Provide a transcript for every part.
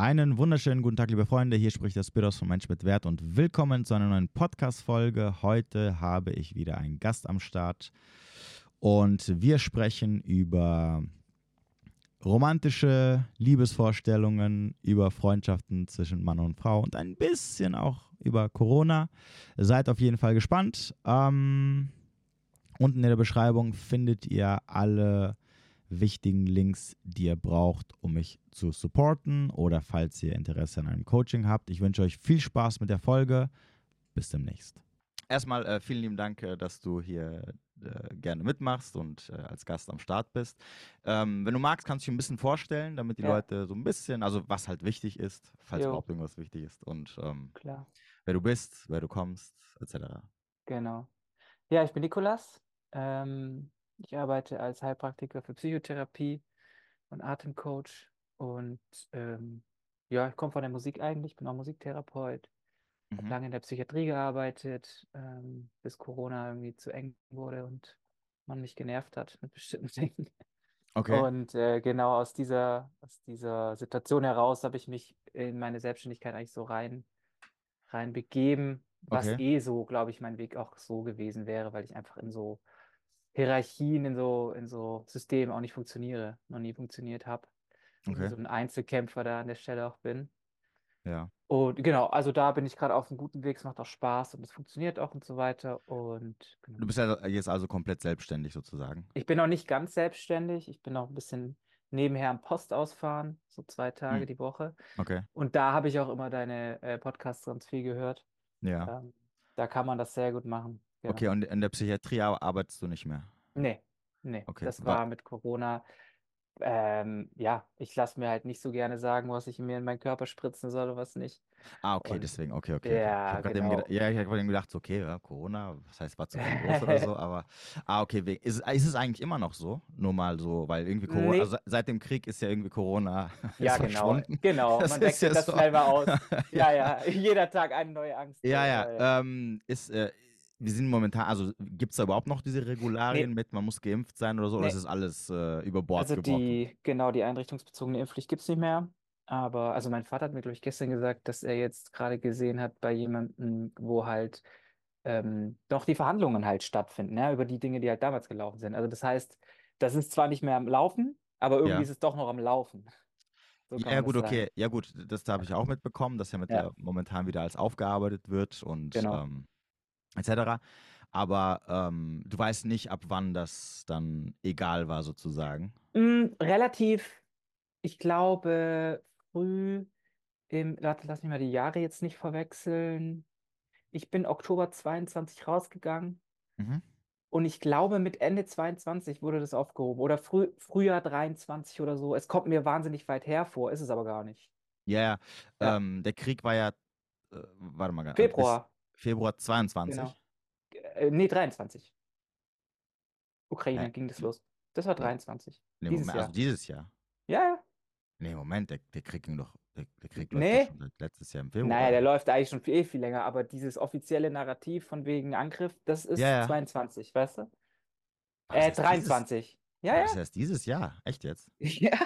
Einen wunderschönen guten Tag, liebe Freunde. Hier spricht der Spiros von Mensch mit Wert und willkommen zu einer neuen Podcast-Folge. Heute habe ich wieder einen Gast am Start und wir sprechen über romantische Liebesvorstellungen, über Freundschaften zwischen Mann und Frau und ein bisschen auch über Corona. Seid auf jeden Fall gespannt. Ähm, unten in der Beschreibung findet ihr alle wichtigen Links, die ihr braucht, um mich zu supporten oder falls ihr Interesse an einem Coaching habt. Ich wünsche euch viel Spaß mit der Folge. Bis demnächst. Erstmal äh, vielen lieben Dank, äh, dass du hier äh, gerne mitmachst und äh, als Gast am Start bist. Ähm, wenn du magst, kannst du dich ein bisschen vorstellen, damit die ja. Leute so ein bisschen, also was halt wichtig ist, falls jo. überhaupt irgendwas wichtig ist und ähm, wer du bist, wer du kommst, etc. Genau. Ja, ich bin Nikolas. Ähm, ich arbeite als Heilpraktiker für Psychotherapie und Atemcoach und ähm, ja, ich komme von der Musik eigentlich, bin auch Musiktherapeut, mhm. habe lange in der Psychiatrie gearbeitet, ähm, bis Corona irgendwie zu eng wurde und man mich genervt hat mit bestimmten Dingen. Okay. Und äh, genau aus dieser, aus dieser Situation heraus habe ich mich in meine Selbstständigkeit eigentlich so rein, rein begeben, was okay. eh so, glaube ich, mein Weg auch so gewesen wäre, weil ich einfach in so Hierarchien in so, in so Systemen auch nicht funktioniere, noch nie funktioniert habe. Okay. So ein Einzelkämpfer da an der Stelle auch bin. Ja. Und genau, also da bin ich gerade auf einem guten Weg, es macht auch Spaß und es funktioniert auch und so weiter. Und genau. Du bist ja jetzt also komplett selbstständig sozusagen. Ich bin noch nicht ganz selbstständig, ich bin noch ein bisschen nebenher am Post ausfahren, so zwei Tage hm. die Woche. Okay. Und da habe ich auch immer deine äh, Podcasts ganz viel gehört. Ja. Ähm, da kann man das sehr gut machen. Ja. Okay, und in der Psychiatrie arbeitest du nicht mehr? Nee, nee. Okay. Das war mit Corona. Ähm, ja, ich lasse mir halt nicht so gerne sagen, was ich mir in meinen Körper spritzen soll oder was nicht. Ah, okay, Und deswegen, okay, okay. ja, Ich habe genau. gedacht, ja, ich habe eben gedacht, so, okay, ja, Corona, das heißt, war zu viel groß oder so, aber, ah, okay, ist, ist es eigentlich immer noch so? Nur mal so, weil irgendwie Corona, Nee, also seit dem Krieg ist ja irgendwie Corona ist ja, genau, verschwunden. genau. Das Man ist ja wechselt das so. schnell mal aus. Ja, ja, jeder Tag eine neue Angst. Ja, Ja, ja. ja, ähm, ist, äh, wir sind momentan, also gibt es da überhaupt noch diese Nee, Regularien mit, man muss geimpft sein oder so, oder ist nee. das alles äh, über Bord Also geworfen? die, genau, die einrichtungsbezogene Impfpflicht gibt es nicht mehr. Aber, also mein Vater hat mir, glaube ich, gestern gesagt, dass er jetzt gerade gesehen hat bei jemandem, wo halt ähm, doch die Verhandlungen halt stattfinden, ja, über die Dinge, die halt damals gelaufen sind. Also das heißt, das ist zwar nicht mehr am Laufen, aber irgendwie Ja. ist es doch noch am Laufen. So Ja, gut, sagen. okay. Ja, gut, das habe ich auch mitbekommen, dass ja mit Ja, der momentan wieder als aufgearbeitet wird und genau. ähm, etc. Aber ähm, du weißt nicht, ab wann das dann egal war, sozusagen. Mm, relativ, ich glaube, früh im, lass, lass mich mal die Jahre jetzt nicht verwechseln. Ich bin Oktober 22 rausgegangen Mhm. und ich glaube, mit Ende 22 wurde das aufgehoben oder früh, Frühjahr 23 oder so. Es kommt mir wahnsinnig weit her vor, ist es aber gar nicht. Ja, ja. Ja, Ähm, der Krieg war ja, äh, warte mal, äh, bis Februar, Februar genau. 22. Äh, nee, 23. Ukraine Nee, ging das los. Das war nee, 23. nee, Dieses Moment, also Jahr. dieses Jahr. Ja, ja. Nee, Moment, der, der Krieg ging doch, der, der Krieg läuft doch Nee. schon seit letztes Jahr im Naja, Februar. der läuft eigentlich schon viel, viel länger, aber dieses offizielle Narrativ von wegen Angriff, das Ja, ist ja. 22, weißt du? Äh, heißt dieses, 23. Ja, ja. das heißt dieses Jahr. Echt jetzt? Ja.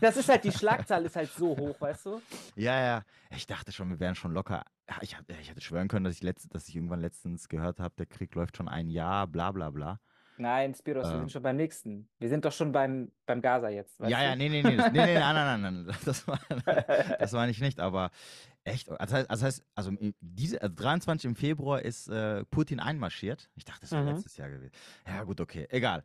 Das ist halt, die Schlagzahl ist halt so hoch, weißt du? Ja, ja. Ich dachte schon, wir wären schon locker. Ich, ich hätte schwören können, dass ich, letzt, dass ich irgendwann letztens gehört habe, der Krieg läuft schon ein Jahr, bla bla bla. Nein, Spiros, wir Äh, sind schon beim nächsten. Wir sind doch schon beim, beim Gaza jetzt, ja, weißt ja, du? nee, nee, nee, nee, nee, nein, nein, nein, nein, das war, das meine ich nicht, aber echt, also heißt, also, heißt, also diese, also 23 im Februar ist äh, Putin einmarschiert. Ich dachte, das wäre Mhm. letztes Jahr gewesen. Ja, gut, okay, egal.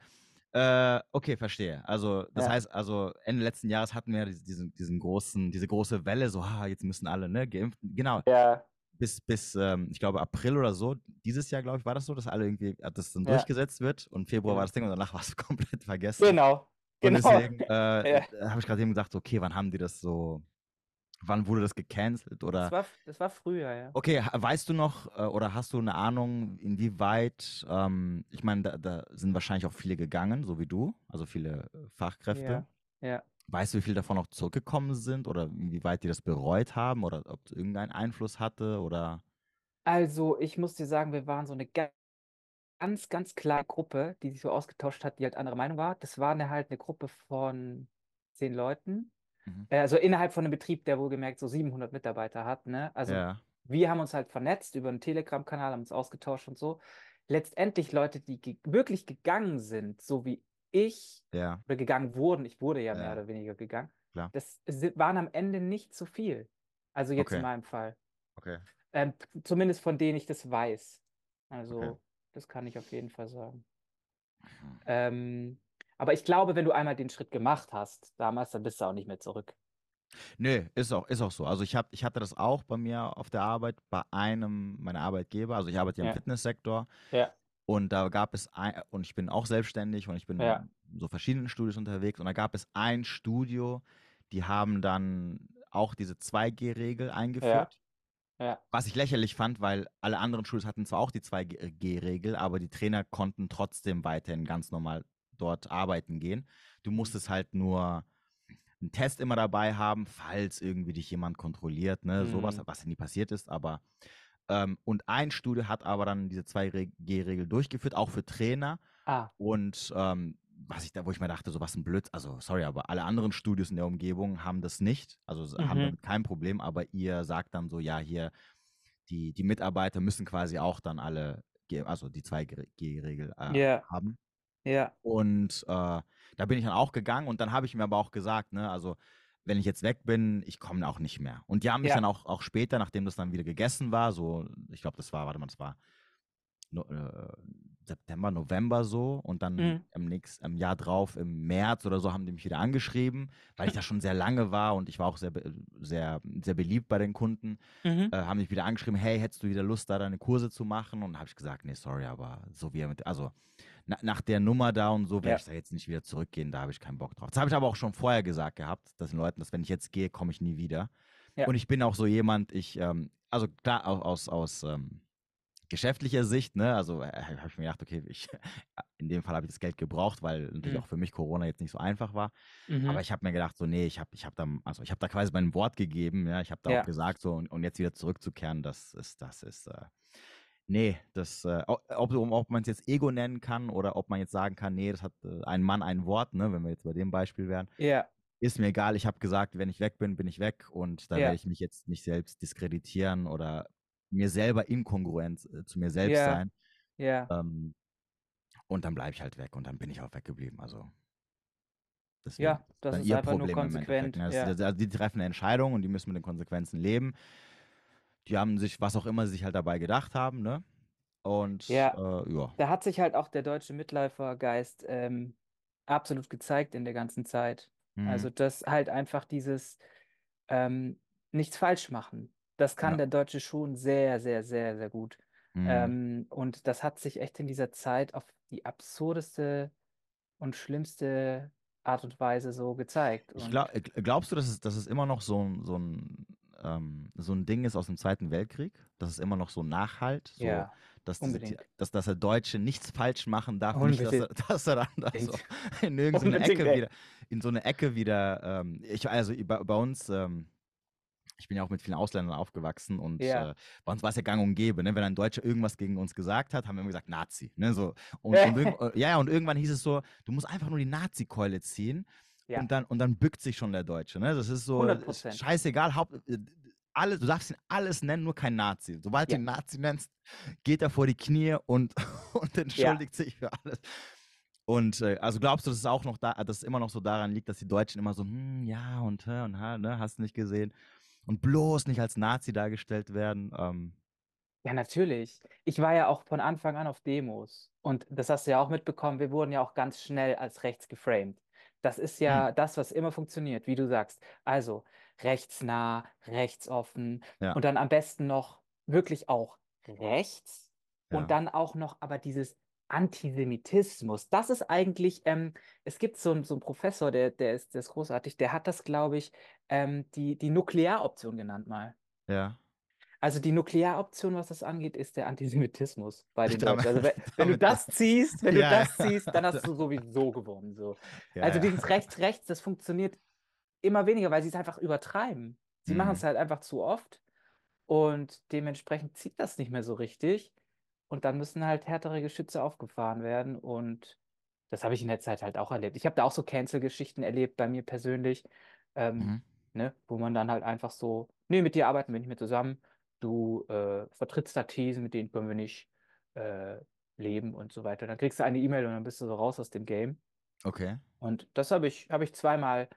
Äh, okay, verstehe. Also, das Ja, heißt, also Ende letzten Jahres hatten wir diesen, diesen, großen, diese große Welle, so, ah, jetzt müssen alle, ne, geimpft. Genau. ja, bis, bis ähm, ich glaube, April oder so, dieses Jahr, glaube ich, war das so, dass alle irgendwie, das dann ja, durchgesetzt wird und Februar war das Ding und danach war es komplett vergessen. Genau, Und genau. deswegen äh, habe ich gerade eben gesagt, okay, wann haben die das so, wann wurde das gecancelt Das oder, war, das war früher, ja. okay, weißt du noch äh, oder hast du eine Ahnung, inwieweit, ähm, ich meine, da, da sind wahrscheinlich auch viele gegangen, so wie du, also viele äh, Fachkräfte. Ja, ja. Weißt du, wie viele davon noch zurückgekommen sind oder inwieweit die das bereut haben oder ob es irgendeinen Einfluss hatte oder? Also, ich muss dir sagen, wir waren so eine ga- ganz, ganz kleine Gruppe, die sich so ausgetauscht hat, die halt anderer Meinung war. Das war eine, halt eine Gruppe von zehn Leuten. Mhm. Äh, Also innerhalb von einem Betrieb, der wohlgemerkt so 700 Mitarbeiter hat. Ne? Also Ja, wir haben uns halt vernetzt über einen Telegram-Kanal, haben uns ausgetauscht und so. Letztendlich Leute, die ge wirklich gegangen sind, so wie ich ja, oder gegangen wurden, ich wurde ja mehr Ja. oder weniger gegangen, Klar. das waren am Ende nicht so viel. Also jetzt in Okay. meinem Fall. okay. Ähm, zumindest von denen ich das weiß. Also Okay. das kann ich auf jeden Fall sagen. Mhm. Ähm, aber ich glaube, wenn du einmal den Schritt gemacht hast, damals, dann bist du auch nicht mehr zurück. Nö, ist auch, ist auch so. Also ich, hab, ich hatte das auch bei mir auf der Arbeit, bei einem meiner Arbeitgeber. Also ich arbeite ja im Ja. Fitnesssektor Ja, und da gab es ein, und ich bin auch selbstständig und ich bin Ja. in so verschiedenen Studios unterwegs und da gab es ein Studio, die haben dann auch diese 2G-Regel eingeführt. ja, Was ich lächerlich fand, weil alle anderen Studios hatten zwar auch die 2G-Regel, aber die Trainer konnten trotzdem weiterhin ganz normal dort arbeiten gehen. Du musstest halt nur einen Test immer dabei haben, falls irgendwie dich jemand kontrolliert, ne, sowas, Mhm. was nie passiert ist, aber ähm, und ein Studio hat aber dann diese 2G-Regel durchgeführt, auch für Trainer Ah, und ähm, was ich da, wo ich mir dachte, so was ein Blöd, also sorry, aber alle anderen Studios in der Umgebung haben das nicht, also s- haben Mhm. damit kein Problem, aber ihr sagt dann so, ja, hier, die, die Mitarbeiter müssen quasi auch dann alle, also die 2G-Regel äh, Ja. haben. Ja, Und äh, da bin ich dann auch gegangen und dann habe ich mir aber auch gesagt, ne, also wenn ich jetzt weg bin, ich komme auch nicht mehr. Und die haben mich Ja. dann auch, auch später, nachdem das dann wieder gegessen war, so, ich glaube, das war, warte mal, das war no, äh, September, November so und dann Mhm. im nächsten im Jahr drauf, im März oder so, haben die mich wieder angeschrieben, weil ich da schon sehr lange war und ich war auch sehr, sehr, sehr beliebt bei den Kunden mhm. äh, haben mich wieder angeschrieben, hey, hättest du wieder Lust, da deine Kurse zu machen? Und habe ich gesagt, nee, sorry, aber so wie er mit, also na, nach der Nummer da und so werde Ja. ich da jetzt nicht wieder zurückgehen, da habe ich keinen Bock drauf. Das habe ich aber auch schon vorher gesagt gehabt, dass den Leuten, dass wenn ich jetzt gehe, komme ich nie wieder. Ja. Und ich bin auch so jemand, ich, ähm, also klar, au- aus, aus ähm, geschäftlicher Sicht, ne, also äh, habe ich mir gedacht, okay, ich, in dem Fall habe ich das Geld gebraucht, weil natürlich Mhm. auch für mich Corona jetzt nicht so einfach war. Mhm. Aber ich habe mir gedacht, so, nee, ich habe ich hab da, also ich habe da quasi mein Wort gegeben, ja, ich habe da Ja. auch gesagt, so, und, und jetzt wieder zurückzukehren, das ist, das ist, äh, nee, das, äh, ob, ob, ob man es jetzt Ego nennen kann oder ob man jetzt sagen kann, nee, das hat äh, ein Mann ein Wort, ne, wenn wir jetzt bei dem Beispiel wären, ja, ist mir egal, ich habe gesagt, wenn ich weg bin, bin ich weg und da Ja. werde ich mich jetzt nicht selbst diskreditieren oder mir selber inkongruent äh, zu mir selbst Ja. sein. ja, Ähm, und dann bleibe ich halt weg und dann bin ich auch weggeblieben. Also deswegen, ja, das dann ist ihr einfach nur Problem Endeffekt. konsequent. Ne? Das- Ja. das- Also die treffen eine Entscheidung und die müssen mit den Konsequenzen leben. Die haben sich, was auch immer sie sich halt dabei gedacht haben, ne? Und Ja. äh, ja. Da hat sich halt auch der deutsche Mitläufergeist ähm, absolut gezeigt in der ganzen Zeit. Mhm. Also das halt einfach dieses ähm, nichts falsch machen. Das kann Ja. der Deutsche schon sehr, sehr, sehr, sehr gut. Mhm. Ähm, und das hat sich echt in dieser Zeit auf die absurdeste und schlimmste Art und Weise so gezeigt. Ich Und glaub, äh, glaubst du, dass es, dass es immer noch so so, ein, ähm, so ein Ding ist aus dem Zweiten Weltkrieg? Dass es immer noch so nachhalt? So, ja, dass, diese, dass, dass der Deutsche nichts falsch machen darf, nicht, dass er, dass er dann da so in irgendeine Ecke wieder, in so eine Ecke wieder, ähm, ich, also bei, bei uns, ähm, ich bin ja auch mit vielen Ausländern aufgewachsen und Ja. äh, bei uns war es ja gang und gäbe, ne? wenn ein Deutscher irgendwas gegen uns gesagt hat, haben wir immer gesagt, Nazi. Ne? So, und, und äh, ja, und irgendwann hieß es so, du musst einfach nur die Nazi-Keule ziehen Ja. und, dann, und dann bückt sich schon der Deutsche. Ne? Das ist so, 100%. scheißegal, Haupt, äh, alles, du darfst ihn alles nennen, nur kein Nazi. Sobald Ja. du ihn Nazi nennst, geht er vor die Knie und, und entschuldigt sich für alles. Und äh, also glaubst du, dass es auch noch da, dass es immer noch so daran liegt, dass die Deutschen immer so, hm, ja und und ha, ne, hast du nicht gesehen und bloß nicht als Nazi dargestellt werden. Ähm, Ja, natürlich. Ich war ja auch von Anfang an auf Demos. Und das hast du ja auch mitbekommen, wir wurden ja auch ganz schnell als rechts geframed. Das ist ja das, was immer funktioniert, wie du sagst. Also rechtsnah, rechtsoffen Ja. und dann am besten noch wirklich auch rechts Ja. und dann auch noch aber dieses Antisemitismus. Das ist eigentlich, ähm, es gibt so, einen- so einen Professor, der, der ist, der ist großartig, der hat das, glaube ich, ähm, die, die Nuklearoption genannt mal. ja. Also die Nuklearoption, was das angeht, ist der Antisemitismus bei den Damit- Deutschen. Also wenn, wenn du das ziehst, wenn Ja, du das ziehst, dann hast du sowieso gewonnen. So. ja, Also dieses rechts-rechts, das funktioniert immer weniger, weil sie es einfach übertreiben. Sie machen Mhm. es halt einfach zu oft und dementsprechend zieht das nicht mehr so richtig. Und dann müssen halt härtere Geschütze aufgefahren werden und das habe ich in der Zeit halt auch erlebt. Ich habe da auch so Cancel-Geschichten erlebt bei mir persönlich. ähm, Mhm. ne, wo man dann halt einfach so, nee, mit dir arbeiten wir nicht mehr zusammen, du äh, vertrittst da Thesen, mit denen können wir nicht äh, leben und so weiter. Dann kriegst du eine E-Mail und dann bist du so raus aus dem Game. Okay. Und das habe ich, habe ich zweimal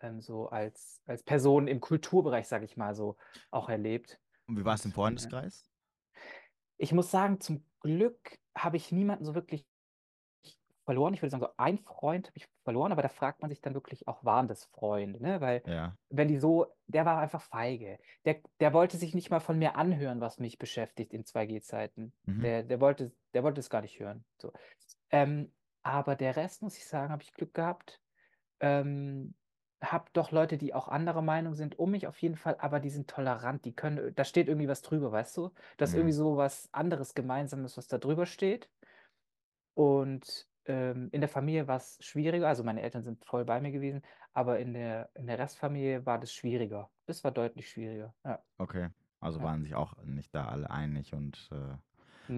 ähm, so als, als Person im Kulturbereich, sage ich mal, so auch erlebt. Und wie war es im Und, äh, Freundeskreis? Ich muss sagen, zum Glück habe ich niemanden so wirklich verloren. Ich würde sagen, so ein Freund habe ich verloren, aber da fragt man sich dann wirklich auch, waren das Freunde, ne? Weil Ja. wenn die so, der war einfach feige. Der, der wollte sich nicht mal von mir anhören, was mich beschäftigt in 2G-Zeiten. Mhm. Der, der wollte, der wollte es gar nicht hören. So. Ähm, aber der Rest, muss ich sagen, habe ich Glück gehabt. Ähm, hab doch Leute, die auch anderer Meinung sind, um mich auf jeden Fall, aber die sind tolerant, die können, da steht irgendwie was drüber, weißt du? Das ist Mhm. irgendwie so was anderes Gemeinsames, was da drüber steht. Und ähm, in der Familie war es schwieriger, also meine Eltern sind voll bei mir gewesen, aber in der, in der Restfamilie war das schwieriger. Das war deutlich schwieriger. Ja. Okay. Also Ja. waren sich auch nicht da alle einig und äh,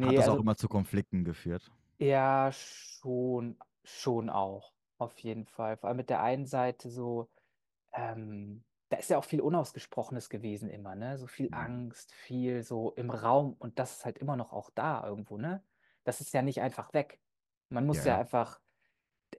hat Nee, das auch also immer zu Konflikten geführt? ja, schon, schon auch, auf jeden Fall. Vor allem mit der einen Seite so, ähm, da ist ja auch viel Unausgesprochenes gewesen immer, ne? So viel Mhm. Angst, viel so im Raum und das ist halt immer noch auch da irgendwo, ne? Das ist ja nicht einfach weg. Man muss Ja. ja einfach,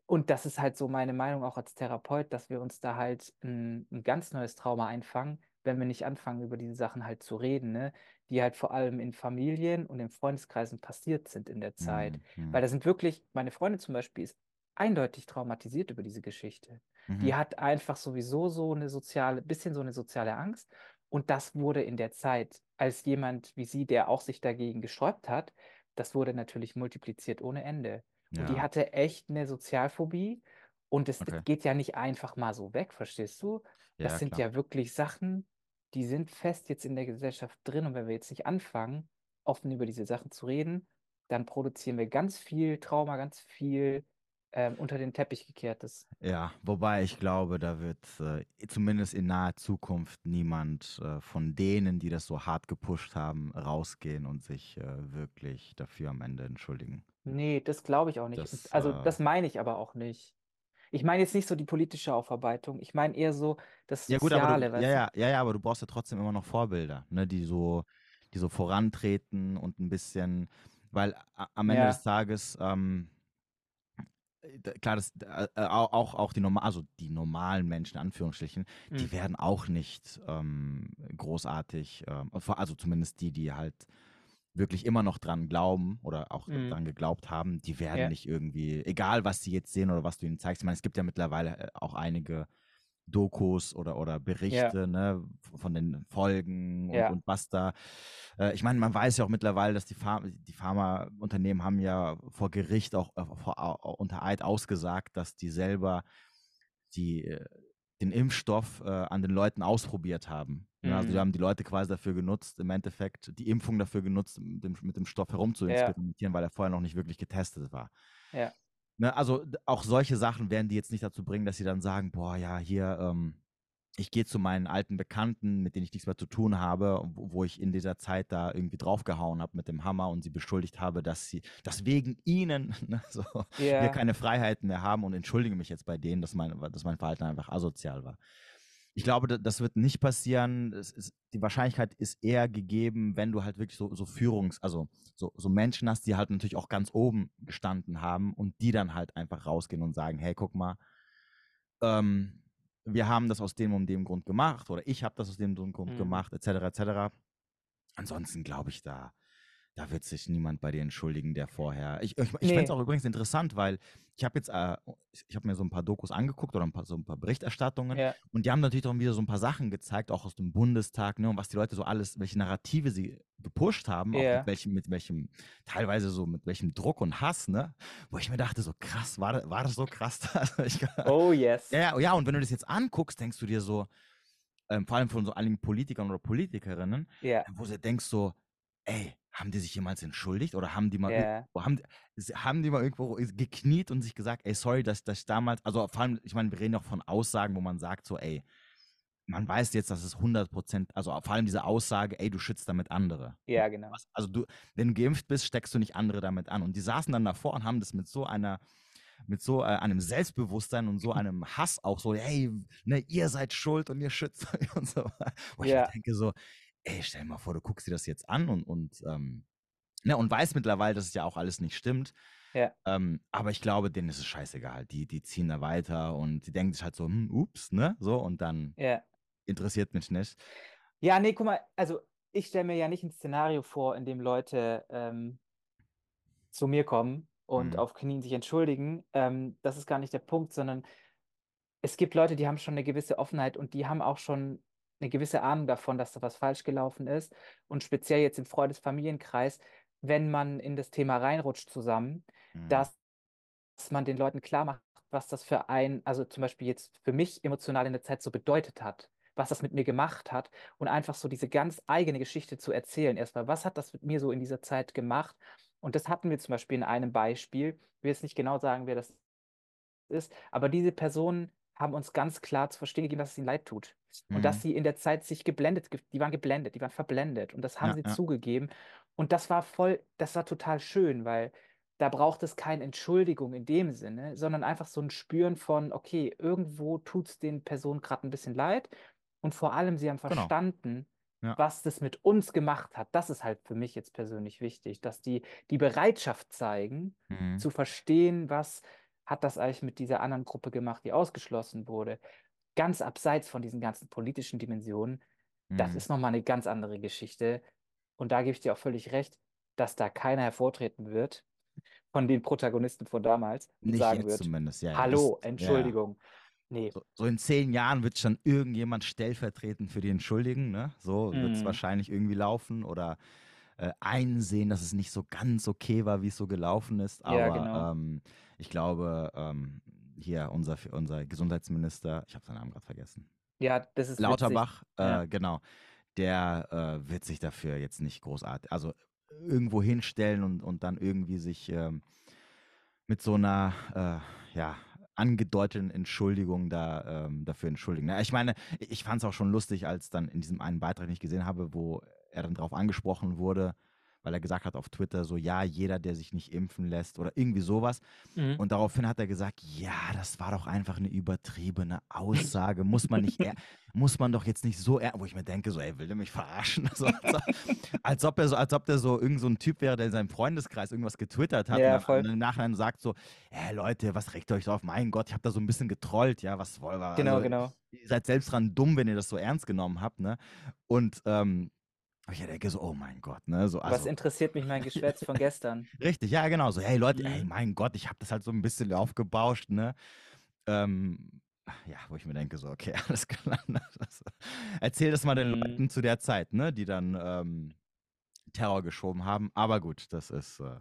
und das ist halt so meine Meinung auch als Therapeut, dass wir uns da halt ein, ein ganz neues Trauma einfangen, wenn wir nicht anfangen, über diese Sachen halt zu reden, ne? Die halt vor allem in Familien und in Freundeskreisen passiert sind in der Zeit. Mhm. Weil da sind wirklich, meine Freundin zum Beispiel ist eindeutig traumatisiert über diese Geschichte. Die Mhm. hat einfach sowieso so eine soziale, bisschen so eine soziale Angst. Und das wurde in der Zeit, als jemand wie sie, der auch sich dagegen gesträubt hat, das wurde natürlich multipliziert ohne Ende. Und die Ja. hatte echt eine Sozialphobie. Und es Okay. geht ja nicht einfach mal so weg, verstehst du? Das Ja, sind klar. ja wirklich Sachen, die sind fest jetzt in der Gesellschaft drin. Und wenn wir jetzt nicht anfangen, offen über diese Sachen zu reden, dann produzieren wir ganz viel Trauma, ganz viel ähm, unter den Teppich gekehrtes. Ja, wobei ich glaube, da wird äh, zumindest in naher Zukunft niemand äh, von denen, die das so hart gepusht haben, rausgehen und sich äh, wirklich dafür am Ende entschuldigen. Nee, das glaube ich auch nicht. Das, also äh, das meine ich aber auch nicht. Ich meine jetzt nicht so die politische Aufarbeitung. Ich meine eher so das Ja gut, aber Soziale, du, ja, du? ja, ja, ja, aber du brauchst ja trotzdem immer noch Vorbilder, ne, die so, die so vorantreten und ein bisschen, weil a- am Ende des Ja. Tages, ähm, äh, klar, das, äh, äh, au- auch, auch die normal, also die normalen Menschen, in Anführungsstrichen, die Mm. werden auch nicht ähm, großartig, ähm, vor- also zumindest die, die halt wirklich immer noch dran glauben oder auch Mm. dran geglaubt haben, die werden Ja. nicht irgendwie, egal was sie jetzt sehen oder was du ihnen zeigst. Ich meine, es gibt ja mittlerweile äh, auch einige Dokus oder, oder Ja. Berichte ne, von den Folgen und, Ja. und was da. Äh, ich meine, man weiß ja auch mittlerweile, dass die, Pharma, die Pharmaunternehmen haben ja vor Gericht auch äh, vor, au- unter Eid ausgesagt, dass die selber die, äh, den Impfstoff äh, an den Leuten ausprobiert haben. Ne? Also die Mm. haben die Leute quasi dafür genutzt, im Endeffekt die Impfung dafür genutzt, mit dem, mit dem Stoff Ja. herumzuexperimentieren, weil er vorher noch nicht wirklich getestet war. Ja. Ne, also auch solche Sachen werden die jetzt nicht dazu bringen, dass sie dann sagen, boah, ja, hier, ähm, ich gehe zu meinen alten Bekannten, mit denen ich nichts mehr zu tun habe, wo, ich in dieser Zeit da irgendwie draufgehauen habe mit dem Hammer und sie beschuldigt habe, dass sie, dass wegen ihnen ne, so, wir Ja. keine Freiheiten mehr haben und entschuldige mich jetzt bei denen, dass mein, dass mein Verhalten einfach asozial war. Ich glaube, da- das wird nicht passieren. Ist, die Wahrscheinlichkeit ist eher gegeben, wenn du halt wirklich so, so Führungs-, also so, so Menschen hast, die halt natürlich auch ganz oben gestanden haben und die dann halt einfach rausgehen und sagen, hey, guck mal, ähm, wir haben das aus dem und dem Grund gemacht oder ich habe das aus dem und dem Grund Mm. gemacht, etc., etc. Ansonsten glaube ich, da, da wird sich niemand bei dir entschuldigen, der vorher. Ich, ich, ich fände es Nee. auch übrigens interessant, weil ich habe jetzt, äh, ich, habe mir so ein paar Dokus angeguckt oder ein paar, so ein paar Berichterstattungen Ja. und die haben natürlich auch wieder so ein paar Sachen gezeigt, auch aus dem Bundestag, ne, und was die Leute so alles, welche Narrative sie gepusht haben, auch mit Ja. welchem, mit welchem, teilweise so mit welchem Druck und Hass, ne, wo ich mir dachte, so krass, war das, war das so krass? Ich, Oh yes. ja, ja, ja, und wenn du das jetzt anguckst, denkst du dir so, ähm, vor allem von so einigen Politikern oder Politikerinnen, Ja. wo du denkst so, ey, haben die sich jemals entschuldigt oder haben die mal irgendwo, haben, haben die mal irgendwo gekniet und sich gesagt, ey, sorry, dass dass ich damals, also vor allem, ich meine, wir reden auch von Aussagen, wo man sagt so, ey, man weiß jetzt, dass es 100 Prozent, also vor allem diese Aussage, ey, du schützt damit andere. Ja, genau. Also du, wenn du geimpft bist, steckst du nicht andere damit an. Und die saßen dann davor und haben das mit so einer mit so äh, einem Selbstbewusstsein und so einem Hass auch so, hey, ne, ihr seid schuld und ihr schützt euch und so. Wo ich Ja, mir denke so, ey, stell dir mal vor, du guckst dir das jetzt an und, und, ähm, ne, und weißt mittlerweile, dass es ja auch alles nicht stimmt. ja, Ähm, aber ich glaube, denen ist es scheißegal. Die, die ziehen da weiter und die denken sich halt so, hm, ups, ne, so und dann ja. interessiert mich nicht. Ja, nee, guck mal, also ich stelle mir ja nicht ein Szenario vor, in dem Leute ähm, zu mir kommen und Mhm. auf Knien sich entschuldigen. Ähm, das ist gar nicht der Punkt, sondern es gibt Leute, die haben schon eine gewisse Offenheit und die haben auch schon eine gewisse Ahnung davon, dass da was falsch gelaufen ist. Und speziell jetzt im Freundes-Familienkreis, wenn man in das Thema reinrutscht zusammen, Mhm. dass man den Leuten klar macht, was das für ein, also zum Beispiel jetzt für mich emotional in der Zeit so bedeutet hat, was das mit mir gemacht hat und einfach so diese ganz eigene Geschichte zu erzählen. Erstmal, was hat das mit mir so in dieser Zeit gemacht? Und das hatten wir zum Beispiel in einem Beispiel. Ich will jetzt nicht genau sagen, wer das ist, aber diese Personen haben uns ganz klar zu verstehen gegeben, dass es ihnen leid tut. Und dass Mhm. sie in der Zeit sich geblendet, ge- die waren geblendet, die waren verblendet. Und das haben Ja, sie ja, zugegeben. Und das war voll, das war total schön, weil da braucht es keine Entschuldigung in dem Sinne, sondern einfach so ein Spüren von, okay, irgendwo tut es den Personen gerade ein bisschen leid. Und vor allem, sie haben genau. verstanden, Ja. was das mit uns gemacht hat. Das ist halt für mich jetzt persönlich wichtig, dass die die Bereitschaft zeigen, Mhm. zu verstehen, was hat das eigentlich mit dieser anderen Gruppe gemacht, die ausgeschlossen wurde. Ganz abseits von diesen ganzen politischen Dimensionen, das Mhm. ist nochmal eine ganz andere Geschichte. Und da gebe ich dir auch völlig recht, dass da keiner hervortreten wird von den Protagonisten von damals und Nicht sagen wird, zumindest, ja, ja. Das, hallo, ja, ja. Entschuldigung. Nee. So, so in zehn Jahren wird schon irgendjemand stellvertretend für die entschuldigen, ne? So wird es Mhm. wahrscheinlich irgendwie laufen oder äh, einsehen, dass es nicht so ganz okay war, wie es so gelaufen ist. Ja, Aber genau. ähm, ich glaube, ähm, hier unser, unser Gesundheitsminister, ich habe seinen Namen gerade vergessen, Ja, das ist. Lauterbach, Ja. äh, genau, der äh, wird sich dafür jetzt nicht großartig, also irgendwo hinstellen und, und dann irgendwie sich ähm, mit so einer, äh, ja, angedeuteten Entschuldigung da, ähm, dafür entschuldigen. Ich meine, ich fand es auch schon lustig, als dann in diesem einen Beitrag, den ich gesehen habe, wo er dann darauf angesprochen wurde, weil er gesagt hat auf Twitter so, ja, jeder, der sich nicht impfen lässt oder irgendwie sowas. Mhm. Und daraufhin hat er gesagt, ja, das war doch einfach eine übertriebene Aussage. Muss man nicht, muss man doch jetzt nicht so, wo ich mir denke, so, ey, will der mich verarschen? Also, als, ob, als ob er so, als ob der so irgend so ein Typ wäre, der in seinem Freundeskreis irgendwas getwittert hat Ja, und im Nachhinein sagt so, ey Leute, was regt ihr euch so auf? Mein Gott, ich habe da so ein bisschen getrollt, ja, was wollen wir? Genau, Also, genau. ihr seid selbst dran dumm, wenn ihr das so ernst genommen habt, ne? Und ähm, ich denke so, oh mein Gott, ne? So, Was also, interessiert mich mein Geschwätz von gestern? Richtig, ja, genau. So, hey Leute, ey, Mhm. mein Gott, ich habe das halt so ein bisschen aufgebauscht, ne? Ähm, ja, wo ich mir denke, so, okay, alles klar. ne? Das, erzähl das mal den Mhm. Leuten zu der Zeit, ne? Die dann ähm, Terror geschoben haben. Aber gut, das ist. Äh,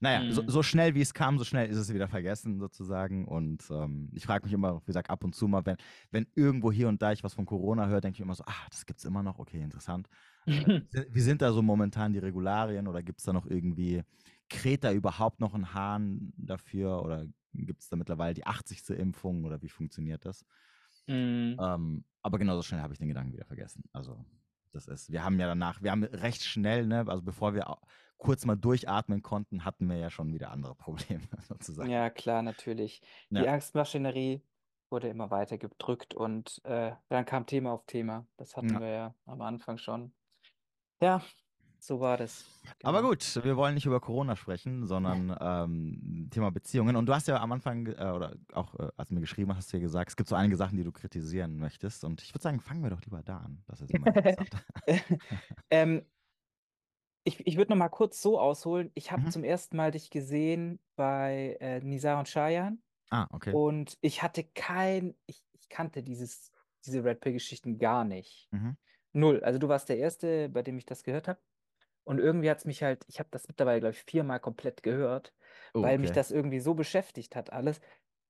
naja, so, Mhm. so schnell wie es kam, so schnell ist es wieder vergessen, sozusagen. Und ähm, ich frage mich immer, wie gesagt, ab und zu mal, wenn, wenn irgendwo hier und da ich was von Corona höre, denke ich immer so, ah, das gibt's immer noch, okay, interessant. Wie sind da so momentan die Regularien oder gibt es da noch irgendwie, kräht da überhaupt noch ein Hahn dafür oder gibt es da mittlerweile die 80. Impfung oder wie funktioniert das? Mhm. Ähm, aber genauso schnell habe ich den Gedanken wieder vergessen. Also, das ist, wir haben ja danach, wir haben recht schnell, ne, also bevor wir kurz mal durchatmen konnten, hatten wir ja schon wieder andere Probleme sozusagen. Ja, klar, natürlich. Die Ja. Angstmaschinerie wurde immer weiter gedrückt und äh, dann kam Thema auf Thema. Das hatten Ja. wir ja am Anfang schon. Ja, so war das. Aber Genau. gut, wir wollen nicht über Corona sprechen, sondern ähm, Thema Beziehungen. Und du hast ja am Anfang, äh, oder auch äh, als du mir geschrieben hast, hast du ja gesagt, es gibt so einige Sachen, die du kritisieren möchtest. Und ich würde sagen, fangen wir doch lieber da an. Das ist immer interessant. ähm, ich ich würde noch mal kurz so ausholen. Ich habe Mhm. zum ersten Mal dich gesehen bei äh, Nisa und Cheyenne ah, okay. und ich hatte kein, ich, ich kannte dieses, diese Red Pill-Geschichten gar nicht. Mhm. Null. Also du warst der Erste, bei dem ich das gehört habe. Und irgendwie hat es mich halt, ich habe das mittlerweile, glaube ich, viermal komplett gehört, Oh, weil mich okay. das irgendwie so beschäftigt hat, alles,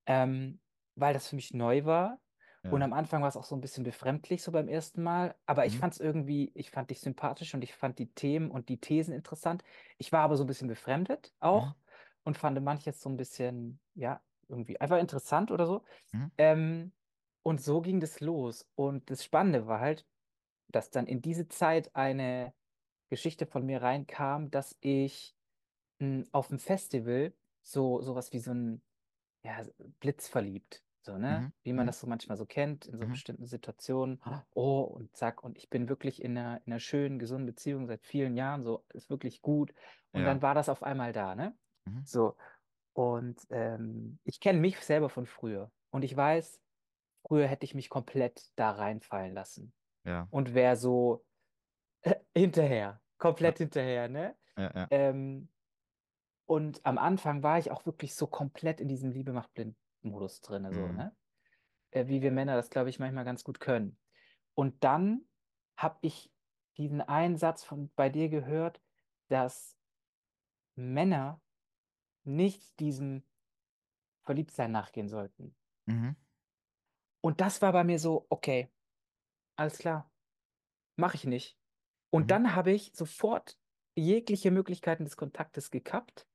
ähm, weil das für mich neu war. Und Ja. am Anfang war es auch so ein bisschen befremdlich, so beim ersten Mal. Aber ich Mhm. fand es irgendwie, ich fand dich sympathisch und ich fand die Themen und die Thesen interessant. Ich war aber so ein bisschen befremdet auch Mhm. und fand manches so ein bisschen, ja, irgendwie einfach interessant oder so. Mhm. Ähm, und so ging das los. Und das Spannende war halt, dass dann in diese Zeit eine Geschichte von mir reinkam, dass ich mh, auf dem Festival so sowas wie so ein ja, blitzverliebt. So, ne? Mhm. Wie man Mhm. das so manchmal so kennt, in so Mhm. bestimmten Situationen. Oh, und zack, und ich bin wirklich in einer, in einer schönen, gesunden Beziehung seit vielen Jahren, so, ist wirklich gut. Und Ja. dann war das auf einmal da, ne? Mhm. So. Und ähm, ich kenne mich selber von früher. Und ich weiß, früher hätte ich mich komplett da reinfallen lassen. Ja. Und wäre so hinterher, Ja. komplett hinterher, ne? Ja. Ja. Ähm, und am Anfang war ich auch wirklich so komplett in diesem Liebe macht blind Modus drin, so, Mhm. ne? Äh, wie wir Männer das, glaube ich, manchmal ganz gut können. Und dann habe ich diesen einen Satz von bei dir gehört, dass Männer nicht diesem Verliebtsein nachgehen sollten. Mhm. Und das war bei mir so, okay, alles klar, mache ich nicht. Und Mhm. dann habe ich sofort jegliche Möglichkeiten des Kontaktes gekappt.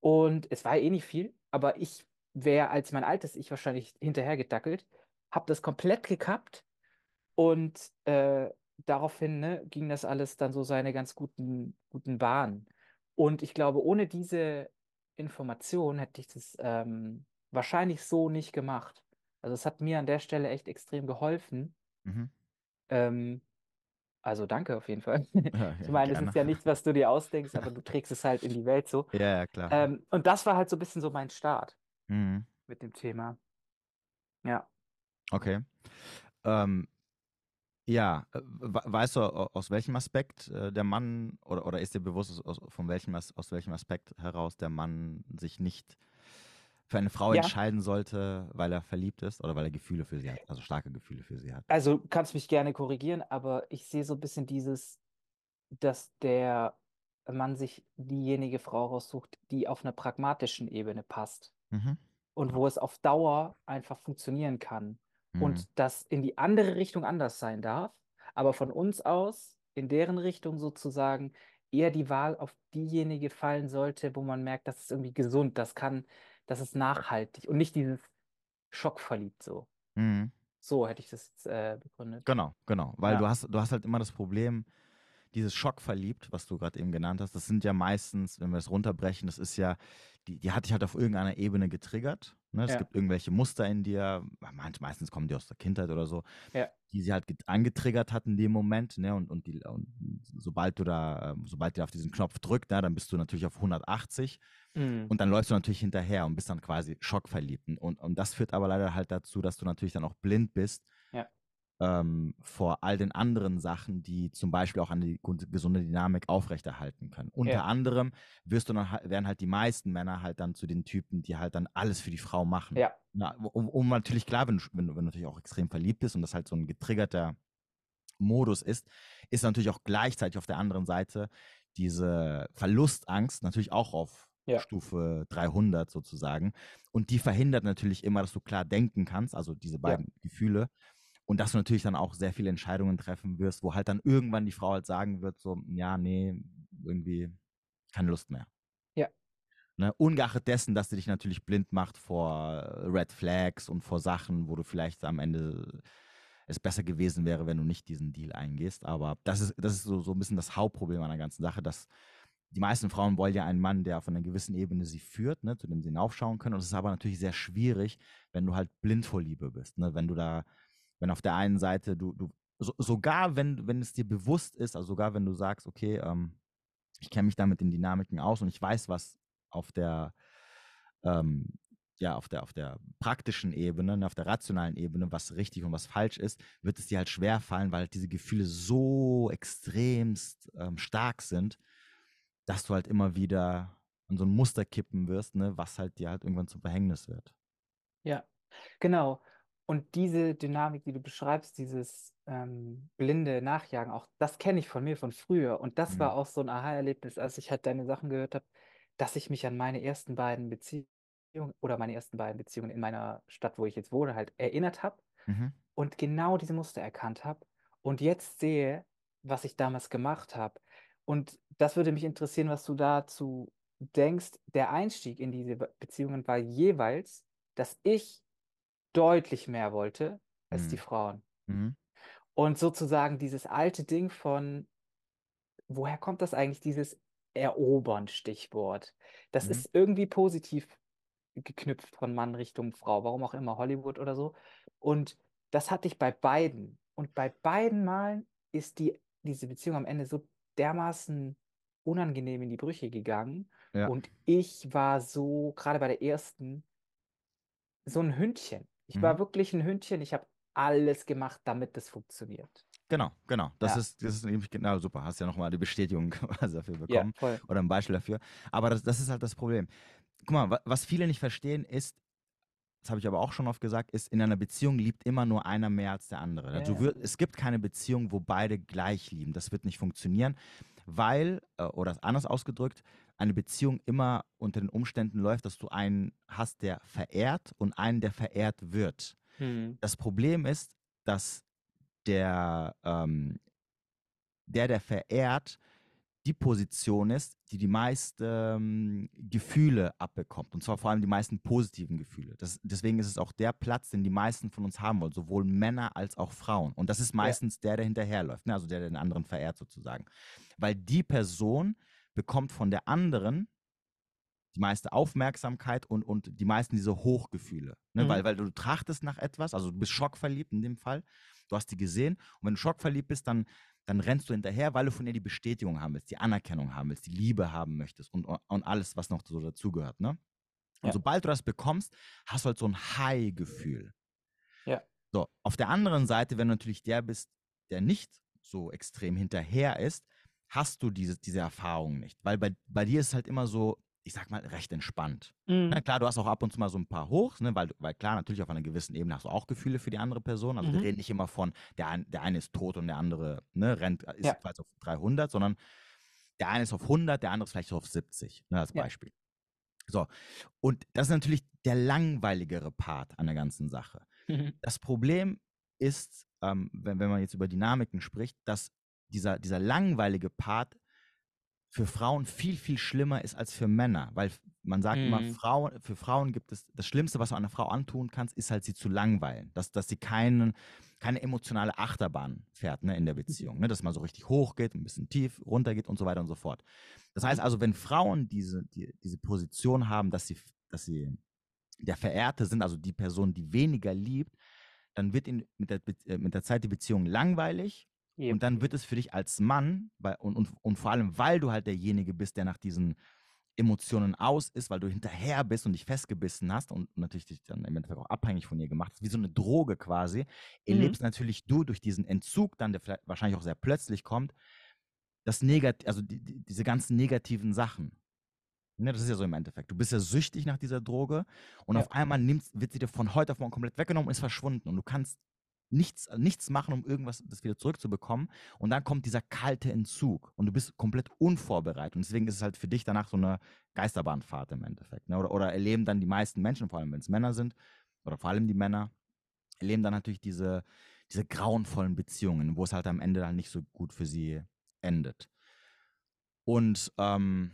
Und es war eh nicht viel, aber ich wäre als mein altes Ich wahrscheinlich hinterhergedackelt, habe das komplett gekappt und äh, daraufhin ne, ging das alles dann so seine ganz guten, guten Bahnen. Und ich glaube, ohne diese Information hätte ich das ähm, wahrscheinlich so nicht gemacht. Also es hat mir an der Stelle echt extrem geholfen. Mhm. Ähm, also danke auf jeden Fall. Ja, Ich meine, es ist ja nichts, was du dir ausdenkst, aber du trägst es halt in die Welt so. Ja, ja, klar. Ähm, und das war halt so ein bisschen so mein Start Mhm. mit dem Thema. Ja. Okay. Ähm, ja, äh, we- weißt du, au- aus welchem Aspekt äh, der Mann, oder, oder ist dir bewusst, aus, von welchem, aus welchem Aspekt heraus der Mann sich nicht für eine Frau Ja. entscheiden sollte, weil er verliebt ist oder weil er Gefühle für sie hat, also starke Gefühle für sie hat? Also kannst mich gerne korrigieren, aber ich sehe so ein bisschen dieses, dass der Mann sich diejenige Frau raussucht, die auf einer pragmatischen Ebene passt Mhm. und wo es auf Dauer einfach funktionieren kann. Mhm. Und das in die andere Richtung anders sein darf, aber von uns aus in deren Richtung sozusagen eher die Wahl auf diejenige fallen sollte, wo man merkt, das ist irgendwie gesund, das kann, das ist nachhaltig und nicht dieses schockverliebt so. Mhm. So hätte ich das jetzt äh, begründet. Genau, genau. Weil Ja. du hast, du hast halt immer das Problem, dieses Schockverliebt, was du gerade eben genannt hast, das sind ja meistens, wenn wir es runterbrechen, das ist ja, die, die hat dich halt auf irgendeiner Ebene getriggert. Ne? Es Ja. gibt irgendwelche Muster in dir, manch, meistens kommen die aus der Kindheit oder so, Ja. die sie halt get- angetriggert hat in dem Moment. Ne? Und, und, die, und sobald du da, ähm, sobald die auf diesen Knopf drückt, ne, dann bist du natürlich auf 180 Mhm. und dann läufst du natürlich hinterher und bist dann quasi schockverliebt. Und, und das führt aber leider halt dazu, dass du natürlich dann auch blind bist Ja. ähm, vor all den anderen Sachen, die zum Beispiel auch eine gesunde Dynamik aufrechterhalten können. Unter Ja. anderem wirst du dann, werden halt die meisten Männer halt dann zu den Typen, die halt dann alles für die Frau machen. Ja. Na, um, um natürlich klar, wenn wenn, wenn du natürlich auch extrem verliebt bist und das halt so ein getriggerter Modus ist, ist natürlich auch gleichzeitig auf der anderen Seite diese Verlustangst natürlich auch auf Ja. Stufe 300 sozusagen. Und die verhindert natürlich immer, dass du klar denken kannst, also diese beiden Gefühle. Und dass du natürlich dann auch sehr viele Entscheidungen treffen wirst, wo halt dann irgendwann die Frau halt sagen wird, so, ja, nee, irgendwie keine Lust mehr. Ja. Ne? Ungeachtet dessen, dass sie dich natürlich blind macht vor Red Flags und vor Sachen, wo du vielleicht am Ende es besser gewesen wäre, wenn du nicht diesen Deal eingehst. Aber das ist, das ist so, so ein bisschen das Hauptproblem an der ganzen Sache, dass die meisten Frauen wollen ja einen Mann, der auf einer gewissen Ebene sie führt, ne, zu dem sie hinaufschauen können. Und es ist aber natürlich sehr schwierig, wenn du halt blind vor Liebe bist. Ne? Wenn du da, wenn auf der einen Seite du, du so, sogar wenn, wenn es dir bewusst ist, also sogar wenn du sagst, okay, ähm, ich kenne mich da mit den Dynamiken aus und ich weiß, was auf der, ähm, ja, auf der, auf der praktischen Ebene, ne, auf der rationalen Ebene, was richtig und was falsch ist, wird es dir halt schwer fallen, weil halt diese Gefühle so extremst ähm, stark sind, dass du halt immer wieder in so ein Muster kippen wirst, ne, was halt dir halt irgendwann zum Verhängnis wird. Ja, genau. Und diese Dynamik, die du beschreibst, dieses ähm, blinde Nachjagen, auch das kenne ich von mir von früher. Und das Mhm. war auch so ein Aha-Erlebnis, als ich halt deine Sachen gehört habe, dass ich mich an meine ersten beiden Beziehungen oder meine ersten beiden Beziehungen in meiner Stadt, wo ich jetzt wohne, halt erinnert habe Mhm. und genau diese Muster erkannt habe und jetzt sehe, was ich damals gemacht habe. Und das würde mich interessieren, was du dazu denkst. Der Einstieg in diese Be- Beziehungen war jeweils, dass ich deutlich mehr wollte als die Mhm. Frauen. Mhm. Und sozusagen dieses alte Ding von, woher kommt das eigentlich, dieses Erobern, Stichwort? Das Mhm. ist irgendwie positiv geknüpft von Mann Richtung Frau, warum auch immer, Hollywood oder so. Und das hatte ich bei beiden. Und bei beiden Malen ist die, diese Beziehung am Ende so dermaßen unangenehm in die Brüche gegangen. Ja. Und ich war so, gerade bei der ersten, so ein Hündchen. Ich Mhm. war wirklich ein Hündchen. Ich habe alles gemacht, damit das funktioniert. Genau, genau. Das Ja. ist, das ist nämlich genau super. Hast ja nochmal die Bestätigung quasi dafür Ja, bekommen voll. oder ein Beispiel dafür. Aber das, das ist halt das Problem. Guck mal, wa- was viele nicht verstehen ist, das habe ich aber auch schon oft gesagt, ist, in einer Beziehung liebt immer nur einer mehr als der andere. Ja, Also es gibt keine Beziehung, wo beide gleich lieben. Das wird nicht funktionieren, weil, äh, oder anders ausgedrückt, eine Beziehung immer unter den Umständen läuft, dass du einen hast, der verehrt und einen, der verehrt wird. Hm. Das Problem ist, dass der, ähm, der, der verehrt, die Position ist, die die meisten ähm, Gefühle abbekommt. Und zwar vor allem die meisten positiven Gefühle. Das, deswegen ist es auch der Platz, den die meisten von uns haben wollen, sowohl Männer als auch Frauen. Und das ist meistens der, der hinterherläuft, ne? also der, der den anderen verehrt sozusagen. Weil die Person bekommt von der anderen die meiste Aufmerksamkeit und, und die meisten diese Hochgefühle. Ne? Mhm. Weil, weil du trachtest nach etwas, also du bist schockverliebt in dem Fall, du hast die gesehen und wenn du schockverliebt bist, dann, dann rennst du hinterher, weil du von ihr die Bestätigung haben willst, die Anerkennung haben willst, die Liebe haben möchtest und, und alles, was noch so dazugehört. Ne? Und Ja. sobald du das bekommst, hast du halt so ein High-Gefühl. Ja. So, auf der anderen Seite, wenn du natürlich der bist, der nicht so extrem hinterher ist, hast du diese, diese Erfahrung nicht. Weil bei, bei dir ist es halt immer so, ich sag mal, recht entspannt. Mhm. Na klar, du hast auch ab und zu mal so ein paar Hochs, ne? weil, weil klar, natürlich auf einer gewissen Ebene hast du auch Gefühle für die andere Person. Also Mhm. wir reden nicht immer von, der, ein, der eine ist tot und der andere ne, rennt, ist Ja. quasi auf 300, sondern der eine ist auf 100, der andere ist vielleicht so auf 70, ne, als Ja. Beispiel. So, und das ist natürlich der langweiligere Part an der ganzen Sache. Mhm. Das Problem ist, ähm, wenn, wenn man jetzt über Dynamiken spricht, dass dieser, dieser langweilige Part für Frauen viel, viel schlimmer ist als für Männer. Weil man sagt immer, Mhm. Frauen, für Frauen gibt es das Schlimmste, was du einer Frau antun kannst, ist halt sie zu langweilen. Dass, dass sie keinen, keine emotionale Achterbahn fährt ne, in der Beziehung. Ne, dass man so richtig hoch geht, ein bisschen tief, runter geht und so weiter und so fort. Das heißt also, wenn Frauen diese, die, diese Position haben, dass sie, dass sie der Verehrte sind, also die Person, die weniger liebt, dann wird ihnen mit der, äh, mit der Zeit die Beziehung langweilig Und dann wird es für dich als Mann, weil, und, und, und vor allem, weil du halt derjenige bist, der nach diesen Emotionen aus ist, weil du hinterher bist und dich festgebissen hast und natürlich dich dann im Endeffekt auch abhängig von ihr gemacht hast, wie so eine Droge quasi, erlebst natürlich du durch diesen Entzug dann, der vielleicht wahrscheinlich auch sehr plötzlich kommt, das Negat also die, die, diese ganzen negativen Sachen. Ne, das ist ja so im Endeffekt. Du bist ja süchtig nach dieser Droge und Ja. auf einmal nimmst, wird sie dir von heute auf morgen komplett weggenommen und ist verschwunden und du kannst nichts, nichts machen, um irgendwas das wieder zurückzubekommen. Und dann kommt dieser kalte Entzug und du bist komplett unvorbereitet. Und deswegen ist es halt für dich danach so eine Geisterbahnfahrt im Endeffekt. Ne? Oder, oder erleben dann die meisten Menschen, vor allem wenn es Männer sind, oder vor allem die Männer, erleben dann natürlich diese, diese grauenvollen Beziehungen, wo es halt am Ende dann nicht so gut für sie endet. Und ähm,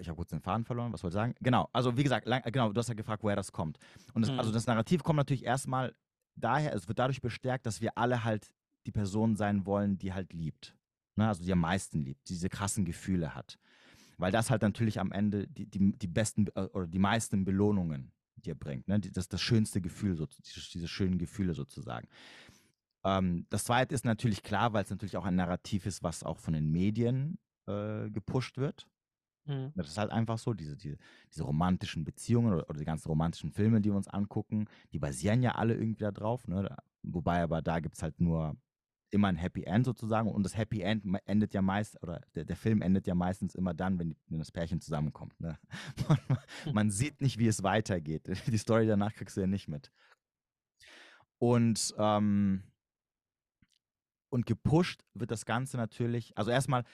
ich habe kurz den Faden verloren, was wollte ich sagen? Genau, also wie gesagt, lang, genau, du hast ja gefragt, woher das kommt. Und das, also Mhm. das Narrativ kommt natürlich erstmal daher, es wird dadurch bestärkt, dass wir alle halt die Person sein wollen, die halt liebt. Ne? Also die am meisten liebt, die diese krassen Gefühle hat. Weil das halt natürlich am Ende die, die, die besten äh, oder die meisten Belohnungen dir bringt. Ne? Das ist das schönste Gefühl, so, diese schönen Gefühle sozusagen. Ähm, das zweite ist natürlich klar, weil es natürlich auch ein Narrativ ist, was auch von den Medien äh, gepusht wird. Mhm. Das ist halt einfach so, diese, diese, diese romantischen Beziehungen oder, oder die ganzen romantischen Filme, die wir uns angucken, die basieren ja alle irgendwie da drauf. Ne? Wobei aber da gibt es halt nur immer ein Happy End sozusagen. Und das Happy End endet ja meist, oder der, der Film endet ja meistens immer dann, wenn, die, wenn das Pärchen zusammenkommt. Ne? Man, man sieht nicht, wie es weitergeht. Die Story danach kriegst du ja nicht mit. Und, ähm, und gepusht wird das Ganze natürlich, also erstmal,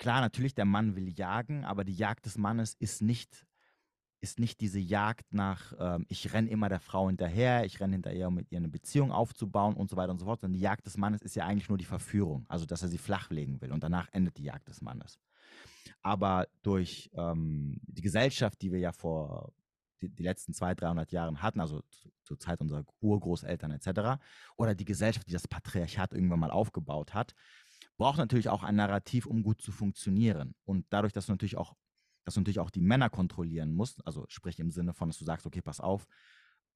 klar, natürlich, der Mann will jagen, aber die Jagd des Mannes ist nicht, ist nicht diese Jagd nach, ähm, ich renne immer der Frau hinterher, ich renne hinterher, um mit ihr eine Beziehung aufzubauen und so weiter und so fort, sondern die Jagd des Mannes ist ja eigentlich nur die Verführung, also dass er sie flachlegen will und danach endet die Jagd des Mannes. Aber durch ähm, die Gesellschaft, die wir ja vor die, die letzten 200, 300 Jahren hatten, also zu, zur Zeit unserer Urgroßeltern etc., oder die Gesellschaft, die das Patriarchat irgendwann mal aufgebaut hat, braucht natürlich auch ein Narrativ, um gut zu funktionieren. Und dadurch, dass du natürlich auch, dass du natürlich auch die Männer kontrollieren musst. Also sprich im Sinne von, dass du sagst, okay, pass auf,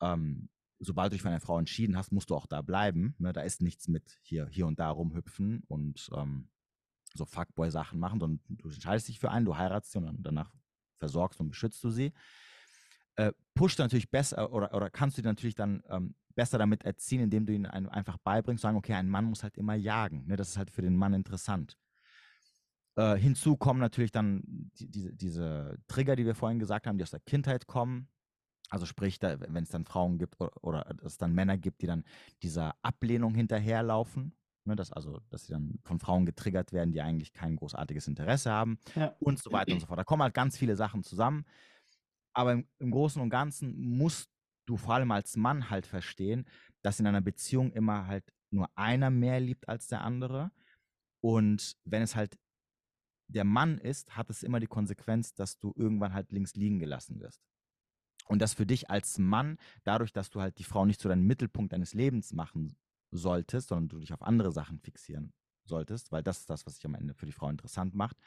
ähm, sobald du dich für eine Frau entschieden hast, musst du auch da bleiben. Ne? Da ist nichts mit hier, hier und da rumhüpfen und ähm, so Fuckboy-Sachen machen, sondern du entscheidest dich für einen, du heiratest sie und danach versorgst und beschützt du sie. Äh, pusht natürlich besser oder, oder kannst du dir natürlich dann ähm, besser damit erziehen, indem du ihnen einfach beibringst, sagen, okay, ein Mann muss halt immer jagen. Ne? Das ist halt für den Mann interessant. Äh, hinzu kommen natürlich dann die, diese, diese Trigger, die wir vorhin gesagt haben, die aus der Kindheit kommen. Also sprich, wenn es dann Frauen gibt oder, oder es dann Männer gibt, die dann dieser Ablehnung hinterherlaufen, Ne, dass also, dass sie dann von Frauen getriggert werden, die eigentlich kein großartiges Interesse haben ja. und so weiter und so fort. Da kommen halt ganz viele Sachen zusammen. Aber im, im Großen und Ganzen musst du vor allem als Mann halt verstehen, dass in einer Beziehung immer halt nur einer mehr liebt als der andere. Und wenn es halt der Mann ist, hat es immer die Konsequenz, dass du irgendwann halt links liegen gelassen wirst. Und das für dich als Mann, dadurch, dass du halt die Frau nicht zu deinem Mittelpunkt deines Lebens machen solltest, sondern du dich auf andere Sachen fixieren solltest, weil das ist das, was sich am Ende für die Frau interessant macht,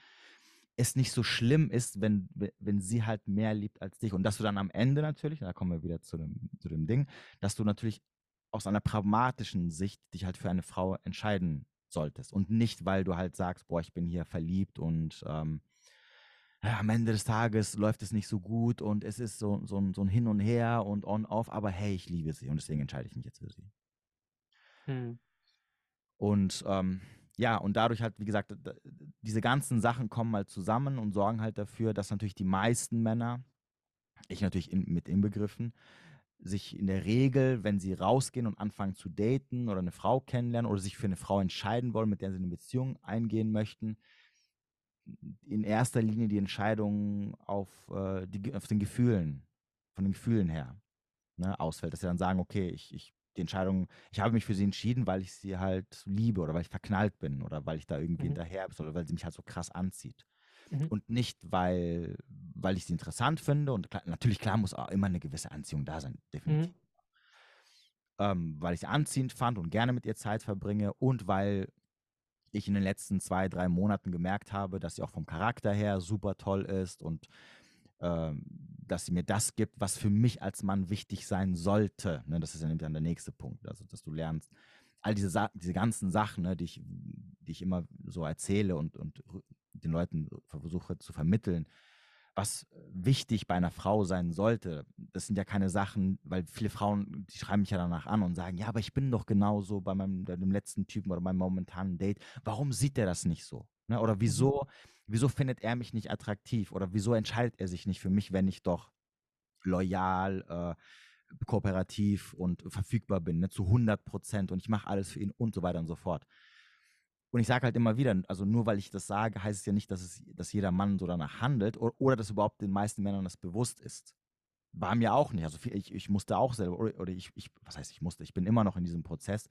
es nicht so schlimm ist, wenn, wenn sie halt mehr liebt als dich. Und dass du dann am Ende natürlich, da kommen wir wieder zu dem, zu dem Ding, dass du natürlich aus einer pragmatischen Sicht dich halt für eine Frau entscheiden solltest. Und nicht, weil du halt sagst, boah, ich bin hier verliebt und ähm, ja, am Ende des Tages läuft es nicht so gut und es ist so, so, so ein Hin und Her und on-off, aber hey, ich liebe sie und deswegen entscheide ich mich jetzt für sie. Hm. Und ähm, ja, und dadurch halt, wie gesagt, diese ganzen Sachen kommen halt zusammen und sorgen halt dafür, dass natürlich die meisten Männer, ich natürlich in, mit inbegriffen, sich in der Regel, wenn sie rausgehen und anfangen zu daten oder eine Frau kennenlernen oder sich für eine Frau entscheiden wollen, mit der sie eine Beziehung eingehen möchten, in erster Linie die Entscheidung auf, äh, die, auf den Gefühlen, von den Gefühlen her ne, ausfällt. Dass sie dann sagen, okay, ich, ich die Entscheidung, ich habe mich für sie entschieden, weil ich sie halt liebe oder weil ich verknallt bin oder weil ich da irgendwie mhm. hinterher bin oder weil sie mich halt so krass anzieht. Mhm. Und nicht, weil, weil ich sie interessant finde. Und klar, natürlich, klar, muss auch immer eine gewisse Anziehung da sein, definitiv. Mhm. Ähm, weil ich sie anziehend fand und gerne mit ihr Zeit verbringe und weil ich in den letzten zwei, drei Monaten gemerkt habe, dass sie auch vom Charakter her super toll ist und dass sie mir das gibt, was für mich als Mann wichtig sein sollte. Ne, das ist dann der nächste Punkt. Also, dass du lernst, all diese, Sa diese ganzen Sachen, ne, die, ich, die ich immer so erzähle und, und den Leuten versuche zu vermitteln, was wichtig bei einer Frau sein sollte. Das sind ja keine Sachen, weil viele Frauen, die schreiben mich ja danach an und sagen, ja, aber ich bin doch genauso bei meinem dem letzten Typen oder meinem momentanen Date. Warum sieht der das nicht so? Ne? Oder mhm. wieso wieso findet er mich nicht attraktiv oder wieso entscheidet er sich nicht für mich, wenn ich doch loyal, äh, kooperativ und verfügbar bin, ne, zu 100 Prozent und ich mache alles für ihn und so weiter und so fort. Und ich sage halt immer wieder, also nur weil ich das sage, heißt es ja nicht, dass, es, dass jeder Mann so danach handelt oder, oder dass überhaupt den meisten Männern das bewusst ist. War mir auch nicht. Also ich, ich musste auch selber, oder, oder ich, ich, was heißt ich musste, ich bin immer noch in diesem Prozess,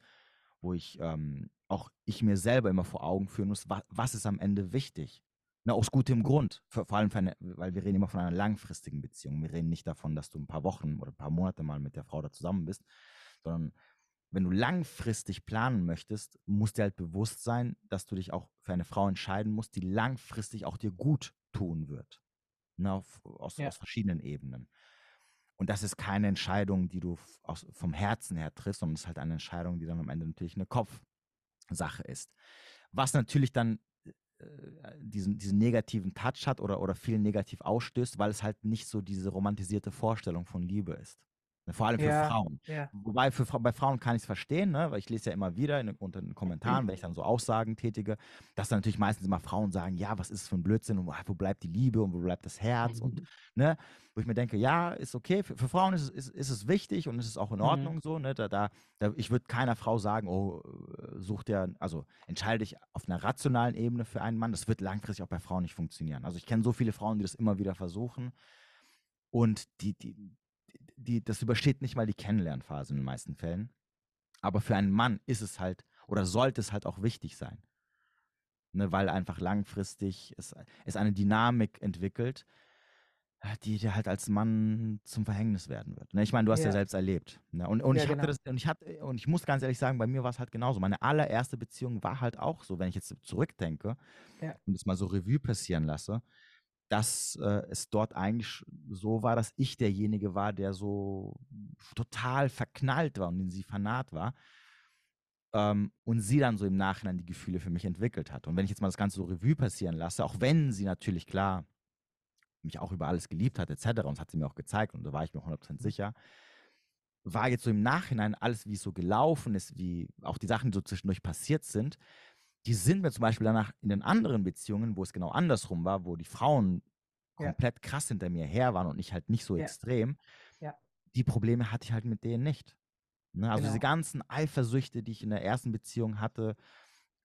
wo ich ähm, auch ich mir selber immer vor Augen führen muss, was, was ist am Ende wichtig. Na, aus gutem Grund. Vor, allem, eine, weil wir reden immer von einer langfristigen Beziehung. Wir reden nicht davon, dass du ein paar Wochen oder ein paar Monate mal mit der Frau da zusammen bist, sondern wenn du langfristig planen möchtest, musst dir halt bewusst sein, dass du dich auch für eine Frau entscheiden musst, die langfristig auch dir gut tun wird. Ne, auf, aus, ja. aus verschiedenen Ebenen. Und das ist keine Entscheidung, die du aus, vom Herzen her triffst, sondern es ist halt eine Entscheidung, die dann am Ende natürlich eine Kopfsache ist. Was natürlich dann diesen, diesen negativen Touch hat oder, oder viel negativ ausstößt, weil es halt nicht so diese romantisierte Vorstellung von Liebe ist. Vor allem für ja, Frauen. Ja. Wobei für, bei Frauen kann ich es verstehen, ne? weil ich lese ja immer wieder in, unter den Kommentaren, mhm. wenn ich dann so Aussagen tätige, dass dann natürlich meistens immer Frauen sagen, ja, was ist es für ein Blödsinn und wo bleibt die Liebe und wo bleibt das Herz mhm. und ne, wo ich mir denke, ja, ist okay, für, für Frauen ist es, ist, ist es wichtig und ist es auch in mhm. Ordnung mhm. so, ne? Da, da, da ich würde keiner Frau sagen, oh, such dir, also entscheide dich auf einer rationalen Ebene für einen Mann. Das wird langfristig auch bei Frauen nicht funktionieren. Also ich kenne so viele Frauen, die das immer wieder versuchen. Und die, die, die, das übersteht nicht mal die Kennenlernphase in den meisten Fällen. Aber für einen Mann ist es halt oder sollte es halt auch wichtig sein. Ne, weil einfach langfristig es, es eine Dynamik entwickelt, äh, die dir halt als Mann zum Verhängnis werden wird. Ne, ich meine, du hast ja, ja selbst erlebt. Ne? Und, und ja, ich hatte genau. das, und ich hatte, und ich muss ganz ehrlich sagen, bei mir war es halt genauso. Meine allererste Beziehung war halt auch so, wenn ich jetzt zurückdenke ja. und es mal so Revue passieren lasse. Dass äh, es dort eigentlich so war, dass ich derjenige war, der so total verknallt war und in sie fanat war. Ähm, und sie dann so im Nachhinein die Gefühle für mich entwickelt hat. Und wenn ich jetzt mal das Ganze so Revue passieren lasse, auch wenn sie natürlich klar mich auch über alles geliebt hat, etc., und das hat sie mir auch gezeigt, und da war ich mir 100% sicher, war jetzt so im Nachhinein alles, wie es so gelaufen ist, wie auch die Sachen, die so zwischendurch passiert sind, die sind mir zum Beispiel danach in den anderen Beziehungen, wo es genau andersrum war, wo die Frauen Ja. komplett krass hinter mir her waren und ich halt nicht so Ja. extrem, Ja. die Probleme hatte ich halt mit denen nicht. Ne? Also diese Genau. ganzen Eifersüchte, die ich in der ersten Beziehung hatte,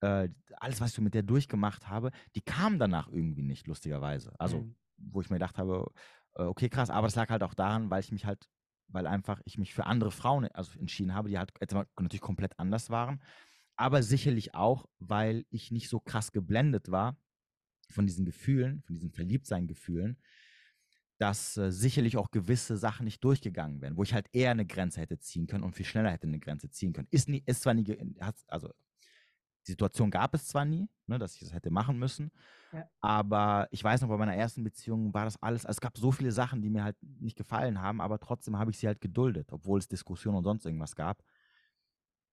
äh, alles, was ich mit der durchgemacht habe, die kamen danach irgendwie nicht, lustigerweise. Also, Mhm. wo ich mir gedacht habe, äh, okay, krass, aber das lag halt auch daran, weil ich mich halt, weil einfach ich mich für andere Frauen also entschieden habe, die halt natürlich komplett anders waren, aber sicherlich auch, weil ich nicht so krass geblendet war von diesen Gefühlen, von diesen Verliebtsein-Gefühlen, dass äh, sicherlich auch gewisse Sachen nicht durchgegangen wären, wo ich halt eher eine Grenze hätte ziehen können und viel schneller hätte eine Grenze ziehen können. Ist, nie, ist zwar nie, also die Situation gab es zwar nie, ne, dass ich das hätte machen müssen, Ja. aber ich weiß noch, bei meiner ersten Beziehung war das alles, also es gab so viele Sachen, die mir halt nicht gefallen haben, aber trotzdem habe ich sie halt geduldet, obwohl es Diskussionen und sonst irgendwas gab,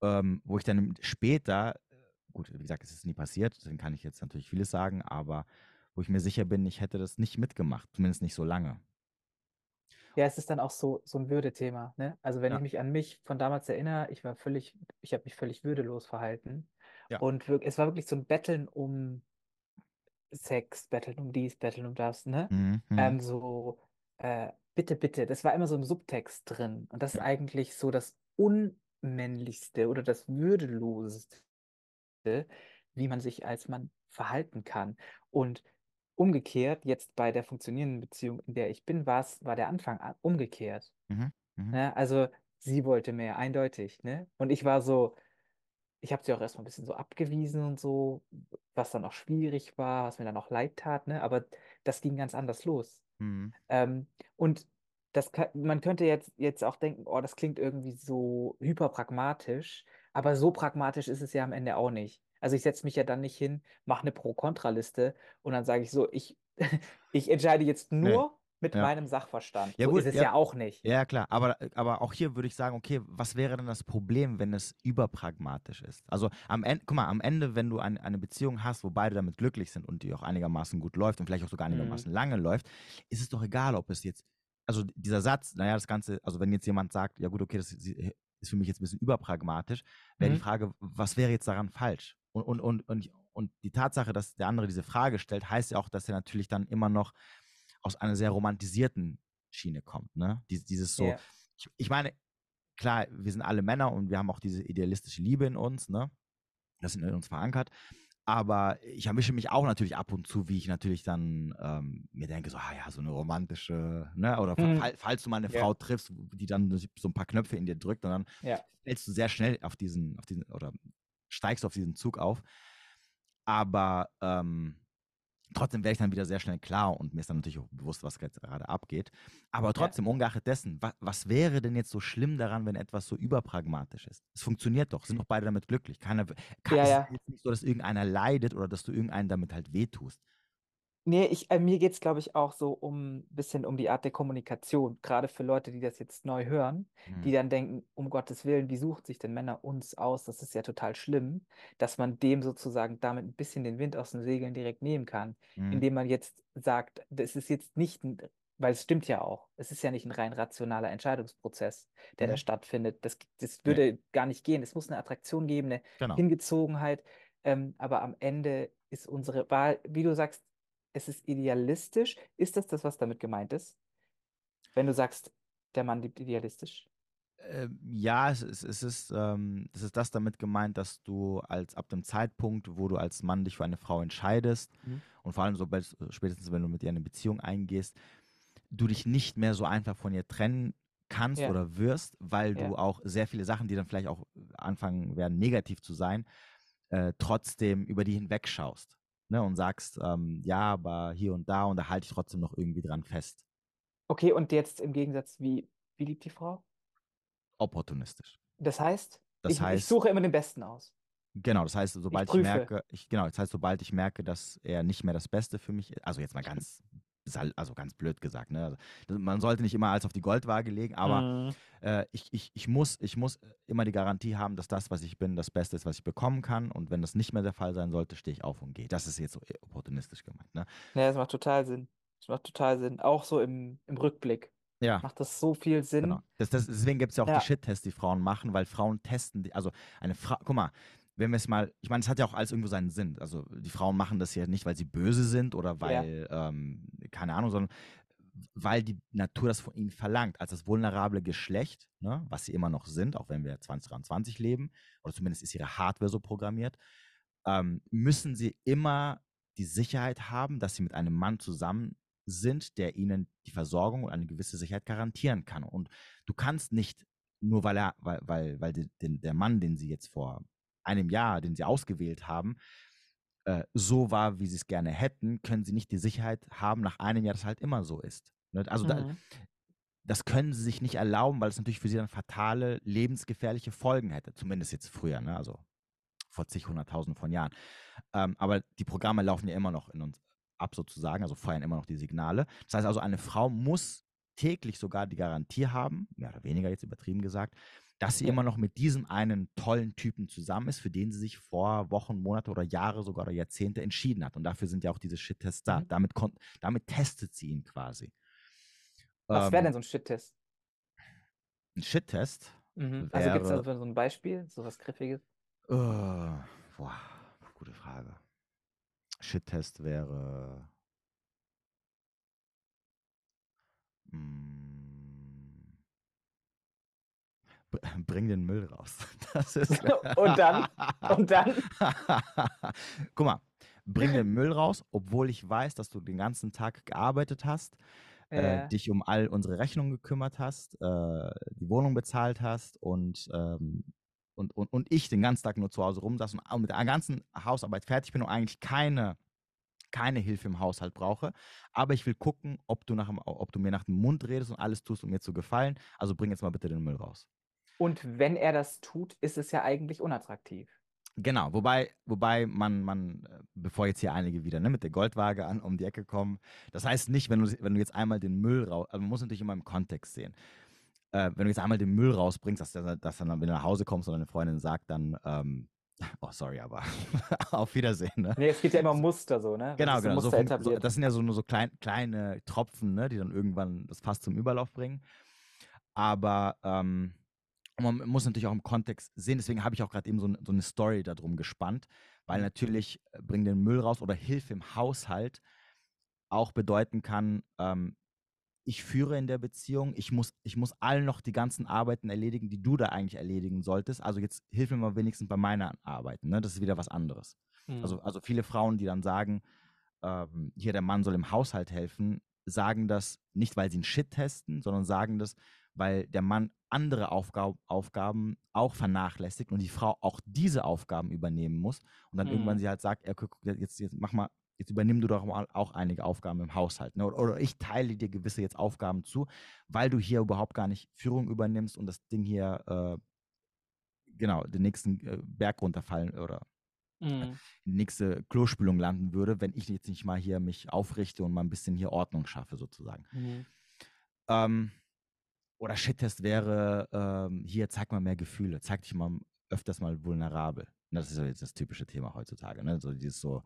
ähm, wo ich dann später, äh, gut, wie gesagt, es ist nie passiert, deswegen kann ich jetzt natürlich vieles sagen, aber wo ich mir sicher bin, ich hätte das nicht mitgemacht, zumindest nicht so lange. Ja, es ist dann auch so, so ein Würdethema, ne? Also wenn Ja. ich mich an mich von damals erinnere, ich war völlig, ich habe mich völlig würdelos verhalten. Ja. Und es war wirklich so ein Betteln um Sex, Betteln um dies, Betteln um das, ne? Mhm, mhm. Ähm, so, äh, bitte, bitte, das war immer so im Subtext drin. Und das ist Ja. eigentlich so das Unmännlichste oder das Würdeloseste, wie man sich als Mann verhalten kann. Und umgekehrt, jetzt bei der funktionierenden Beziehung, in der ich bin, war es, war der Anfang an- umgekehrt. Mhm, mhm. Ne? Also sie wollte mehr, eindeutig, ne? Und ich war so, ich habe sie auch erstmal ein bisschen so abgewiesen und so, was dann auch schwierig war, was mir dann auch leid tat, ne? Aber das ging ganz anders los. Mhm. Ähm, und das kann, man könnte jetzt, jetzt auch denken, oh, das klingt irgendwie so hyperpragmatisch, aber so pragmatisch ist es ja am Ende auch nicht. Also ich setze mich ja dann nicht hin, mache eine Pro-Kontra-Liste und dann sage ich so, ich, ich entscheide jetzt Nee. nur mit Ja. meinem Sachverstand. Ja, so gut, ist es ja. ja auch nicht. Ja, klar, aber, aber auch hier würde ich sagen, okay, was wäre denn das Problem, wenn es überpragmatisch ist? Also am Ende, guck mal, am Ende, wenn du ein, eine Beziehung hast, wo beide damit glücklich sind und die auch einigermaßen gut läuft und vielleicht auch sogar Mhm. einigermaßen lange läuft, ist es doch egal, ob es jetzt, also dieser Satz, naja, das Ganze, also wenn jetzt jemand sagt, ja gut, okay, das ist ist für mich jetzt ein bisschen überpragmatisch, wäre die Mhm. Frage, was wäre jetzt daran falsch? Und, und, und, und, und die Tatsache, dass der andere diese Frage stellt, heißt ja auch, dass er natürlich dann immer noch aus einer sehr romantisierten Schiene kommt. Ne? Dies, dieses so, Ja. ich, ich meine, klar, wir sind alle Männer und wir haben auch diese idealistische Liebe in uns, ne? Das ist in uns verankert. Aber ich erwische mich auch natürlich ab und zu, wie ich natürlich dann ähm, mir denke, so, ah ja, so eine romantische, ne? Oder Mhm. fall, falls du mal eine Ja. Frau triffst, die dann so ein paar Knöpfe in dir drückt und dann Ja. fällst du sehr schnell auf diesen, auf diesen, oder steigst auf diesen Zug auf. Aber ähm, trotzdem werde ich dann wieder sehr schnell klar und mir ist dann natürlich auch bewusst, was jetzt gerade abgeht. Aber trotzdem, ungeachtet dessen, wa was wäre denn jetzt so schlimm daran, wenn etwas so überpragmatisch ist? Es funktioniert doch, sind doch beide damit glücklich. Keiner, kann, Ja, es ja. nicht so, dass irgendeiner leidet oder dass du irgendeinen damit halt wehtust. Nee, ich, äh, mir geht es, glaube ich, auch so um ein bisschen um die Art der Kommunikation. Gerade für Leute, die das jetzt neu hören, die Mhm. dann denken, um Gottes Willen, wie sucht sich denn Männer uns aus? Das ist ja total schlimm, dass man dem sozusagen damit ein bisschen den Wind aus den Segeln direkt nehmen kann, Mhm. indem man jetzt sagt, das ist jetzt nicht, ein, weil es stimmt ja auch, es ist ja nicht ein rein rationaler Entscheidungsprozess, der da Mhm. stattfindet. Das, das Nee. würde gar nicht gehen. Es muss eine Attraktion geben, eine Genau. Hingezogenheit. Ähm, aber am Ende ist unsere Wahl, wie du sagst, es ist idealistisch. Ist das das, was damit gemeint ist? Wenn du sagst, der Mann liebt idealistisch? Ähm, ja, es, ist- es, ist, ähm, es ist das damit gemeint, dass du als ab dem Zeitpunkt, wo du als Mann dich für eine Frau entscheidest Mhm. und vor allem so spätestens, wenn du mit ihr eine Beziehung eingehst, du dich nicht mehr so einfach von ihr trennen kannst Ja. oder wirst, weil Ja. du auch sehr viele Sachen, die dann vielleicht auch anfangen werden, negativ zu sein, äh, trotzdem über die hinwegschaust. Ne, und sagst, ähm, ja, aber hier und da und da halte ich trotzdem noch irgendwie dran fest. Okay, und jetzt im Gegensatz, wie, wie liebt die Frau? Opportunistisch. Das heißt, Das ich, ich heißt- suche immer den Besten aus. Genau, das heißt, sobald ich, prüfe. merke, ich, genau, das heißt, sobald ich merke, dass er nicht mehr das Beste für mich ist, also jetzt mal ganz also ganz blöd gesagt. Ne? Also, man sollte nicht immer alles auf die Goldwaage legen, aber Mhm. äh, ich, ich, ich, muss, ich muss immer die Garantie haben, dass das, was ich bin, das Beste ist, was ich bekommen kann. Und wenn das nicht mehr der Fall sein sollte, stehe ich auf und gehe. Das ist jetzt so opportunistisch gemeint. Ne? Ja, das macht total Sinn. Das macht total Sinn. Auch so im, im Rückblick Ja. macht das so viel Sinn. Genau. Das, das, deswegen gibt es ja auch Ja. die Shit-Tests, die Frauen machen, weil Frauen testen, die, also eine Frau, guck mal, wenn wir es mal, ich meine, es hat ja auch alles irgendwo seinen Sinn. Also die Frauen machen das ja nicht, weil sie böse sind oder weil, ähm, keine Ahnung, sondern weil die Natur das von ihnen verlangt, als das vulnerable Geschlecht, ne, was sie immer noch sind, auch wenn wir 2023 leben, oder zumindest ist ihre Hardware so programmiert, ähm, müssen sie immer die Sicherheit haben, dass sie mit einem Mann zusammen sind, der ihnen die Versorgung und eine gewisse Sicherheit garantieren kann. Und du kannst nicht, nur weil er, weil, weil, weil die, den, der Mann, den sie jetzt vor einem Jahr, den sie ausgewählt haben, äh, so war, wie sie es gerne hätten, können sie nicht die Sicherheit haben nach einem Jahr, dass halt immer so ist. Ne? Also da, Mhm. das können sie sich nicht erlauben, weil es natürlich für sie dann fatale, lebensgefährliche Folgen hätte. Zumindest jetzt früher, ne? also vor zig, hunderttausend von Jahren. Ähm, aber die Programme laufen ja immer noch in uns ab, sozusagen, also feuern immer noch die Signale. Das heißt also, eine Frau muss täglich sogar die Garantie haben, mehr oder weniger jetzt übertrieben gesagt, dass sie immer noch mit diesem einen tollen Typen zusammen ist, für den sie sich vor Wochen, Monate oder Jahre, sogar oder Jahrzehnte entschieden hat. Und dafür sind ja auch diese Shit-Tests da. Mhm. Damit, damit testet sie ihn quasi. Was wäre Ähm, denn so ein Shit-Test? Ein Shit-Test Mhm. Also gibt es wäre- also so ein Beispiel, so was Griffiges? Äh, boah, gute Frage. Shit-Test wäre. Mm, Bring den Müll raus. Das ist. Und dann? Und dann? Guck mal, bring den Müll raus, obwohl ich weiß, dass du den ganzen Tag gearbeitet hast, äh, Äh, dich um all unsere Rechnungen gekümmert hast, äh, die Wohnung bezahlt hast und, ähm, und, und, und ich den ganzen Tag nur zu Hause rumsaß und mit der ganzen Hausarbeit fertig bin und eigentlich keine, keine Hilfe im Haushalt brauche. Aber ich will gucken, ob du, nach ob du mir nach dem Mund redest und alles tust, um mir zu gefallen. Also bring jetzt mal bitte den Müll raus. Und wenn er das tut, ist es ja eigentlich unattraktiv. Genau, wobei, wobei man, man, äh, bevor jetzt hier einige wieder ne, mit der Goldwaage an um die Ecke kommen, das heißt nicht, wenn du, wenn du jetzt einmal den Müll raus, also man muss natürlich immer im Kontext sehen. Äh, wenn du jetzt einmal den Müll rausbringst, dass, dass dann, wenn du nach Hause kommst und deine Freundin sagt dann, ähm, oh sorry, aber auf Wiedersehen, ne? Nee, es geht ja immer um Muster so, ne? Genau, genau. So so, das sind ja so nur so klein, kleine Tropfen, ne, die dann irgendwann das Fass zum Überlauf bringen. Aber ähm, man muss natürlich auch im Kontext sehen, deswegen habe ich auch gerade eben so, so eine Story darum gespannt, weil natürlich äh, bring den Müll raus oder Hilfe im Haushalt auch bedeuten kann, ähm, ich führe in der Beziehung, ich muss, ich muss allen noch die ganzen Arbeiten erledigen, die du da eigentlich erledigen solltest. Also jetzt hilf mir mal wenigstens bei meinen Arbeiten, ne? Das ist wieder was anderes. Mhm. Also, also viele Frauen, die dann sagen, ähm, hier der Mann soll im Haushalt helfen, sagen das nicht, weil sie einen Shit testen, sondern sagen das, weil der Mann andere Aufgab Aufgaben auch vernachlässigt und die Frau auch diese Aufgaben übernehmen muss. Und dann irgendwann Mhm. sie halt sagt, ja, guck, jetzt, jetzt mach mal, jetzt übernimm du doch mal auch einige Aufgaben im Haushalt. Ne? Oder, oder ich teile dir gewisse jetzt Aufgaben zu, weil du hier überhaupt gar nicht Führung übernimmst und das Ding hier, äh, genau, den nächsten äh, Berg runterfallen oder Mhm. in die nächste Klospülung landen würde, wenn ich jetzt nicht mal hier mich aufrichte und mal ein bisschen hier Ordnung schaffe, sozusagen. Mhm. Ähm, oder Shit-Test wäre, ähm, hier zeig mal mehr Gefühle, zeig dich mal öfters mal vulnerabel. Und Das ist so jetzt das typische Thema heutzutage. Ne? So dieses so,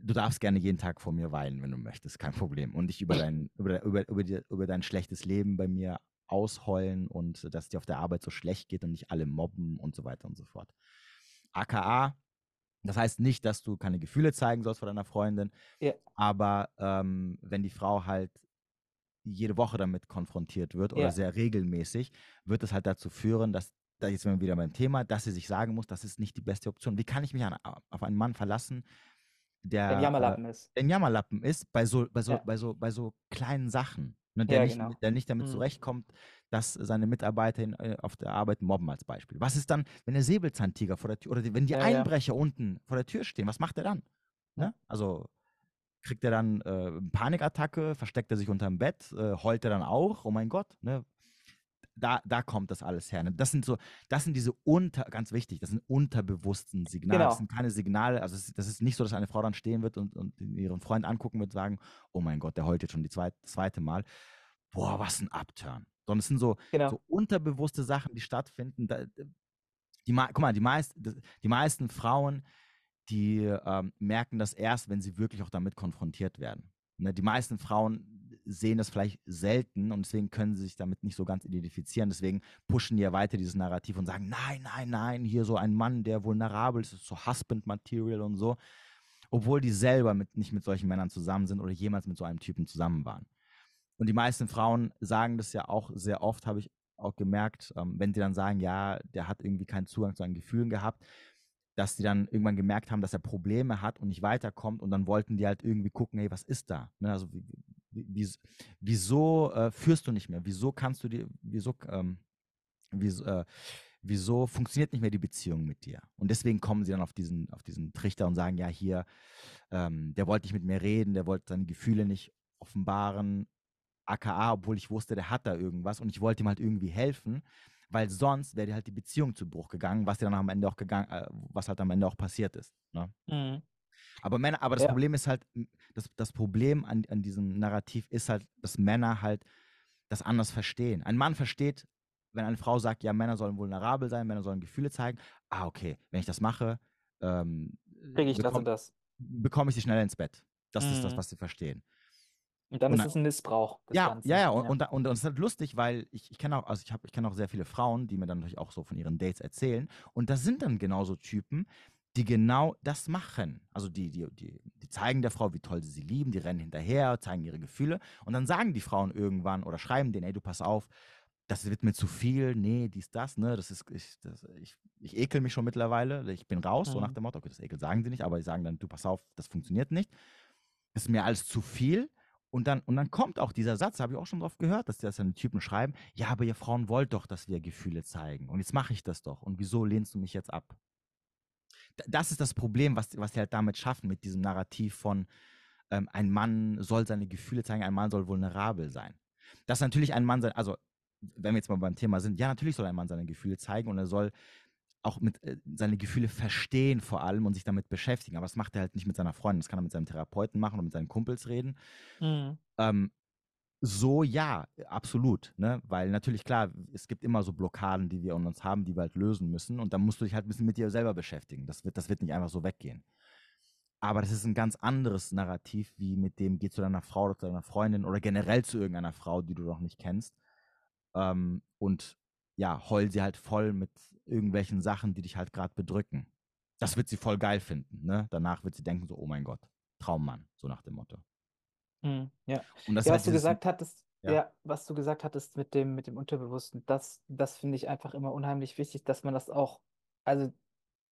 du darfst gerne jeden Tag vor mir weinen, wenn du möchtest, kein Problem. Und dich über dein, über, über, über, die, über dein schlechtes Leben bei mir ausheulen und dass dir auf der Arbeit so schlecht geht und nicht alle mobben und so weiter und so fort. AKA, das heißt nicht, dass du keine Gefühle zeigen sollst vor deiner Freundin, Ja. aber ähm, wenn die Frau halt jede Woche damit konfrontiert wird oder Ja. sehr regelmäßig, wird es halt dazu führen, dass, da jetzt sind wir wieder beim Thema, dass sie sich sagen muss, das ist nicht die beste Option. Wie kann ich mich an, auf einen Mann verlassen, der Ein äh, Jammerlappen ist. ein Jammerlappen ist bei so, bei so, Ja. bei so, bei so kleinen Sachen. Ne, der, Ja, nicht, genau. der nicht damit Mhm. zurechtkommt, dass seine Mitarbeiter in, äh, auf der Arbeit mobben als Beispiel. Was ist dann, wenn der Säbelzahntiger vor der Tür oder die, wenn die. Einbrecher unten vor der Tür stehen, was macht er dann? Ne? Also kriegt er dann äh, Panikattacke, versteckt er sich unterm Bett, äh, heult er dann auch, oh mein Gott. Ne? da, da kommt das alles her. Ne? Das sind so, das sind diese unter, ganz wichtig, das sind unterbewussten Signale. Genau. Das sind keine Signale, also es, das ist nicht so, dass eine Frau dann stehen wird und, und ihren Freund angucken wird und sagen, oh mein Gott, der heult jetzt schon die zweite, zweite Mal. Boah, was ein Upturn. Sondern es sind so, Genau. so unterbewusste Sachen, die stattfinden. Da, die, guck mal, die, meist, die meisten Frauen, die ähm, merken das erst, wenn sie wirklich auch damit konfrontiert werden. Ne, die meisten Frauen sehen das vielleicht selten und deswegen können sie sich damit nicht so ganz identifizieren. Deswegen pushen die ja weiter dieses Narrativ und sagen, nein, nein, nein, hier so ein Mann, der vulnerabel ist, ist so Husband-Material und so. Obwohl die selber mit, nicht mit solchen Männern zusammen sind oder jemals mit so einem Typen zusammen waren. Und die meisten Frauen sagen das ja auch sehr oft, habe ich auch gemerkt, ähm, wenn die dann sagen, ja, der hat irgendwie keinen Zugang zu seinen Gefühlen gehabt, dass die dann irgendwann gemerkt haben, dass er Probleme hat und nicht weiterkommt und dann wollten die halt irgendwie gucken, hey, was ist da? Ne, also wie, wie, wie, wieso äh, führst du nicht mehr? Wieso kannst du dir, wieso, ähm, wieso, äh, wieso funktioniert nicht mehr die Beziehung mit dir? Und deswegen kommen sie dann auf diesen, auf diesen Trichter und sagen, ja, hier, ähm, der wollte nicht mit mir reden, der wollte seine Gefühle nicht offenbaren, aka, obwohl ich wusste, der hat da irgendwas und ich wollte ihm halt irgendwie helfen, weil sonst wäre dir halt die Beziehung zu Bruch gegangen, was dir dann am Ende auch gegangen, äh, was halt am Ende auch passiert ist. Ne? Mhm. Aber Männer, aber das Ja. Problem ist halt, das, das Problem an, an diesem Narrativ ist halt, dass Männer halt das anders verstehen. Ein Mann versteht, wenn eine Frau sagt, ja, Männer sollen vulnerabel sein, Männer sollen Gefühle zeigen, ah, okay, wenn ich das mache, ähm, Kriege ich das bekomm- und das. bekomme ich sie schnell ins Bett. Das ist das, Mhm. was sie verstehen. Und dann Und ist es ein Missbrauch Ja, Ganzen. ja, ja, und, und, da- und, und es ist halt lustig, weil ich, ich kenne auch, also ich habe, ich kenne auch sehr viele Frauen, die mir dann natürlich auch so von ihren Dates erzählen. Und das sind dann genauso Typen, die genau das machen. Also die, die, die, die zeigen der Frau, wie toll sie sie lieben, die rennen hinterher, zeigen ihre Gefühle. Und dann sagen die Frauen irgendwann oder schreiben denen, ey, du pass auf, das wird mir zu viel, nee, dies, das, ne, das ist, ich, das, ich, ich ekel mich schon mittlerweile, ich bin raus, so nach Mhm. dem Motto, okay, das Ekel sagen sie nicht, aber die sagen dann, du pass auf, das funktioniert nicht. Das ist mir alles zu viel. Und dann, und dann kommt auch dieser Satz, habe ich auch schon drauf gehört, dass das dann Typen schreiben, ja, aber ihr Frauen wollt doch, dass wir Gefühle zeigen. Und jetzt mache ich das doch. Und wieso lehnst du mich jetzt ab? Das ist das Problem, was, was die halt damit schaffen, mit diesem Narrativ von, ähm, ein Mann soll seine Gefühle zeigen, ein Mann soll vulnerabel sein. Dass natürlich ein Mann sein, also wenn wir jetzt mal beim Thema sind, ja, natürlich soll ein Mann seine Gefühle zeigen und er soll auch mit äh, seine Gefühle verstehen vor allem und sich damit beschäftigen. Aber das macht er halt nicht mit seiner Freundin, das kann er mit seinem Therapeuten machen oder mit seinen Kumpels reden. Mhm. Ähm, so ja, absolut, ne? Weil natürlich klar, es gibt immer so Blockaden, die wir in uns haben, die wir halt lösen müssen. Und dann musst du dich halt ein bisschen mit dir selber beschäftigen. Das wird, das wird nicht einfach so weggehen. Aber das ist ein ganz anderes Narrativ, wie mit dem geh zu deiner Frau oder zu deiner Freundin oder generell zu irgendeiner Frau, die du noch nicht kennst. Ähm, und ja, heul sie halt voll mit irgendwelchen Sachen, die dich halt gerade bedrücken. Das wird sie voll geil finden, ne? Danach wird sie denken so, oh mein Gott, Traummann, so nach dem Motto. Mhm. Ja. Und das Ja, was du gesagt hattest, Ja. ja. was du gesagt hattest mit dem, mit dem Unterbewussten, das, das finde ich einfach immer unheimlich wichtig, dass man das auch, also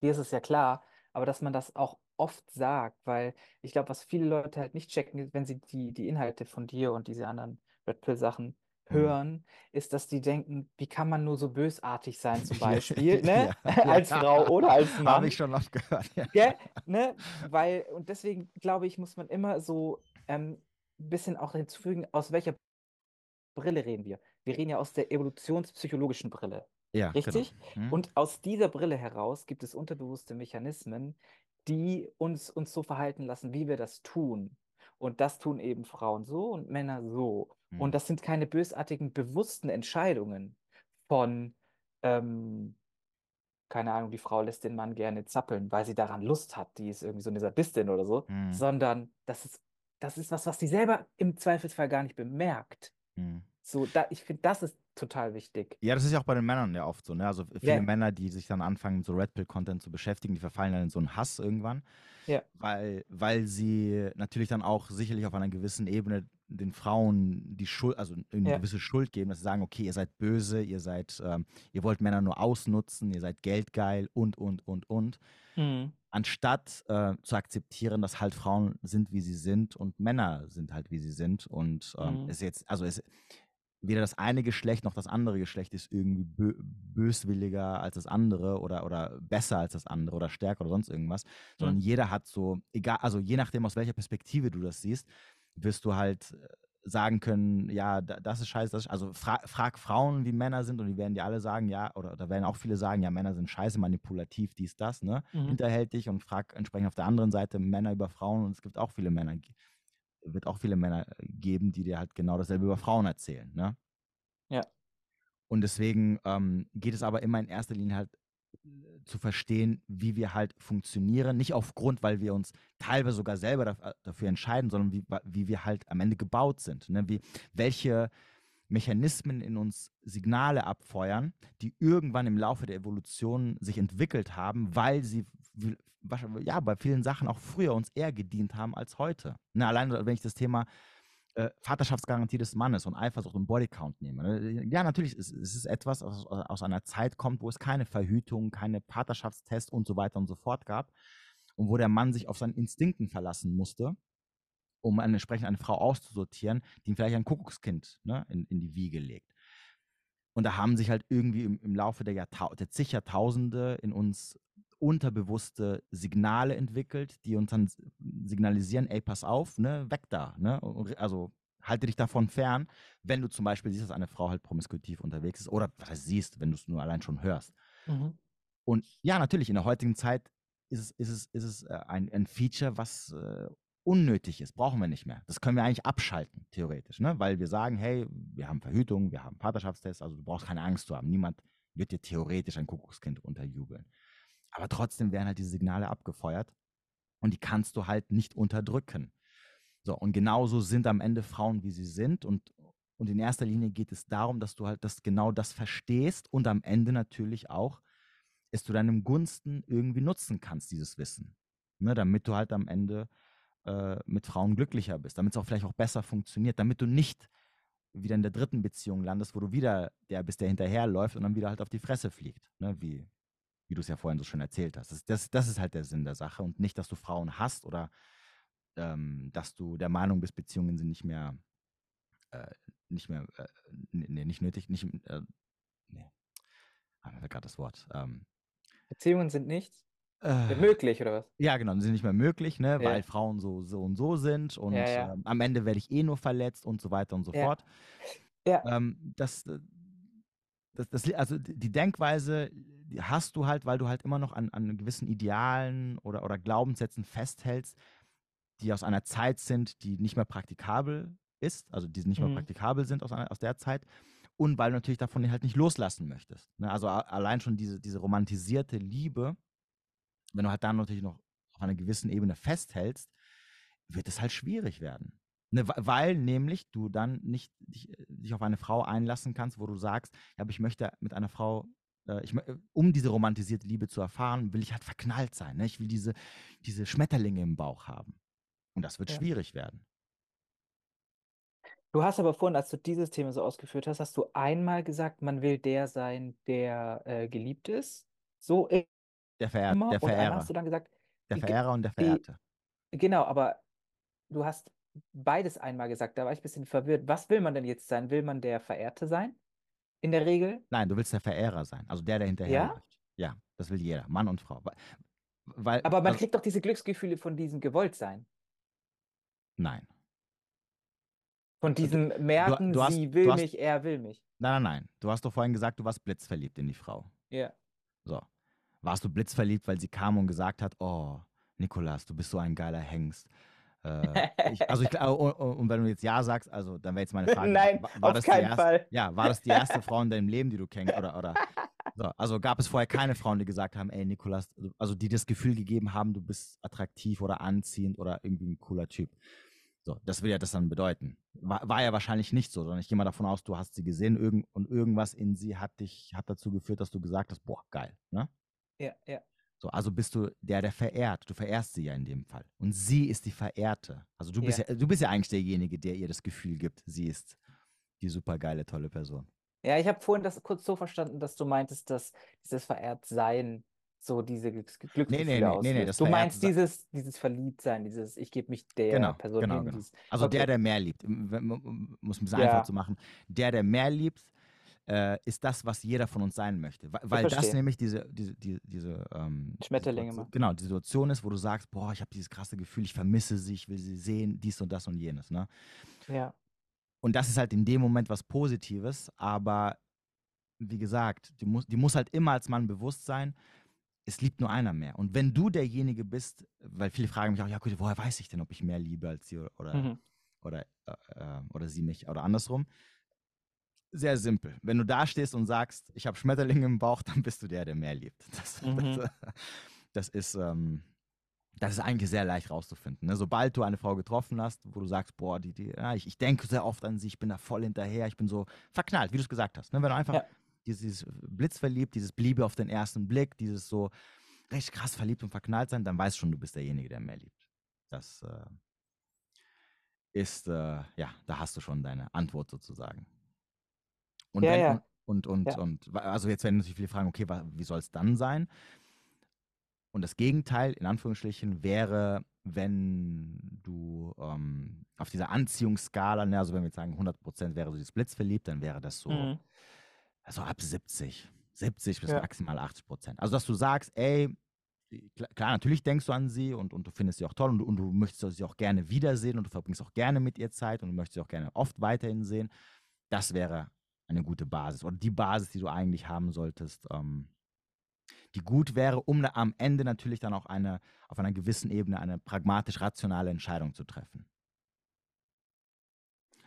dir ist es ja klar, aber dass man das auch oft sagt, weil ich glaube, was viele Leute halt nicht checken, wenn sie die, die Inhalte von dir und diese anderen Red Pill-Sachen Mhm. Hören, ist, dass die denken, wie kann man nur so bösartig sein, zum Ja, Beispiel, ne? ja, Als ja. Frau oder als Mann. Habe ich schon oft gehört, ja. Gell? Ne? Weil, und deswegen glaube ich, muss man immer so ähm, ein bisschen auch hinzufügen, aus welcher Brille reden wir? Wir reden ja aus der evolutionspsychologischen Brille. Ja, Richtig? Genau. Hm? Und aus dieser Brille heraus gibt es unterbewusste Mechanismen, die uns, uns so verhalten lassen, wie wir das tun. Und das tun eben Frauen so und Männer so. Hm. Und das sind keine bösartigen, bewussten Entscheidungen von, ähm, keine Ahnung, die Frau lässt den Mann gerne zappeln, weil sie daran Lust hat, die ist irgendwie so eine Sadistin oder so, Hm. sondern das ist, das ist was, was sie selber im Zweifelsfall gar nicht bemerkt. Hm. So, da, ich finde, das ist total wichtig. Ja, das ist ja auch bei den Männern ja oft so, ne? Also viele Ja. Männer, die sich dann anfangen, mit so Red Pill-Content zu beschäftigen, die verfallen dann in so einen Hass irgendwann. Ja. Weil, weil sie natürlich dann auch sicherlich auf einer gewissen Ebene den Frauen die Schuld, also eine Ja. gewisse Schuld geben, dass sie sagen, okay, ihr seid böse, ihr seid, ähm, ihr wollt Männer nur ausnutzen, ihr seid geldgeil und, und, und, und. Mhm. Anstatt äh, zu akzeptieren, dass halt Frauen sind, wie sie sind und Männer sind halt, wie sie sind. Und ähm, Mhm. ist jetzt, also ist weder das eine Geschlecht noch das andere Geschlecht ist irgendwie bö böswilliger als das andere oder, oder besser als das andere oder stärker oder sonst irgendwas, sondern Mhm. jeder hat so, egal, also je nachdem, aus welcher Perspektive du das siehst, wirst du halt, äh, sagen können, ja, das ist scheiße, das ist, also fra frag Frauen, wie Männer sind und die werden dir alle sagen, ja, oder da werden auch viele sagen, ja, Männer sind scheiße, manipulativ, dies, das, ne, mhm. hinterhältig und frag entsprechend auf der anderen Seite Männer über Frauen und es gibt auch viele Männer, wird auch viele Männer äh, geben, die dir halt genau dasselbe über Frauen erzählen, ne? Ja. Und deswegen ähm, geht es aber immer in erster Linie halt zu verstehen, wie wir halt funktionieren. Nicht aufgrund, weil wir uns teilweise sogar selber äh, dafür entscheiden, sondern wie, wie wir halt am Ende gebaut sind. Ne? Wie, welche Mechanismen in uns Signale abfeuern, die irgendwann im Laufe der Evolution sich entwickelt haben, weil sie ja, bei vielen Sachen auch früher uns eher gedient haben als heute. Ne? Allein wenn ich das Thema äh, Vaterschaftsgarantie des Mannes und Eifersucht und Bodycount nehme. Ne? Ja, natürlich ist es etwas, was aus, aus einer Zeit kommt, wo es keine Verhütung, keine Vaterschaftstests und so weiter und so fort gab und wo der Mann sich auf seinen Instinkten verlassen musste, um eine, entsprechend eine Frau auszusortieren, die ihm vielleicht ein Kuckuckskind ne, in, in die Wiege legt. Und da haben sich halt irgendwie im, im Laufe der, Jahrtau der zig Jahrtausende in uns unterbewusste Signale entwickelt, die uns dann signalisieren, ey, pass auf, ne, weg da, ne? Also halte dich davon fern, wenn du zum Beispiel siehst, dass eine Frau halt promiskutiv unterwegs ist oder was heißt siehst, wenn du es nur allein schon hörst. Mhm. Und ja, natürlich, in der heutigen Zeit ist es, ist es, ist es äh, ein, ein Feature, was äh, unnötig ist, brauchen wir nicht mehr. Das können wir eigentlich abschalten, theoretisch, ne? weil wir sagen, hey, wir haben Verhütung, wir haben Vaterschaftstests, also du brauchst keine Angst zu haben. Niemand wird dir theoretisch ein Kuckuckskind unterjubeln. Aber trotzdem werden halt diese Signale abgefeuert und die kannst du halt nicht unterdrücken. So, und genauso sind am Ende Frauen, wie sie sind. Und, und in erster Linie geht es darum, dass du halt das, genau das verstehst und am Ende natürlich auch es zu deinem Gunsten irgendwie nutzen kannst, dieses Wissen. Ne, damit du halt am Ende äh, mit Frauen glücklicher bist, damit es auch vielleicht auch besser funktioniert, damit du nicht wieder in der dritten Beziehung landest, wo du wieder der bist, der hinterherläuft und dann wieder halt auf die Fresse fliegt, ne, wie wie du es ja vorhin so schön erzählt hast. Das, das, das ist halt der Sinn der Sache und nicht, dass du Frauen hast oder ähm, dass du der Meinung bist, Beziehungen sind nicht mehr, äh, nicht mehr, äh, nee, nicht nötig, nicht, äh, nee, haben wir gerade das Wort. Ähm, Beziehungen sind nicht äh, möglich, oder was? Ja, genau, sind nicht mehr möglich, ne, ja. weil Frauen so, so und so sind und ja, ja. Ähm, am Ende werde ich eh nur verletzt und so weiter und so fort. Ja. Ähm, das, äh, das, das, also die Denkweise hast du halt, weil du halt immer noch an, an gewissen Idealen oder, oder Glaubenssätzen festhältst, die aus einer Zeit sind, die nicht mehr praktikabel ist, also die nicht mehr mhm. praktikabel sind aus, einer, aus der Zeit. Und weil du natürlich davon halt nicht loslassen möchtest. Ne? Also allein schon diese, diese romantisierte Liebe, wenn du halt dann natürlich noch auf einer gewissen Ebene festhältst, wird es halt schwierig werden. Ne, weil nämlich du dann nicht dich, äh, dich, auf eine Frau einlassen kannst, wo du sagst, ja, aber ich möchte mit einer Frau äh, ich, äh, um diese romantisierte Liebe zu erfahren, will ich halt verknallt sein. Ne? Ich will diese, diese Schmetterlinge im Bauch haben. Und das wird ja. schwierig werden. Du hast aber vorhin, als du dieses Thema so ausgeführt hast, hast du einmal gesagt, man will der sein, der äh, geliebt ist. So der, immer. der Verehrer. Und hast du dann gesagt, der Verehrer und der Verehrte. Die, genau, aber du hast beides einmal gesagt. Da war ich ein bisschen verwirrt. Was will man denn jetzt sein? Will man der Verehrte sein? in der Regel? Nein, du willst der Verehrer sein, also der, der hinterherläuft. Ja? ja, das will jeder, Mann und Frau. Weil, Aber man also, kriegt doch diese Glücksgefühle von diesem Gewolltsein. Nein. Von also diesem du, Merken, du hast, sie will hast, mich, er will mich. Nein, nein, nein. Du hast doch vorhin gesagt, du warst blitzverliebt in die Frau. Ja. So. Warst du blitzverliebt, weil sie kam und gesagt hat, oh, Nikolas, du bist so ein geiler Hengst. Äh, ich, also ich, und, und, wenn du jetzt ja sagst, also dann wäre jetzt meine Frage. Nein, war, war auf keinen erste, Fall. Ja, war das die erste Frau in deinem Leben, die du kennst? Oder, oder so, also gab es vorher keine Frauen, die gesagt haben, ey Nikolas, also die das Gefühl gegeben haben, du bist attraktiv oder anziehend oder irgendwie ein cooler Typ. So, das will ja das dann bedeuten. War, war ja wahrscheinlich nicht so, sondern ich gehe mal davon aus, du hast sie gesehen irgend, und irgendwas in sie hat dich, hat dazu geführt, dass du gesagt hast, boah, geil, ne? Ja, ja. So, also bist du der, der verehrt. Du verehrst sie ja in dem Fall. Und sie ist die Verehrte. Also du bist ja, ja du bist ja eigentlich derjenige, der ihr das Gefühl gibt, sie ist die supergeile, tolle Person. Ja, ich habe vorhin das kurz so verstanden, dass du meintest, dass dieses Verehrtsein so diese Glücksgefühle nee, nee, nee, nee, nee, Du meinst dieses, dieses Verliebtsein, dieses Ich gebe mich der genau, Person genau, hin. Genau. Also okay. der, der mehr liebt. Es ein bisschen ja. einfach zu machen. Der, der mehr liebt, äh, ist das, was jeder von uns sein möchte. Weil, das nämlich diese, diese, diese, diese ähm, Schmetterlinge macht. Genau, die Situation ist, wo du sagst, boah, ich habe dieses krasse Gefühl, ich vermisse sie, ich will sie sehen, dies und das und jenes. Ne? Ja. und das ist halt in dem Moment was Positives, aber wie gesagt, die muss, die muss halt immer als Mann bewusst sein, es liebt nur einer mehr. Und wenn du derjenige bist, weil viele fragen mich auch, ja gut, woher weiß ich denn, ob ich mehr liebe als sie oder, mhm. oder, äh, äh, oder sie mich oder andersrum? Sehr simpel. Wenn du da stehst und sagst, ich habe Schmetterlinge im Bauch, dann bist du der, der mehr liebt. Das, mhm. das, das ist, ähm, das ist eigentlich sehr leicht rauszufinden. Ne? Sobald du eine Frau getroffen hast, wo du sagst, boah, die, die, ja, ich, ich denke sehr oft an sie, ich bin da voll hinterher, ich bin so verknallt, wie du es gesagt hast. Ne? Wenn du einfach ja. dieses Blitzverliebt, dieses Bliebe auf den ersten Blick, dieses so recht krass verliebt und verknallt sein, dann weißt du schon, du bist derjenige, der mehr liebt. Das äh, ist, äh, ja, da hast du schon deine Antwort sozusagen. Und, ja, wenn, ja. und, und, ja. und, also jetzt werden natürlich viele fragen, okay, wie soll es dann sein? Und das Gegenteil, in Anführungsstrichen, wäre, wenn du ähm, auf dieser Anziehungsskala, ne, also wenn wir jetzt sagen, 100% wäre so dieses Blitzverliebt, dann wäre das so, mhm. also ab 70, 70 bis maximal 80%. Also, dass du sagst, ey, klar, natürlich denkst du an sie und, und du findest sie auch toll und, und du möchtest sie auch gerne wiedersehen und du verbringst auch gerne mit ihr Zeit und du möchtest sie auch gerne oft weiterhin sehen. Das wäre eine gute Basis oder die Basis, die du eigentlich haben solltest, ähm, die gut wäre, um am Ende natürlich dann auch eine, auf einer gewissen Ebene eine pragmatisch-rationale Entscheidung zu treffen.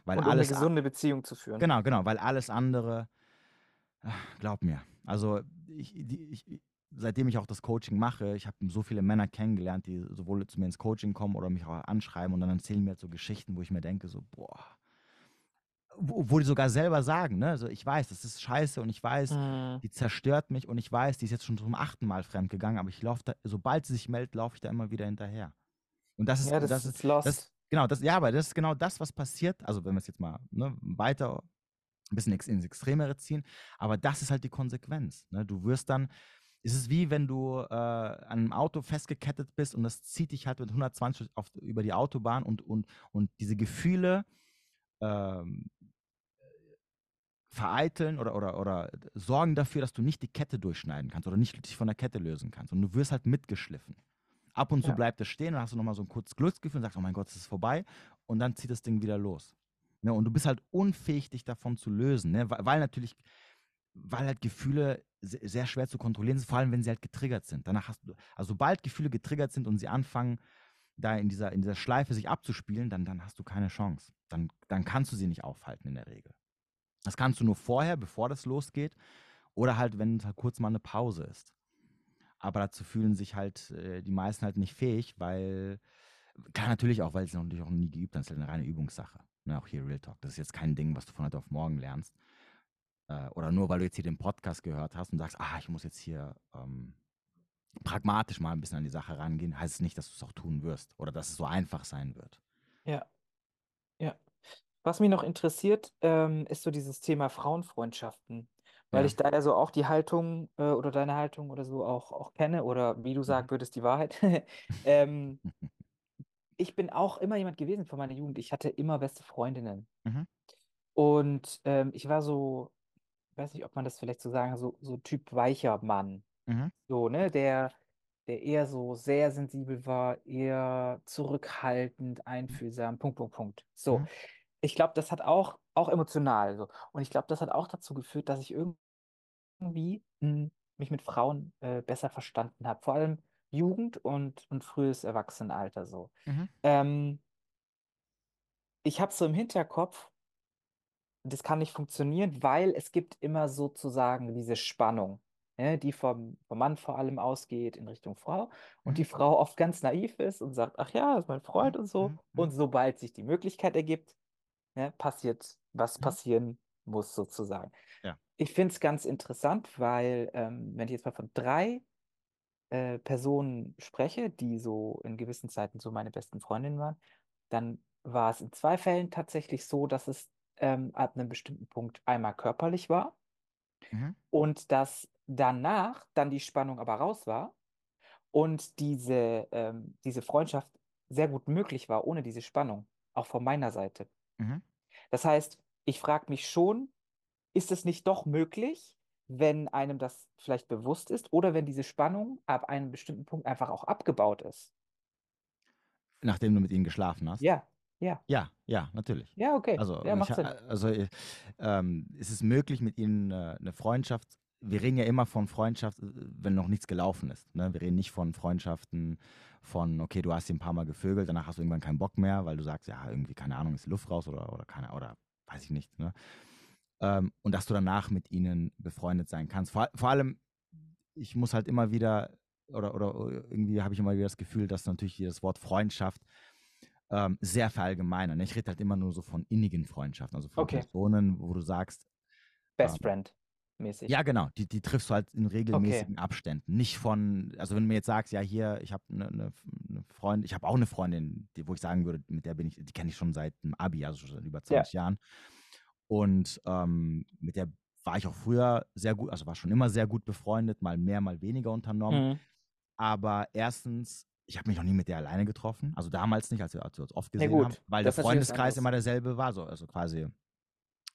Weil Und um alles, eine gesunde Beziehung zu führen. Genau, genau, weil alles andere, glaub mir, also ich, die, ich, seitdem ich auch das Coaching mache, ich habe so viele Männer kennengelernt, die sowohl zu mir ins Coaching kommen oder mich auch anschreiben und dann erzählen mir so Geschichten, wo ich mir denke, so, boah, wo, die sogar selber sagen, ne? Also ich weiß, das ist scheiße und ich weiß, mhm. die zerstört mich und ich weiß, die ist jetzt schon zum achten Mal fremdgegangen, aber ich laufe da, sobald sie sich meldet, laufe ich da immer wieder hinterher. Und das ist, ja, das, das ist, lost. Das, genau, das, ja, aber das ist genau das, was passiert. Also wenn wir es jetzt mal ne, weiter ein bisschen ins Extremere ziehen, aber das ist halt die Konsequenz. Ne? Du wirst dann, es ist wie wenn du äh, an einem Auto festgekettet bist und das zieht dich halt mit 120 auf, über die Autobahn und, und, und diese Gefühle, ähm, vereiteln oder, oder, oder sorgen dafür, dass du nicht die Kette durchschneiden kannst oder nicht dich von der Kette lösen kannst. Und du wirst halt mitgeschliffen. Ab und zu ja. bleibt es stehen und hast du nochmal so ein kurzes Glücksgefühl und sagst, oh mein Gott, es ist vorbei. Und dann zieht das Ding wieder los. Ne? Und du bist halt unfähig, dich davon zu lösen. Ne? Weil, weil natürlich, weil halt Gefühle sehr schwer zu kontrollieren sind, vor allem wenn sie halt getriggert sind. Danach hast du, also sobald Gefühle getriggert sind und sie anfangen, da in dieser, in dieser Schleife sich abzuspielen, dann, dann hast du keine Chance. Dann, dann kannst du sie nicht aufhalten in der Regel. Das kannst du nur vorher, bevor das losgeht, oder halt, wenn halt kurz mal eine Pause ist. Aber dazu fühlen sich halt äh, die meisten halt nicht fähig, weil, kann natürlich auch, weil sie natürlich auch nie geübt haben, ist halt eine reine Übungssache. Ne, auch hier Real Talk. Das ist jetzt kein Ding, was du von heute auf morgen lernst. Äh, oder nur, weil du jetzt hier den Podcast gehört hast und sagst, ah, ich muss jetzt hier ähm, pragmatisch mal ein bisschen an die Sache rangehen, heißt es nicht, dass du es auch tun wirst oder dass es so einfach sein wird. Ja. Was mich noch interessiert, ähm, ist so dieses Thema Frauenfreundschaften, weil Ja. ich da ja so auch die Haltung äh, oder deine Haltung oder so auch, auch kenne oder wie du Mhm. sagen würdest, die Wahrheit. ähm, ich bin auch immer jemand gewesen von meiner Jugend. Ich hatte immer beste Freundinnen. Mhm. Und ähm, ich war so, ich weiß nicht, ob man das vielleicht so sagen, so, so Typ weicher Mann. Mhm. So, ne, der, der eher so sehr sensibel war, eher zurückhaltend, Mhm. einfühlsam, Punkt, Punkt, Punkt. So. Mhm ich glaube, das hat auch, auch emotional so. Und ich glaube, das hat auch dazu geführt, dass ich irgendwie mh, hm, mich mit Frauen äh, besser verstanden habe. Vor allem Jugend und, und frühes Erwachsenenalter so. Mhm. Ähm, ich habe so im Hinterkopf, das kann nicht funktionieren, weil es gibt immer sozusagen diese Spannung, ne, die vom, vom Mann vor allem ausgeht in Richtung Frau und Mhm. die Frau oft ganz naiv ist und sagt, ach ja, das ist mein Freund Mhm. und so. Mhm. Und sobald sich die Möglichkeit ergibt, ne, passiert, was Mhm. passieren muss, sozusagen. Ja. Ich finde es ganz interessant, weil, ähm, wenn ich jetzt mal von drei äh, Personen spreche, die so in gewissen Zeiten so meine besten Freundinnen waren, dann war es in zwei Fällen tatsächlich so, dass es ähm, ab einem bestimmten Punkt einmal körperlich war Mhm. und dass danach dann die Spannung aber raus war und diese, ähm, diese Freundschaft sehr gut möglich war ohne diese Spannung, auch von meiner Seite. Mhm. Das heißt, ich frage mich schon, ist es nicht doch möglich, wenn einem das vielleicht bewusst ist oder wenn diese Spannung ab einem bestimmten Punkt einfach auch abgebaut ist? Nachdem du mit ihnen geschlafen hast? Ja. Ja. Ja, ja, natürlich. Ja, okay. Also, Ja, ich, macht ha- Sinn. also äh, ähm, es ist möglich, mit ihnen äh, eine Freundschaft. Wir reden ja immer von Freundschaft, äh, wenn noch nichts gelaufen ist. Ne? Wir reden nicht von Freundschaften von, okay, du hast ihn ein paar Mal gevögelt, danach hast du irgendwann keinen Bock mehr, weil du sagst, ja, irgendwie, keine Ahnung, ist die Luft raus oder, oder keine, oder weiß ich nicht. Ne? Ähm, und dass du danach mit ihnen befreundet sein kannst. Vor, vor allem, ich muss halt immer wieder, oder, oder irgendwie habe ich immer wieder das Gefühl, dass natürlich das Wort Freundschaft ähm, sehr verallgemeinern. Ich rede halt immer nur so von innigen Freundschaften, also von Okay. Personen, wo du sagst, Best ähm, Friend mäßig. ja, genau, die, die triffst du halt in regelmäßigen Abständen. Nicht von, also wenn du mir jetzt sagst, ja, hier, ich habe eine ne, ne Freundin, ich habe auch eine Freundin, die, wo ich sagen würde, mit der bin ich, die kenne ich schon seit dem Abi, also schon seit über 20 Jahren. Und ähm, mit der war ich auch früher sehr gut, also war schon immer sehr gut befreundet, mal mehr, mal weniger unternommen. Mhm. Aber erstens, ich habe mich noch nie mit der alleine getroffen. Also damals nicht, als wir, als wir uns oft Ja, gesehen gut, haben, weil das der Freundeskreis immer derselbe war. So, also quasi,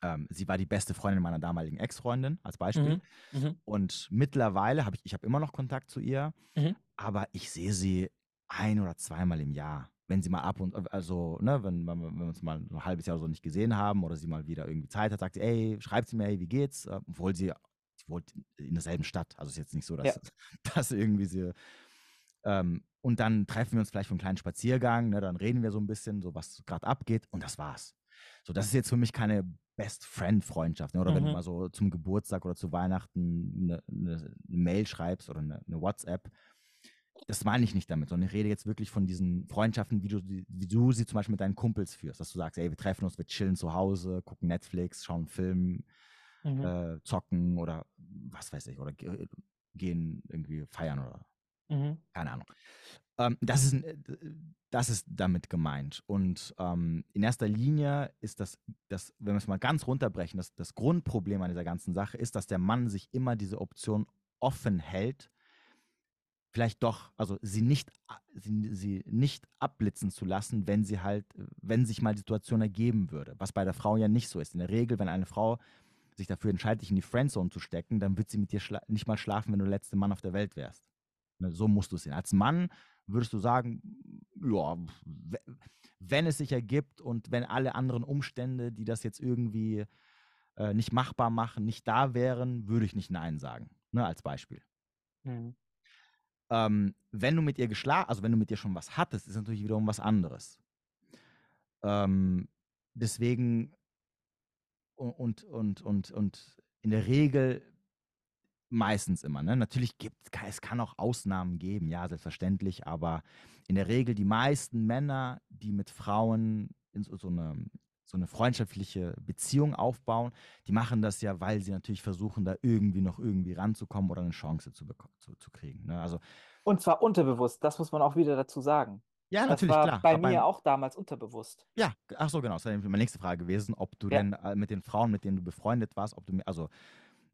ähm, sie war die beste Freundin meiner damaligen Ex-Freundin, als Beispiel. Mhm. Mhm. Und mittlerweile habe ich, ich habe immer noch Kontakt zu ihr, Mhm. aber ich sehe sie ein oder zweimal im Jahr. Wenn sie mal ab und also, ne, wenn, wenn, wir- uns mal ein halbes Jahr oder so nicht gesehen haben oder sie mal wieder irgendwie Zeit hat, sagt sie, ey, schreibt sie mir, hey, wie geht's? Äh, Obwohl sie, sie wohnt in derselben Stadt. Also ist jetzt nicht so, dass, Ja. dass irgendwie sie. Ähm, und dann treffen wir uns vielleicht für einen kleinen Spaziergang, ne, dann reden wir so ein bisschen, so was gerade abgeht und das war's. So, das ist jetzt für mich keine Best Friend Freundschaft, ne? oder wenn du Mhm. mal so zum Geburtstag oder zu Weihnachten eine, eine, eine Mail schreibst oder eine, eine WhatsApp. Das meine ich nicht damit, sondern ich rede jetzt wirklich von diesen Freundschaften, wie du, sie- wie du sie zum Beispiel mit deinen Kumpels führst, dass du sagst, ey, wir treffen uns, wir chillen zu Hause, gucken Netflix, schauen einen Film, Mhm. äh, zocken oder was weiß ich, oder ge gehen irgendwie feiern oder Mhm. keine Ahnung. Ähm, das, ist, äh, d- das ist damit gemeint. Und ähm, in erster Linie ist das, das wenn wir es mal ganz runterbrechen, das, das Grundproblem an dieser ganzen Sache ist, dass der Mann sich immer diese Option offen hält, vielleicht doch, also sie nicht, sie, sie nicht abblitzen zu lassen, wenn sie halt, äh, wenn sich mal die Situation ergeben würde. Was bei der Frau ja nicht so ist. In der Regel, wenn eine Frau sich dafür entscheidet, dich in die Friendzone zu stecken, dann wird sie mit dir nicht mal schlafen, wenn du der letzte Mann auf der Welt wärst. Ne, so musst du es sehen. Als Mann würdest du sagen, ja, we- wenn es sich ergibt und wenn alle anderen Umstände, die das jetzt irgendwie äh, nicht machbar machen, nicht da wären, würde ich nicht Nein sagen. Ne, als Beispiel. Mhm. Ähm, wenn du mit ihr geschlafen, also wenn du mit ihr schon was hattest, ist natürlich wiederum was anderes. Ähm, deswegen u- und, und, und, und in der Regel meistens immer. Ne? Natürlich gibt es kann auch Ausnahmen geben, ja, selbstverständlich, aber in der Regel die meisten Männer, die mit Frauen in so, so eine so eine freundschaftliche Beziehung aufbauen, die machen das ja, weil sie natürlich versuchen, da irgendwie noch irgendwie ranzukommen oder eine Chance zu, zu, zu kriegen. Ne? Also Und zwar unterbewusst, das muss man auch wieder dazu sagen. ja, Das natürlich, war klar. bei aber mir beim- auch damals unterbewusst. Ja, ach so, genau. Das wäre meine nächste Frage gewesen, ob du Ja. denn äh, mit den Frauen, mit denen du befreundet warst, ob du mir, also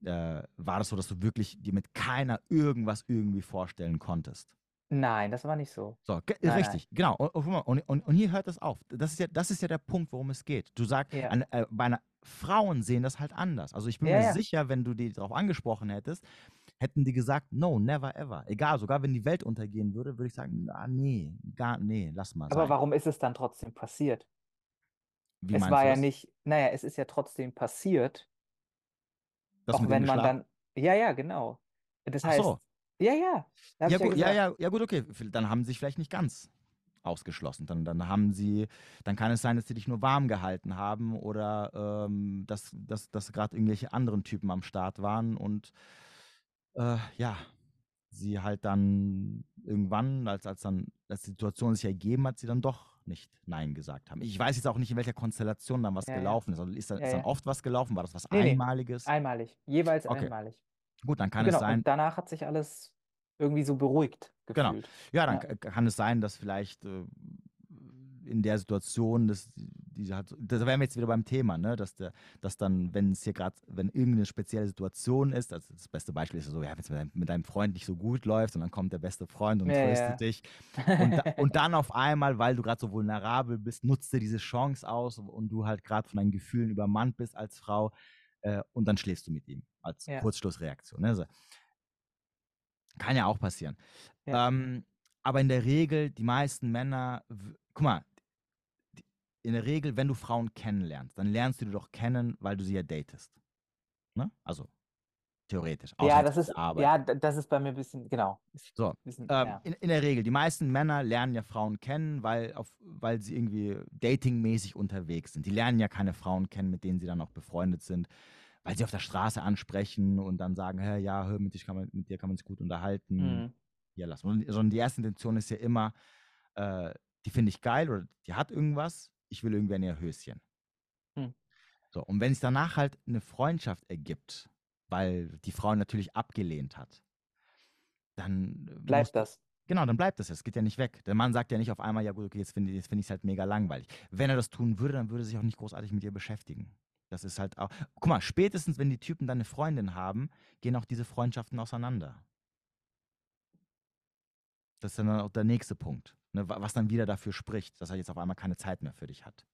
äh, war das so, dass du wirklich dir mit keiner irgendwas irgendwie vorstellen konntest? Nein, das war nicht so. So, Nein, richtig, genau. Und, und, und, hier hört es auf. Das ist, ja, das ist ja der Punkt, worum es geht. Du sagst, Ja. an, äh, bei einer Frauen sehen das halt anders. Also ich bin Ja, mir ja. sicher, wenn du die darauf angesprochen hättest, hätten die gesagt, no, never ever. Egal, sogar wenn die Welt untergehen würde, würde ich sagen, ah, nee, gar, nee, lass mal Aber sein. warum ist es dann trotzdem passiert? Wie es war ja das? nicht, naja, es ist ja trotzdem passiert, Das auch wenn man dann, ja, ja, genau. Das heißt, so. ja, ja, Ja, gut, ja, ja, ja, gut, okay. Dann haben sie sich vielleicht nicht ganz ausgeschlossen. Dann, dann haben sie, dann kann es sein, dass sie dich nur warm gehalten haben oder ähm, dass, dass, dass gerade irgendwelche anderen Typen am Start waren und äh, ja, sie halt dann irgendwann, als, als dann, als die Situation sich ergeben hat, sie dann doch nicht Nein gesagt haben. Ich weiß jetzt auch nicht, in welcher Konstellation dann was Ja, gelaufen ist. Also ist, da, Ja, ist dann ja. oft was gelaufen? War das was Nee, nee. Einmaliges? Einmalig, jeweils Okay. einmalig. Gut, dann kann genau, es sein. und danach hat sich alles irgendwie so beruhigt Genau. gefühlt. Ja, dann Ja. k- kann es sein, dass vielleicht äh, in der Situation, dass die halt, so- da wären wir jetzt wieder beim Thema, ne? dass, der, dass dann, wenn es hier gerade, wenn irgendeine spezielle Situation ist, also das beste Beispiel ist so, ja, wenn es mit, deinem- mit deinem Freund nicht so gut läuft und dann kommt der beste Freund und Ja, tröstet ja. dich und, da, und dann auf einmal, weil du gerade so vulnerabel bist, nutzt er diese Chance aus und du halt gerade von deinen Gefühlen übermannt bist als Frau äh, und dann schläfst du mit ihm als Ja. Kurzschlussreaktion. Ne? Also, kann ja auch passieren. Ähm, aber in der Regel, die meisten Männer, guck mal, in der Regel, wenn du Frauen kennenlernst, dann lernst du die doch kennen, weil du sie ja datest. Ne? Also theoretisch. Ja, das ist, Arbeit. ja, das ist bei mir ein bisschen, genau. So, bisschen, ähm, ja. in, in der Regel, die meisten Männer lernen ja Frauen kennen, weil, auf, weil sie irgendwie datingmäßig unterwegs sind. Die lernen ja keine Frauen kennen, mit denen sie dann auch befreundet sind, weil sie auf der Straße ansprechen und dann sagen, hey, ja, hör, mit, dich kann man, mit dir kann man sich gut unterhalten. Mhm. Lassen. Und- Sondern die erste Intention ist ja immer, äh, die finde ich geil oder die hat irgendwas, ich will irgendwie ihr Höschen. Hm. So, und wenn es danach halt eine Freundschaft ergibt, weil die Frau natürlich abgelehnt hat, dann äh, Bleibt das. Genau, dann bleibt das. Es geht ja nicht weg. Der Mann sagt ja nicht auf einmal, ja gut, okay, jetzt finde ich es find halt mega langweilig. Wenn er das tun würde, dann würde er sich auch nicht großartig mit ihr beschäftigen. Das ist halt auch. Guck mal, spätestens, wenn die Typen dann eine Freundin haben, gehen auch diese Freundschaften auseinander. Das ist dann auch der nächste Punkt. Ne, wa- was dann wieder dafür spricht, dass er jetzt auf einmal keine Zeit mehr für dich hat.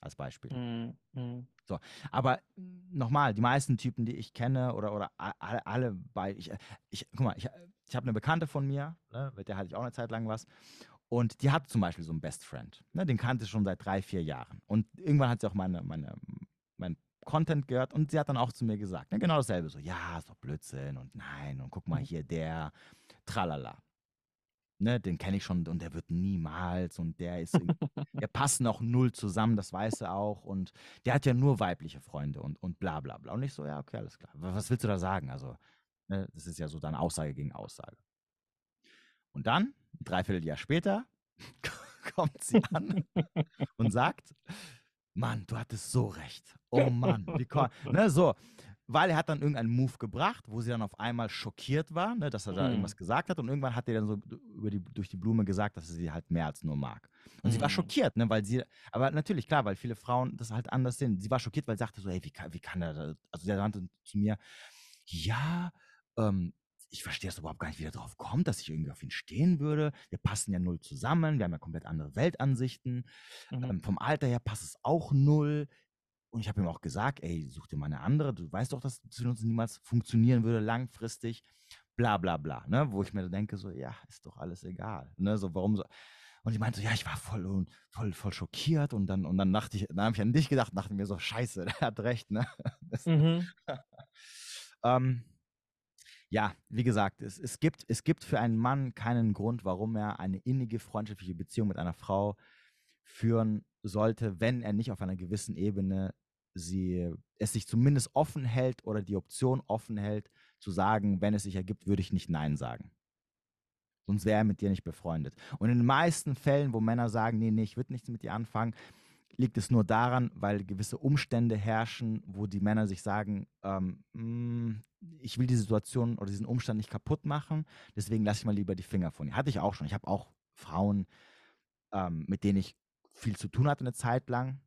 Als Beispiel. Mhm. Mhm. Aber nochmal, die meisten Typen, die ich kenne, oder, oder alle, alle bei, ich, ich, guck mal, ich, ich habe eine Bekannte von mir, ne, mit der hatte ich auch eine Zeit lang was. Und die hat zum Beispiel so einen Best Friend. Ne, den kannte ich schon seit drei, vier Jahren. Und irgendwann hat sie auch meine, meine, mein Content gehört und sie hat dann auch zu mir gesagt, ne, genau dasselbe, so, ja, ist doch Blödsinn und nein, und guck mal Mhm. hier, der, tralala. Ne, den kenne ich schon und der wird niemals und der ist, der passt noch null zusammen, das weiß er auch und der hat ja nur weibliche Freunde und, und bla bla bla. Und ich so, ja, okay, alles klar. Was willst du da sagen? Also, ne, das ist ja so dann Aussage gegen Aussage. Und dann, ein Dreivierteljahr später, kommt sie an und sagt, Mann, du hattest so recht. Oh Mann, wie ne, so. Weil er hat dann irgendeinen Move gebracht, wo sie dann auf einmal schockiert war, ne, dass er da Mhm. irgendwas gesagt hat. Und irgendwann hat er dann so über die, durch die Blume gesagt, dass er sie halt mehr als nur mag. Und sie war Mhm. schockiert, ne, weil sie, aber natürlich, klar, weil viele Frauen das halt anders sehen. Sie war schockiert, weil sie sagte so, hey, wie kann, wie kann er, da- also der sagte zu mir, ja, ähm, ich verstehe das überhaupt gar nicht, wie er drauf kommt, dass ich irgendwie auf ihn stehen würde. Wir passen ja null zusammen, wir haben ja komplett andere Weltansichten. Mhm. Ähm, vom Alter her passt es auch null. Und ich habe ihm auch gesagt, ey, such dir mal eine andere. Du weißt doch, dass zwischen uns niemals funktionieren würde langfristig. Bla bla bla. Ne? Wo ich mir denke, so, ja, ist doch alles egal. Ne? So, warum so? Und ich meinte so, ja, ich war voll, und- voll, voll schockiert. Und dann, und dann dachte ich, dann habe ich an dich gedacht, dachte mir so, scheiße, der hat recht, ne? Das, Mhm. ähm, ja, wie gesagt, es, es, gibt, es gibt für einen Mann keinen Grund, warum er eine innige freundschaftliche Beziehung mit einer Frau führen sollte, wenn er nicht auf einer gewissen Ebene sie, es sich zumindest offen hält oder die Option offen hält, zu sagen, wenn es sich ergibt, würde ich nicht Nein sagen. Sonst wäre er mit dir nicht befreundet. Und in den meisten Fällen, wo Männer sagen, nee, nee, ich würde nichts mit dir anfangen, liegt es nur daran, weil gewisse Umstände herrschen, wo die Männer sich sagen, ähm, "Mm, ich will die Situation oder diesen Umstand nicht kaputt machen, deswegen lasse ich mal lieber die Finger von ihr. Hatte ich auch schon. Ich habe auch Frauen, ähm, mit denen ich viel zu tun hatte eine Zeit lang.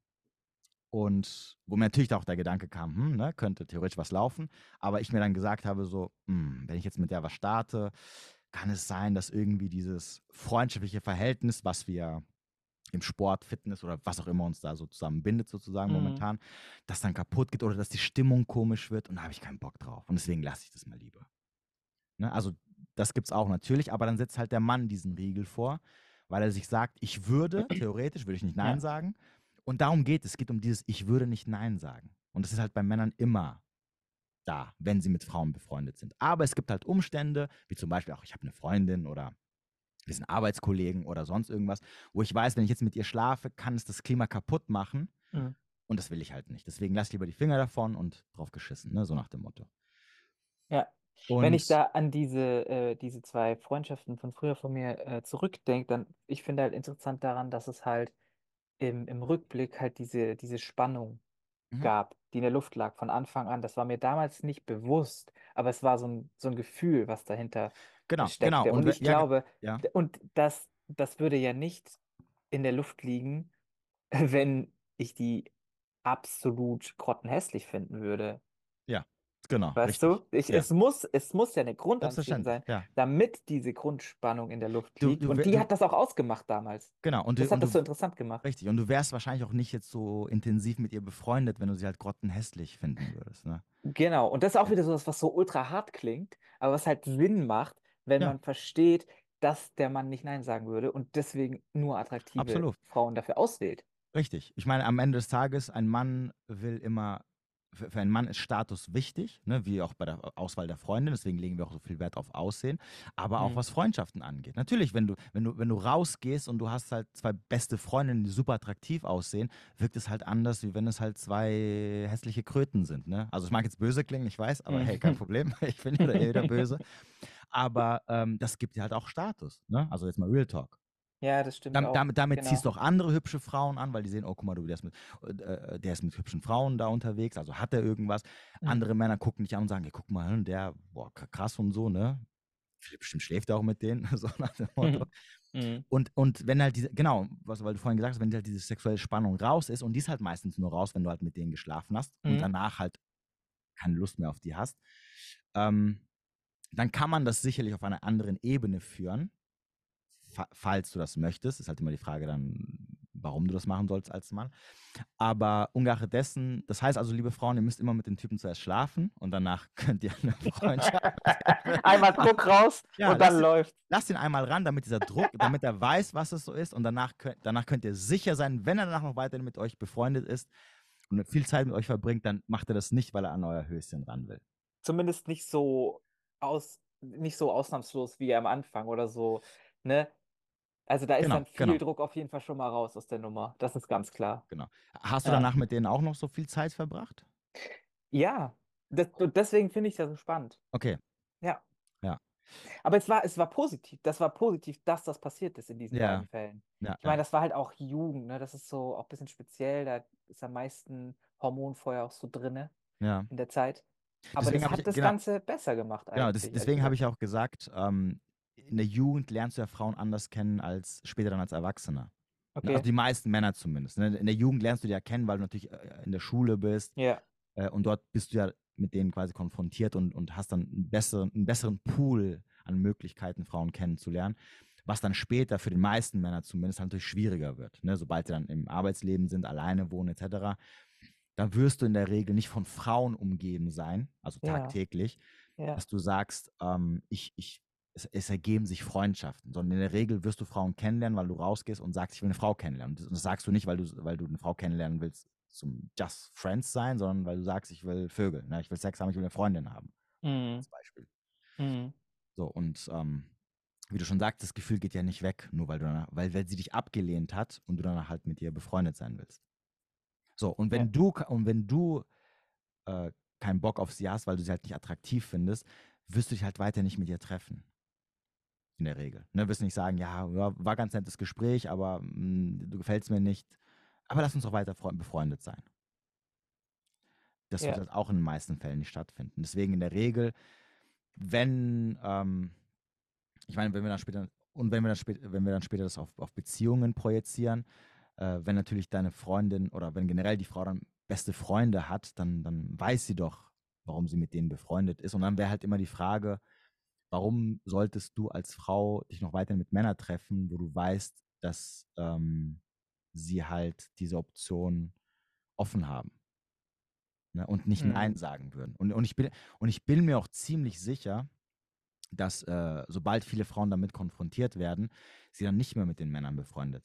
Und wo mir natürlich auch der Gedanke kam, hm, ne, könnte theoretisch was laufen. Aber ich mir dann gesagt habe, so, hm, wenn ich jetzt mit der was starte, kann es sein, dass irgendwie dieses freundschaftliche Verhältnis, was wir im Sport, Fitness oder was auch immer uns da so zusammenbindet, sozusagen Mhm. momentan, das dann kaputt geht oder dass die Stimmung komisch wird und da habe ich keinen Bock drauf. Und deswegen lasse ich das mal lieber. Ne? Also, das gibt es auch natürlich, aber dann setzt halt der Mann diesen Riegel vor, weil er sich sagt, ich würde, theoretisch würde ich nicht Nein Ja. sagen. Und darum geht es. Es geht um dieses, ich würde nicht Nein sagen. Und das ist halt bei Männern immer da, wenn sie mit Frauen befreundet sind. Aber es gibt halt Umstände, wie zum Beispiel auch, ich habe eine Freundin oder wir sind Arbeitskollegen oder sonst irgendwas, wo ich weiß, wenn ich jetzt mit ihr schlafe, kann es das Klima kaputt machen. Mhm. Und das will ich halt nicht. Deswegen lass lieber die Finger davon und drauf geschissen, ne? so nach dem Motto. Ja. Und Wenn ich da an diese, äh, diese zwei Freundschaften von früher von mir äh, zurückdenke, dann, ich finde halt interessant daran, dass es halt im, im Rückblick halt diese, diese Spannung Mhm. gab, die in der Luft lag von Anfang an. Das war mir damals nicht bewusst, aber es war so ein, so ein Gefühl, was dahinter genau, steckte. genau. Und we- ich ja, ge- glaube, ja. d- und das, das würde ja nicht in der Luft liegen, wenn ich die absolut grottenhässlich finden würde. Genau, Weißt richtig. du? Ich, Ja. es muss, es muss ja eine Grundanziehung sein, ja. damit diese Grundspannung in der Luft Du- liegt. du Und we- die du- hat das auch ausgemacht damals. Genau. Und du, Das hat und das du, so interessant gemacht. richtig. Und du wärst wahrscheinlich auch nicht jetzt so intensiv mit ihr befreundet, wenn du sie halt grottenhässlich finden würdest. Ne? Genau. Und das ist auch wieder so was, was so ultra hart klingt, aber was halt Sinn macht, wenn Ja. man versteht, dass der Mann nicht Nein sagen würde und deswegen nur attraktive Absolut. Frauen dafür auswählt. Richtig. Ich meine, am Ende des Tages, ein Mann will immer, für, für einen Mann ist Status wichtig, ne, wie auch bei der Auswahl der Freundin, deswegen legen wir auch so viel Wert auf Aussehen, aber auch Mhm. was Freundschaften angeht. Natürlich, wenn du, wenn du, wenn du rausgehst und du hast halt zwei beste Freundinnen, die super attraktiv aussehen, wirkt es halt anders, wie wenn es halt zwei hässliche Kröten sind. Ne? Also es mag jetzt böse klingen, ich weiß, aber hey, kein Mhm. Problem. Ich bin ja eh wieder böse. Aber ähm, das gibt dir halt auch Status. Ne? Also jetzt mal Real Talk. Ja, das stimmt Damit, auch. damit, damit Genau. ziehst du auch andere hübsche Frauen an, weil die sehen, oh, guck mal, du, der ist mit, äh, der ist mit hübschen Frauen da unterwegs, also hat er irgendwas. Mhm. Andere Männer gucken dich an und sagen, ja, guck mal, der, boah, krass und so, ne? Bestimmt schläft er auch mit denen, so nach dem Motto. Mhm. Und, und wenn halt diese, genau, was, weil du vorhin gesagt hast, wenn halt diese sexuelle Spannung raus ist, und die ist halt meistens nur raus, wenn du halt mit denen geschlafen hast und Mhm. danach halt keine Lust mehr auf die hast, ähm, dann kann man das sicherlich auf einer anderen Ebene führen, falls du das möchtest. Ist halt immer die Frage dann, warum du das machen sollst als Mann. Aber ungeachtet dessen, das heißt also, liebe Frauen, ihr müsst immer mit den Typen zuerst schlafen und danach könnt ihr eine Freundschaft. Einmal Druck raus Ja, und dann läuft. Lasst ihn einmal ran, damit dieser Druck, damit er weiß, was es so ist. Und danach könnt, danach könnt ihr sicher sein, wenn er danach noch weiterhin mit euch befreundet ist und viel Zeit mit euch verbringt, dann macht er das nicht, weil er an euer Höschen ran will. Zumindest nicht so aus, nicht so ausnahmslos wie am Anfang oder so, ne? Also da ist Genau, dann viel genau. Druck auf jeden Fall schon mal raus aus der Nummer. Das ist ganz klar. Genau. Hast du Ja. danach mit denen auch noch so viel Zeit verbracht? Ja, das, und deswegen finde ich das so spannend. Okay. Ja. Ja. Aber es war, es war positiv. Das war positiv, dass das passiert ist in diesen Ja. beiden Fällen. Ja, Ich meine, ja. das war halt auch Jugend, ne? Das ist so auch ein bisschen speziell. Da ist am meisten Hormonfeuer auch so drinne ja. in der Zeit. Aber Deswegen das hat ich- das genau. Ganze besser gemacht Genau, eigentlich. ehrlich deswegen habe gesagt. ich auch gesagt, ähm, in der Jugend lernst du ja Frauen anders kennen als später dann als Erwachsener. Ne? Okay. Also die meisten Männer zumindest. Ne? In der Jugend lernst du die ja kennen, weil du natürlich äh, in der Schule bist Ja. äh, und dort bist du ja mit denen quasi konfrontiert und, und hast dann einen besseren, einen besseren Pool an Möglichkeiten, Frauen kennenzulernen, was dann später für die meisten Männer zumindest halt natürlich schwieriger wird. Ne? Sobald sie dann im Arbeitsleben sind, alleine wohnen etc., dann wirst du in der Regel nicht von Frauen umgeben sein, also Ja. tagtäglich, Ja. dass du sagst, ähm, ich, ich, es, es ergeben sich Freundschaften, sondern in der Regel wirst du Frauen kennenlernen, weil du rausgehst und sagst, ich will eine Frau kennenlernen. Und das sagst du nicht, weil du, weil du eine Frau kennenlernen willst, zum Just Friends sein, sondern weil du sagst, ich will Vögel, ne? ich will Sex haben, ich will eine Freundin haben, Mhm. als Beispiel. Mhm. So, und ähm, wie du schon sagst, das Gefühl geht ja nicht weg, nur weil du danach, weil, weil sie dich abgelehnt hat und du danach halt mit ihr befreundet sein willst. So, und wenn Ja. du und wenn du äh, keinen Bock auf sie hast, weil du sie halt nicht attraktiv findest, wirst du dich halt weiter nicht mit ihr treffen. In der Regel. Ne, wirst nicht sagen, ja, war ganz nettes Gespräch, aber mh, du gefällst mir nicht. Aber lass uns doch weiter freu- befreundet sein. Das Ja. wird halt auch in den meisten Fällen nicht stattfinden. Deswegen in der Regel, wenn, ähm, ich meine, wenn wir dann später, und wenn wir dann später, wenn wir dann später das auf, auf Beziehungen projizieren, äh, wenn natürlich deine Freundin oder wenn generell die Frau dann beste Freunde hat, dann, dann weiß sie doch, warum sie mit denen befreundet ist. Und dann wäre halt immer die Frage, warum solltest du als Frau dich noch weiter mit Männern treffen, wo du weißt, dass ähm, sie halt diese Option offen haben ne, und nicht Mhm. Nein sagen würden. Und, und, ich bin, und ich bin mir auch ziemlich sicher, dass äh, sobald viele Frauen damit konfrontiert werden, sie dann nicht mehr mit den Männern befreundet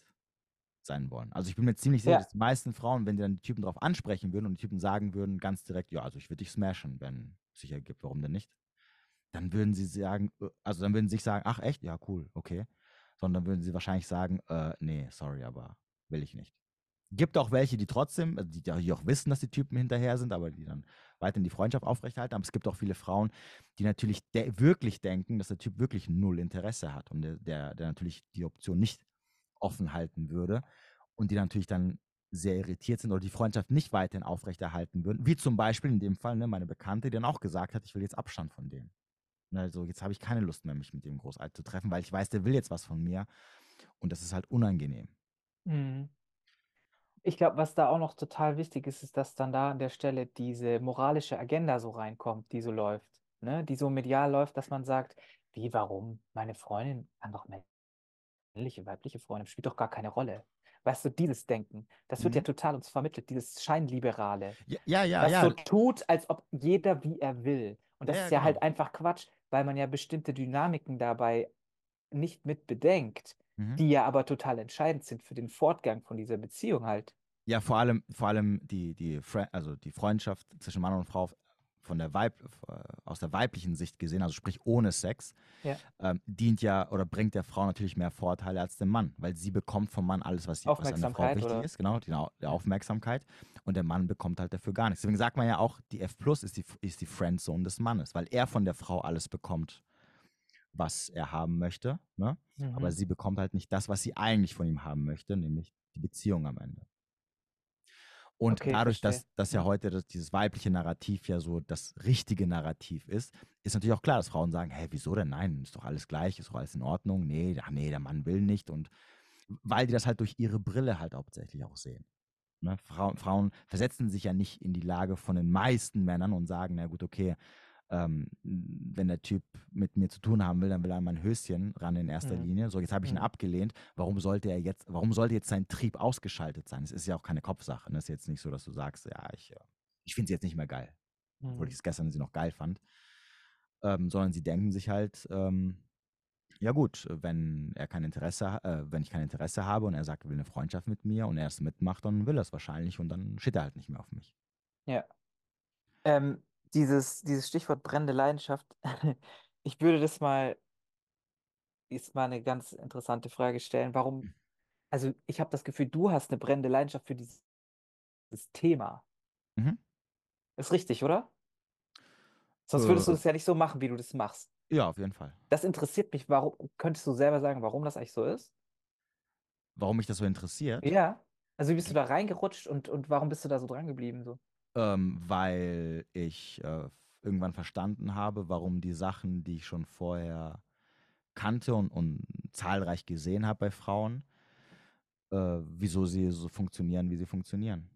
sein wollen. Also ich bin mir ziemlich sicher, Ja. dass die meisten Frauen, wenn die dann die Typen darauf ansprechen würden und die Typen sagen würden ganz direkt, ja, also ich würde dich smashen, wenn es sich ergibt, warum denn nicht? Dann würden sie sagen, äh, also dann würden sie sich sagen, ach echt, ja cool, okay. Sondern würden sie wahrscheinlich sagen, äh, nee, sorry, aber will ich nicht. Gibt auch welche, die trotzdem, also die, auch wissen, dass die Typen hinterher sind, aber die dann weiterhin die Freundschaft aufrechterhalten. Aber es gibt auch viele Frauen, die natürlich de wirklich denken, dass der Typ wirklich null Interesse hat und der, der, der natürlich die Option nicht offen halten würde und die natürlich dann sehr irritiert sind oder die Freundschaft nicht weiterhin aufrechterhalten würden. Wie zum Beispiel in dem Fall ne, meine Bekannte, die dann auch gesagt hat, ich will jetzt Abstand von dem. Also jetzt habe ich keine Lust mehr, mich mit dem großartig zu treffen, weil ich weiß, der will jetzt was von mir und das ist halt unangenehm. Mhm. Ich glaube, was da auch noch total wichtig ist, ist, dass dann da an der Stelle diese moralische Agenda so reinkommt, die so läuft, ne? Die so medial läuft, dass man sagt, wie, warum? Meine Freundin kann doch männliche, weibliche Freundin, spielt doch gar keine Rolle. Weißt du, dieses Denken, das wird ja Mhm. total uns vermittelt, dieses Scheinliberale, Ja, ja, ja. das ja. so tut, als ob jeder wie er will. Und das Ja, ja, ist ja halt genau. einfach Quatsch, weil man ja bestimmte Dynamiken dabei nicht mit bedenkt, Mhm. die ja aber total entscheidend sind für den Fortgang von dieser Beziehung halt. Ja, vor allem, vor allem die, die, also die Freundschaft zwischen Mann und Frau von der Weib, äh, aus der weiblichen Sicht gesehen, also sprich ohne Sex, Ja. ähm, dient ja oder bringt der Frau natürlich mehr Vorteile als dem Mann, weil sie bekommt vom Mann alles, was, sie, was einer Frau wichtig oder? ist, genau, die, die Aufmerksamkeit. Und der Mann bekommt halt dafür gar nichts. Deswegen sagt man ja auch, die F Plus ist die, ist die Friendzone des Mannes, weil er von der Frau alles bekommt, was er haben möchte. Ne? Aber Mhm. sie bekommt halt nicht das, was sie eigentlich von ihm haben möchte, nämlich die Beziehung am Ende. Und Okay, dadurch, dass, verstehe. dass ja Ja. heute das, dieses weibliche Narrativ ja so das richtige Narrativ ist, ist natürlich auch klar, dass Frauen sagen, hä, wieso denn? Nein, ist doch alles gleich, ist doch alles in Ordnung. Nee, ach nee, der Mann will nicht. Und weil die das halt durch ihre Brille halt hauptsächlich auch sehen. Ne? Frauen, Frauen versetzen sich ja nicht in die Lage von den meisten Männern und sagen, na gut, okay, ähm, wenn der Typ mit mir zu tun haben will, dann will er an mein Höschen ran in erster Mhm. Linie. So, jetzt habe ich ihn Mhm. abgelehnt. Warum sollte er jetzt, warum sollte jetzt sein Trieb ausgeschaltet sein? Es ist ja auch keine Kopfsache. Ne? Es ist jetzt nicht so, dass du sagst, ja, ich, äh, ich finde sie jetzt nicht mehr geil, obwohl ich Mhm. es gestern sie noch geil fand. Ähm, sondern sie denken sich halt, ähm, ja gut, wenn er kein Interesse, äh, wenn ich kein Interesse habe und er sagt, er will eine Freundschaft mit mir und er es mitmacht, dann will er es wahrscheinlich und dann steht er halt nicht mehr auf mich. Ja. Ähm, dieses, dieses Stichwort brennende Leidenschaft, ich würde das mal, ist mal eine ganz interessante Frage stellen. Warum, also ich habe das Gefühl, du hast eine brennende Leidenschaft für dieses, dieses Thema. Mhm. Ist richtig, oder? Sonst würdest du Äh, das ja nicht so machen, wie du das machst. ja, auf jeden Fall. Das interessiert mich. Warum, könntest du selber sagen, warum das eigentlich so ist? Warum mich das so interessiert? Ja. Also wie bist du da reingerutscht und, und warum bist du da so dran geblieben? So? Ähm, weil ich äh, irgendwann verstanden habe, warum die Sachen, die ich schon vorher kannte und, und zahlreich gesehen habe bei Frauen, äh, wieso sie so funktionieren, wie sie funktionieren.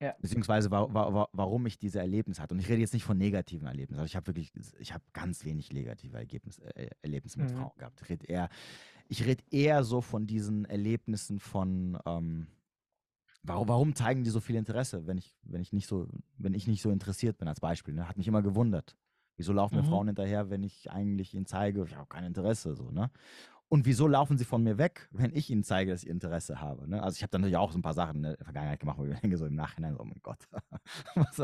Ja. Beziehungsweise wa wa wa warum ich diese Erlebnisse hatte. Und ich rede jetzt nicht von negativen Erlebnissen. Also ich habe wirklich, ich habe ganz wenig negative Ergebnis, äh, Erlebnisse mit Mhm. Frauen gehabt. Ich rede eher, ich rede eher so von diesen Erlebnissen von, ähm, warum, warum zeigen die so viel Interesse, wenn ich, wenn ich nicht so, wenn ich nicht so interessiert bin, als Beispiel. Ne? Hat mich immer gewundert. Wieso laufen mir Mhm. Frauen hinterher, wenn ich eigentlich ihnen zeige, ich habe kein Interesse, so, ne? Und wieso laufen sie von mir weg, wenn ich ihnen zeige, dass ich Interesse habe? Ne? Also ich habe dann natürlich auch so ein paar Sachen in der Vergangenheit gemacht, wo ich mir denke, so im Nachhinein, oh mein Gott, was,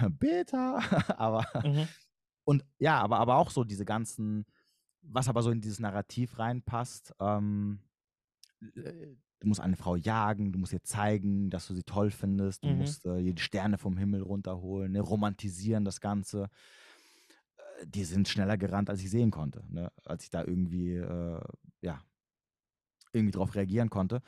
bitter, aber Mhm. und ja, aber, aber auch so diese ganzen, was aber so in dieses Narrativ reinpasst, ähm, äh, du musst eine Frau jagen, du musst ihr zeigen, dass du sie toll findest, du Mhm. musst äh, ihr die Sterne vom Himmel runterholen, ne? romantisieren das Ganze. Äh, Die sind schneller gerannt, als ich sehen konnte, ne? als ich da irgendwie, äh, ja, irgendwie drauf reagieren konnte.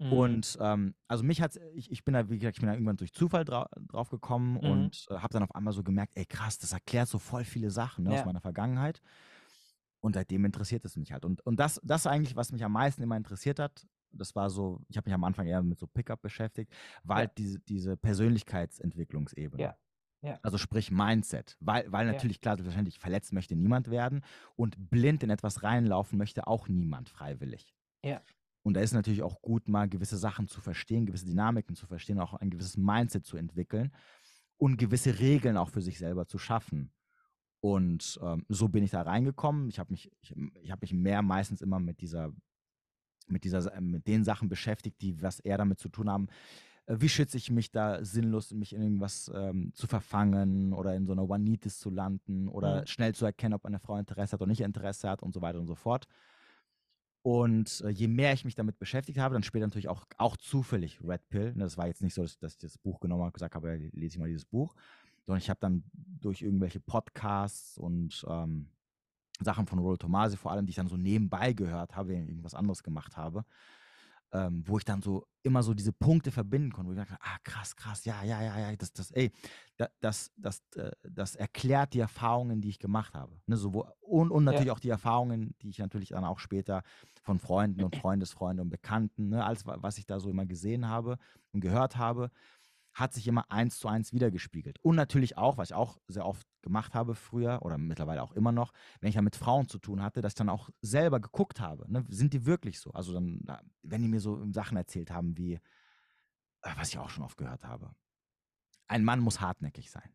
Mhm. Und ähm, also mich hat ich, ich bin da, wie gesagt, ich bin da irgendwann durch Zufall drau drauf gekommen Mhm. und äh, habe dann auf einmal so gemerkt, ey krass, das erklärt so voll viele Sachen ne, aus Ja. meiner Vergangenheit. Und seitdem interessiert es mich halt. Und, und das, das eigentlich, was mich am meisten immer interessiert hat, das war so, ich habe mich am Anfang eher mit so Pickup beschäftigt, war Ja. halt diese, diese Persönlichkeitsentwicklungsebene. Ja. Ja. Also sprich Mindset. Weil, weil natürlich, klar, selbstverständlich verletzt möchte niemand werden und blind in etwas reinlaufen möchte auch niemand freiwillig. Ja. Und da ist natürlich auch gut, mal gewisse Sachen zu verstehen, gewisse Dynamiken zu verstehen, auch ein gewisses Mindset zu entwickeln und gewisse Regeln auch für sich selber zu schaffen. Und ähm, so bin ich da reingekommen. Ich habe mich, ich, ich habe mich mehr meistens immer mit dieser, mit dieser, Sa- mit den Sachen beschäftigt, die was eher damit zu tun haben. Äh, Wie schütze ich mich da sinnlos, mich in irgendwas ähm, zu verfangen oder in so einer One-Nitis zu landen oder Mhm. schnell zu erkennen, ob eine Frau Interesse hat oder nicht Interesse hat und so weiter und so fort. Und äh, je mehr ich mich damit beschäftigt habe, dann später natürlich auch, auch zufällig Red Pill. Ne, das war jetzt nicht so, dass, dass ich das Buch genommen habe und gesagt habe, ja, lese ich mal dieses Buch, sondern ich habe dann durch irgendwelche Podcasts und ähm, Sachen von Rollo Tomasi vor allem, die ich dann so nebenbei gehört habe, wenn ich irgendwas anderes gemacht habe, ähm, wo ich dann so immer so diese Punkte verbinden konnte, wo ich dachte, ah krass, krass, ja, ja, ja, ja, das, das, ey, da- das, das, äh, das erklärt die Erfahrungen, die ich gemacht habe. Ne, so wo, und, und natürlich auch die Erfahrungen, die ich natürlich dann auch später von Freunden und Freundesfreunden und Bekannten, ne, alles, wa- was ich da so immer gesehen habe und gehört habe, hat sich immer eins zu eins wiedergespiegelt. Und natürlich auch, was ich auch sehr oft gemacht habe früher oder mittlerweile auch immer noch, wenn ich dann mit Frauen zu tun hatte, dass ich dann auch selber geguckt habe. Ne? Sind die wirklich so? Also dann, wenn die mir so Sachen erzählt haben wie, äh, was ich auch schon oft gehört habe, ein Mann muss hartnäckig sein.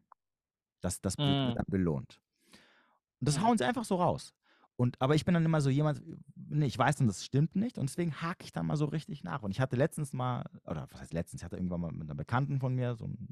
Das, das wird Mhm. dann belohnt. Und das Mhm. hauen sie einfach so raus. Und, aber ich bin dann immer so jemand, nee, ich weiß dann, das stimmt nicht und deswegen hake ich dann mal so richtig nach. Und ich hatte letztens mal, oder was heißt letztens, ich hatte irgendwann mal mit einer Bekannten von mir so ein,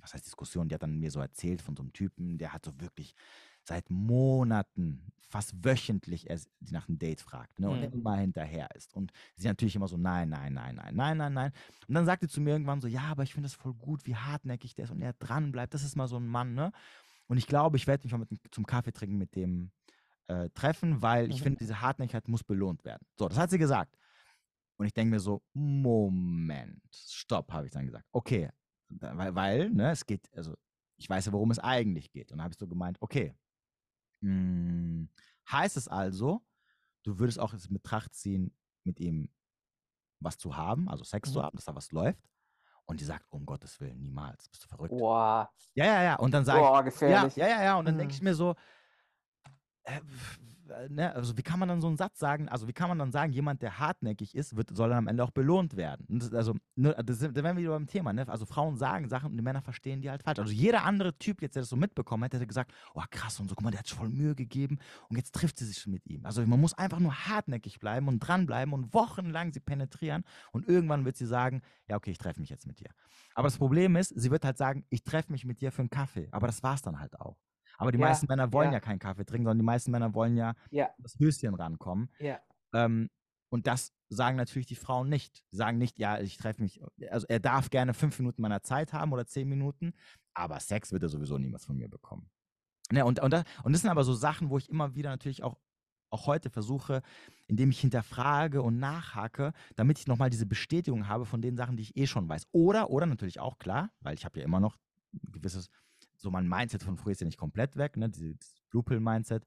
was heißt Diskussion, die hat dann mir so erzählt von so einem Typen, der hat so wirklich seit Monaten, fast wöchentlich er sie nach einem Date fragt ne, und Mhm. immer hinterher ist. Und sie natürlich immer so, nein, nein, nein, nein, nein, nein, nein. Und dann sagt sie zu mir irgendwann so, ja, aber ich finde das voll gut, wie hartnäckig der ist und er dran bleibt. Das ist mal so ein Mann, ne? Und ich glaube, ich werde mich mal mit, zum Kaffee trinken mit dem äh, treffen, weil ich Mhm. finde, diese Hartnäckigkeit muss belohnt werden. So, das hat sie gesagt. Und ich denke mir so, Moment, stopp, habe ich dann gesagt. Okay, weil, weil, ne, es geht, also ich weiß ja, worum es eigentlich geht. Und dann habe ich so gemeint, okay, mh, heißt es also, du würdest auch jetzt in Betracht ziehen, mit ihm was zu haben, also Sex zu Mhm. haben, dass da was läuft? Und die sagt, um Gottes Willen, niemals, bist du verrückt. Boah, Ja, ja, ja. Und dann sage ich, boah, ja, gefährlich. ja, ja, ja. Und dann denke Mhm. ich mir so, äh, ne, also wie kann man dann so einen Satz sagen, also wie kann man dann sagen, jemand, der hartnäckig ist, wird, soll dann am Ende auch belohnt werden. Das, also, ne, das, da wären wir wieder beim Thema, ne? Also Frauen sagen Sachen und die Männer verstehen die halt falsch. Also jeder andere Typ jetzt, der das so mitbekommen hätte, hätte gesagt, oh krass und so, guck mal, der hat sich voll Mühe gegeben und jetzt trifft sie sich mit ihm. Also man muss einfach nur hartnäckig bleiben und dranbleiben und wochenlang sie penetrieren und irgendwann wird sie sagen, ja okay, ich treffe mich jetzt mit dir. Aber das Problem ist, sie wird halt sagen, ich treffe mich mit dir für einen Kaffee. Aber das war's dann halt auch. Aber die Ja, meisten Männer wollen ja. ja. keinen Kaffee trinken, sondern die meisten Männer wollen ja Ja, das Höschen rankommen. ja, Ähm, und das sagen natürlich die Frauen nicht. Sie sagen nicht, ja, ich treffe mich, also er darf gerne fünf Minuten meiner Zeit haben oder zehn Minuten, aber Sex wird er sowieso niemals von mir bekommen. Ne, und, und, das, und das sind aber so Sachen, wo ich immer wieder natürlich auch, auch heute versuche, indem ich hinterfrage und nachhake, damit ich nochmal diese Bestätigung habe von den Sachen, die ich eh schon weiß. Oder, oder natürlich auch klar, weil ich habe ja immer noch ein gewisses, so mein Mindset von früher ist ja nicht komplett weg, ne, dieses Blue Pill Mindset.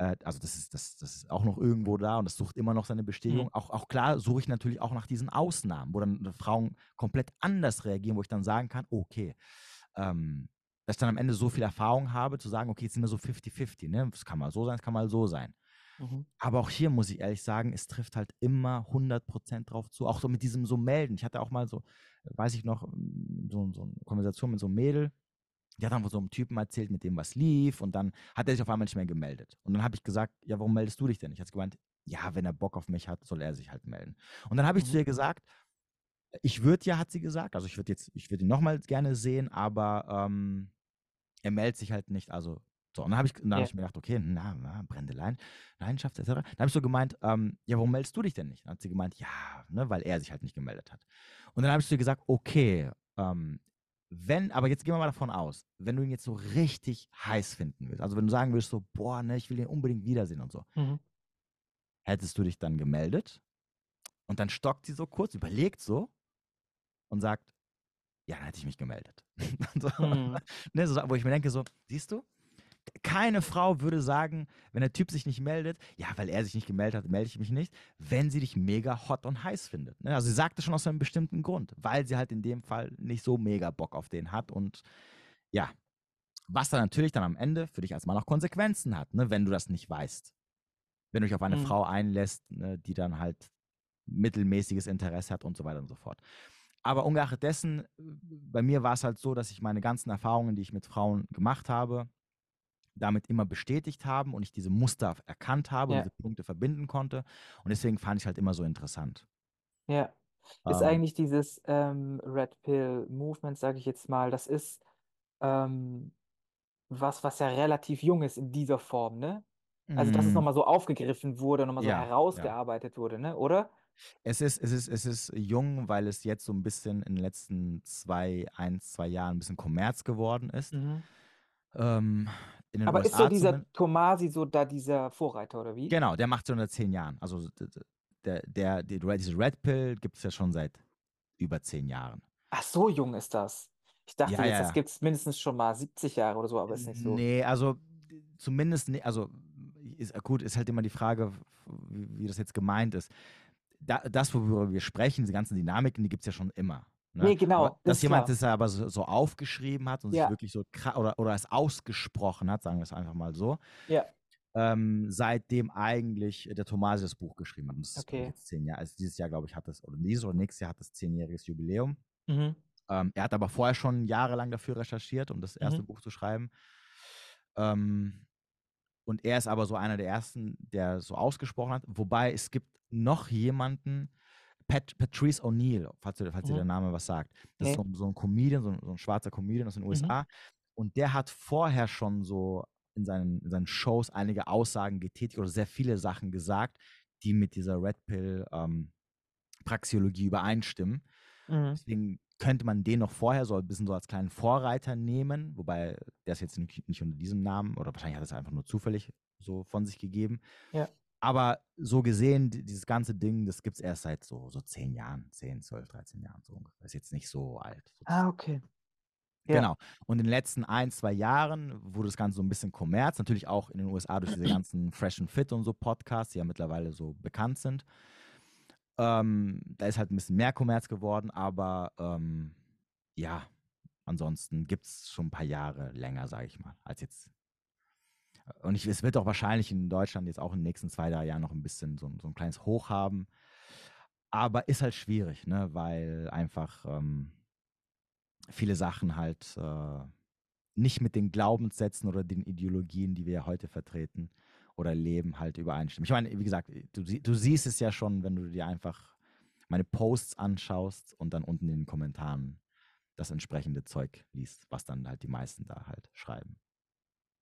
Äh, also das ist, das, das ist auch noch irgendwo da und das sucht immer noch seine Bestätigung. Mhm. Auch, auch klar suche ich natürlich auch nach diesen Ausnahmen, wo dann Frauen komplett anders reagieren, wo ich dann sagen kann, okay, ähm, dass ich dann am Ende so viel Erfahrung habe, zu sagen, okay, jetzt sind wir so 50-50, ne? Das kann mal so sein, es kann mal so sein. mhm. Aber auch hier muss ich ehrlich sagen, es trifft halt immer 100% drauf zu. Auch so mit diesem so melden. Ich hatte auch mal so, weiß ich noch, so, so eine Konversation mit so einem Mädel. Die hat dann von so einem Typen erzählt, mit dem was lief. Und dann hat er sich auf einmal nicht mehr gemeldet. Und dann habe ich gesagt, ja, warum meldest du dich denn nicht? Hat sie gemeint, ja, wenn er Bock auf mich hat, soll er sich halt melden. Und dann habe ich zu Mhm. ihr gesagt, ich würde ja, hat sie gesagt, also ich würde jetzt, ich würde ihn nochmal gerne sehen, aber ähm, er meldet sich halt nicht. Also, so, und dann habe ich, dann hab Ja. ich mir gedacht, okay, na, na brennende Lein, Leidenschaft etc. Dann habe ich so gemeint, ähm, ja, warum meldest du dich denn nicht? Dann hat sie gemeint, ja, ne, weil er sich halt nicht gemeldet hat. Und dann habe ich zu ihr gesagt, okay, ähm, wenn, aber jetzt gehen wir mal davon aus, wenn du ihn jetzt so richtig heiß finden willst, also wenn du sagen willst, so, boah, ne, ich will ihn unbedingt wiedersehen und so, Mhm. hättest du dich dann gemeldet? Und dann stockt sie so kurz, überlegt so und sagt, ja, dann hätte ich mich gemeldet. so, Mhm. ne, so, wo ich mir denke, so, siehst du, keine Frau würde sagen, wenn der Typ sich nicht meldet, ja, weil er sich nicht gemeldet hat, melde ich mich nicht, wenn sie dich mega hot und heiß findet. Ne? Also sie sagte schon aus einem bestimmten Grund, weil sie halt in dem Fall nicht so mega Bock auf den hat und ja, was dann natürlich dann am Ende für dich als Mann auch Konsequenzen hat, ne, wenn du das nicht weißt. Wenn du dich auf eine Mhm. Frau einlässt, ne, die dann halt mittelmäßiges Interesse hat und so weiter und so fort. Aber ungeachtet dessen, äh, bei mir war es halt so, dass ich meine ganzen Erfahrungen, die ich mit Frauen gemacht habe, damit immer bestätigt haben und ich diese Muster erkannt habe Ja. und diese Punkte verbinden konnte. Und deswegen fand ich halt immer so interessant. Ja. Ist Ähm, eigentlich dieses ähm, Red Pill Movement, sage ich jetzt mal, das ist ähm, was, was ja relativ jung ist in dieser Form, ne? Also, dass es nochmal so aufgegriffen wurde, nochmal so ja, ja. herausgearbeitet wurde, ne? Oder? Es ist, es, ist, es ist jung, weil es jetzt so ein bisschen in den letzten zwei, eins, zwei Jahren ein bisschen Kommerz geworden ist. Mhm. Ähm, in den Aber ist USA so dieser. Tomasi so da dieser Vorreiter, oder wie? Genau, der macht schon seit zehn Jahren. Also der, der, die, diese Red Pill gibt es ja schon seit über zehn Jahren. Ach, so jung ist das. Ich dachte Ja, jetzt, ja, das gibt es mindestens schon mal 70 Jahre oder so, aber ist nicht so. Nee, also zumindest, also ist gut, ist halt immer die Frage, wie, wie das jetzt gemeint ist. Da, das, worüber wir sprechen, diese ganzen Dynamiken, die gibt es ja schon immer. Ne? Nee, genau, aber, das dass ist jemand klar. das aber so, so aufgeschrieben hat und sich Ja. wirklich so oder, oder es ausgesprochen hat, sagen wir es einfach mal so, Ja, ähm, seitdem eigentlich der Tomasi das Buch geschrieben hat. Und das ist Okay. jetzt zehn Jahre. Also dieses Jahr, glaube ich, hat das, oder dieses oder nächstes Jahr hat das zehnjähriges Jubiläum. mhm. Ähm, er hat aber vorher schon jahrelang dafür recherchiert, um das erste Mhm. Buch zu schreiben. Ähm, Und er ist aber so einer der ersten, der so ausgesprochen hat. Wobei es gibt noch jemanden, Pat, Patrice O'Neill, falls, dir- falls dir Mhm. der Name was sagt. Das ist Nee. so, so ein Comedian, so ein, so ein schwarzer Comedian aus den Mhm. USA. Und der hat vorher schon so in seinen, in seinen Shows einige Aussagen getätigt oder sehr viele Sachen gesagt, die mit dieser Red Pill ähm, übereinstimmen. Mhm. Deswegen könnte man den noch vorher so ein bisschen so als kleinen Vorreiter nehmen, wobei der ist jetzt nicht, nicht unter diesem Namen oder wahrscheinlich hat er es einfach nur zufällig so von sich gegeben. Ja. Aber so gesehen, die- dieses ganze Ding, das gibt es erst seit so, so zehn Jahren, 10, 12, 13 Jahren so ungefähr. Ist jetzt nicht so alt. Ah, okay. Ja. Genau. Und in den letzten ein, zwei Jahren wurde das Ganze so ein bisschen Kommerz. Natürlich auch in den USA durch diese ganzen Fresh and Fit und so Podcasts, die ja mittlerweile so bekannt sind. Ähm, da ist halt ein bisschen mehr Kommerz geworden, aber ähm, ja, ansonsten gibt es schon ein paar Jahre länger, sage ich mal, als jetzt. Und ich, es wird auch wahrscheinlich in Deutschland jetzt auch in den nächsten zwei, drei Jahren noch ein bisschen so, ein- so ein kleines Hoch haben. Aber ist halt schwierig, ne? weil einfach ähm, viele Sachen halt äh, nicht mit den Glaubenssätzen oder den Ideologien, die wir ja heute vertreten oder leben, halt übereinstimmen. Ich meine, wie gesagt, du, du siehst es ja schon, wenn du dir einfach meine Posts anschaust und dann unten in den Kommentaren das entsprechende Zeug liest, was dann halt die meisten da halt schreiben.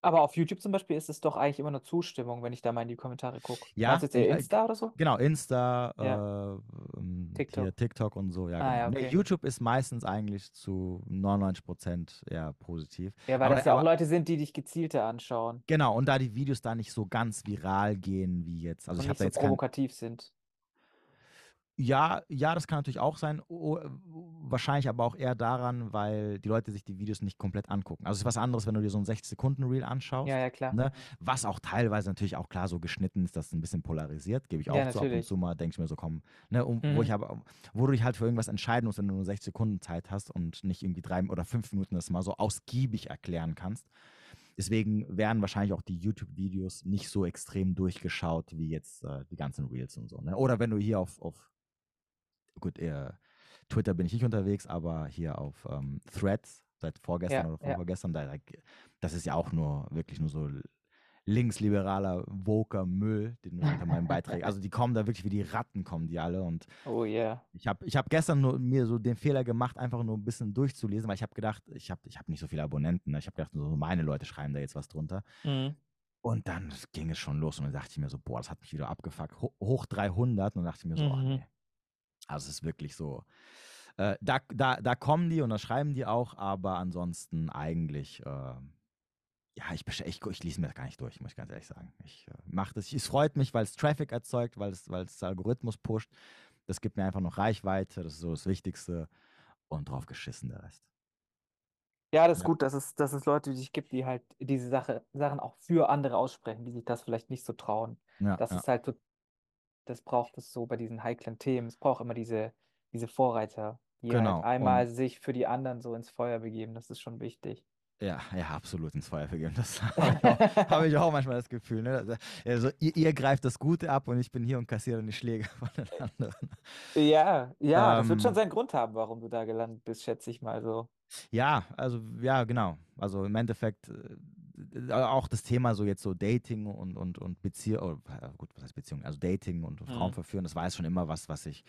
Aber auf YouTube zum Beispiel ist es doch eigentlich immer nur Zustimmung, wenn ich da mal in die Kommentare gucke. Ja, Meinst du jetzt eher ja, Insta oder so? Genau, Insta, Ja. äh, ähm, TikTok. Hier, TikTok und so, ja, Ah, genau. ja, Nee, okay. YouTube ist meistens eigentlich zu 99 Prozent eher positiv. Ja, weil Aber- das ja auch aber- Leute sind, die dich gezielter anschauen Genau, und da die Videos da nicht so ganz viral gehen wie jetzt. Also und ich habe nicht da so jetzt kein, provokativ sind. Ja, ja, das kann natürlich auch sein. O wahrscheinlich aber auch eher daran, weil die Leute sich die Videos nicht komplett angucken. Also es ist was anderes, wenn du dir so ein 60-Sekunden-Reel anschaust. Ja, ja, klar. Ne? Was auch teilweise natürlich auch klar so geschnitten ist, dass es ein bisschen polarisiert, gebe ich auch Ja, zu. Ab und zu mal denke ich mir so, komm, ne, um, wo Mhm. ich aber, wo du dich halt für irgendwas entscheiden musst, wenn du nur 60 Sekunden Zeit hast und nicht irgendwie drei oder fünf Minuten das mal so ausgiebig erklären kannst. Deswegen werden wahrscheinlich auch die YouTube-Videos nicht so extrem durchgeschaut wie jetzt äh, die ganzen Reels und so. Ne? Oder wenn du hier auf, auf gut, äh, Twitter bin ich nicht unterwegs, aber hier auf ähm, Threads seit vorgestern Ja, oder ja. vorgestern, da, da, das ist ja auch nur wirklich nur so linksliberaler, woker Müll, den unter meinen Beiträgen. Also die kommen da wirklich wie die Ratten, kommen die alle. Und Oh yeah. ich habe ich hab gestern nur, mir so den Fehler gemacht, einfach nur ein bisschen durchzulesen, weil ich habe gedacht, ich habe ich hab nicht so viele Abonnenten. Ne? Ich habe gedacht, so meine Leute schreiben da jetzt was drunter. Mhm. Und dann ging es schon los und dann dachte ich mir so, boah, das hat mich wieder abgefuckt. Ho hoch 300 und dann dachte ich mir so, oh, Mhm. nee. Also es ist wirklich so. Äh, da, da, da kommen die und da schreiben die auch, aber ansonsten eigentlich, äh, ja, ich, ich, ich lese mir das gar nicht durch, muss ich ganz ehrlich sagen. Ich äh, mache das. Es freut mich, weil es Traffic erzeugt, weil es, weil es Algorithmus pusht. Das gibt mir einfach noch Reichweite, das ist so das Wichtigste. Und drauf geschissen der Rest. Ja, das ist Ja. gut, dass es, dass es Leute wie dich gibt, die halt diese Sache, Sachen auch für andere aussprechen, die sich das vielleicht nicht so trauen. Ja, Das ja. ist halt so, das braucht es so bei diesen heiklen Themen. Es braucht immer diese, diese Vorreiter, die Genau, halt einmal sich für die anderen so ins Feuer begeben. Das ist schon wichtig. Ja, ja, absolut ins Feuer vergeben. Das habe ich, auch- ich auch manchmal das Gefühl. Ne? Also, ihr, ihr greift das Gute ab und ich bin hier und kassiere die Schläge von den anderen. Ja, ja, das wird Ähm, schon seinen Grund haben, warum du da gelandet bist, schätze ich mal so. Ja, also ja, genau. Also im Endeffekt äh, auch das Thema so jetzt so Dating und, und, und Beziehung, oh, äh, gut, was heißt Beziehung? Also Dating und Frauen Mhm. verführen, das war jetzt schon immer was, was ich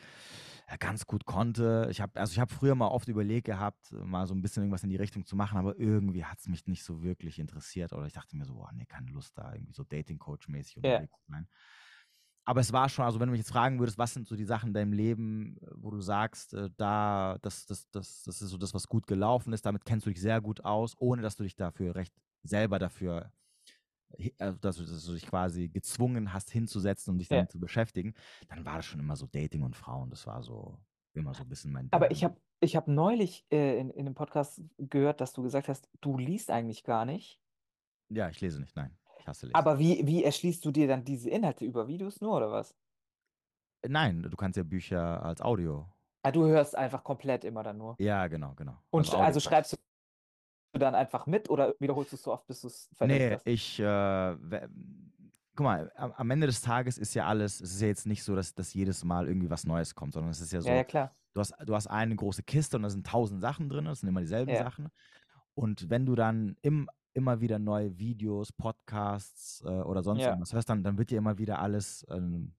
ganz gut konnte. Ich habe also ich habe früher mal oft überlegt gehabt, mal so ein bisschen irgendwas in die Richtung zu machen, aber irgendwie hat es mich nicht so wirklich interessiert oder ich dachte mir so, boah, nee, keine Lust da irgendwie so Dating-Coach-mäßig Ja. unterwegs zu sein. Aber es war schon, also wenn du mich jetzt fragen würdest, was sind so die Sachen in deinem Leben, äh, wo du sagst, äh, da, das, das, das, das ist so das, was gut gelaufen ist, damit kennst du dich sehr gut aus, ohne dass du dich dafür recht selber dafür, hi- also dass du, dass du dich quasi gezwungen hast, hinzusetzen und dich Ja. damit zu beschäftigen, dann war das schon immer so Dating und Frauen. Das war so immer so ein bisschen mein Aber Ding. ich habe ich hab neulich äh, in, in dem Podcast gehört, dass du gesagt hast, du liest eigentlich gar nicht. Ja, ich lese nicht, nein. Ich hasse Lesen. Aber wie, wie erschließt du dir dann diese Inhalte über Videos nur oder was? nein, du kannst ja Bücher als Audio. Ah, du hörst einfach komplett immer dann nur. Ja, genau, genau. Und Also also schreibst du dann einfach mit oder wiederholst du es so oft, bis du es verinnerlicht Nee, hast? ich, äh, guck mal, am, Ende des Tages ist ja alles, es ist ja jetzt nicht so, dass, dass jedes Mal irgendwie was Neues kommt, sondern es ist ja so, Ja, ja, klar. du hast, du hast eine große Kiste und da sind tausend Sachen drin, das sind immer dieselben Ja. Sachen. Und wenn du dann im immer wieder neue Videos, Podcasts äh, oder sonst irgendwas hörst, dann, dann wird dir immer wieder alles ähm,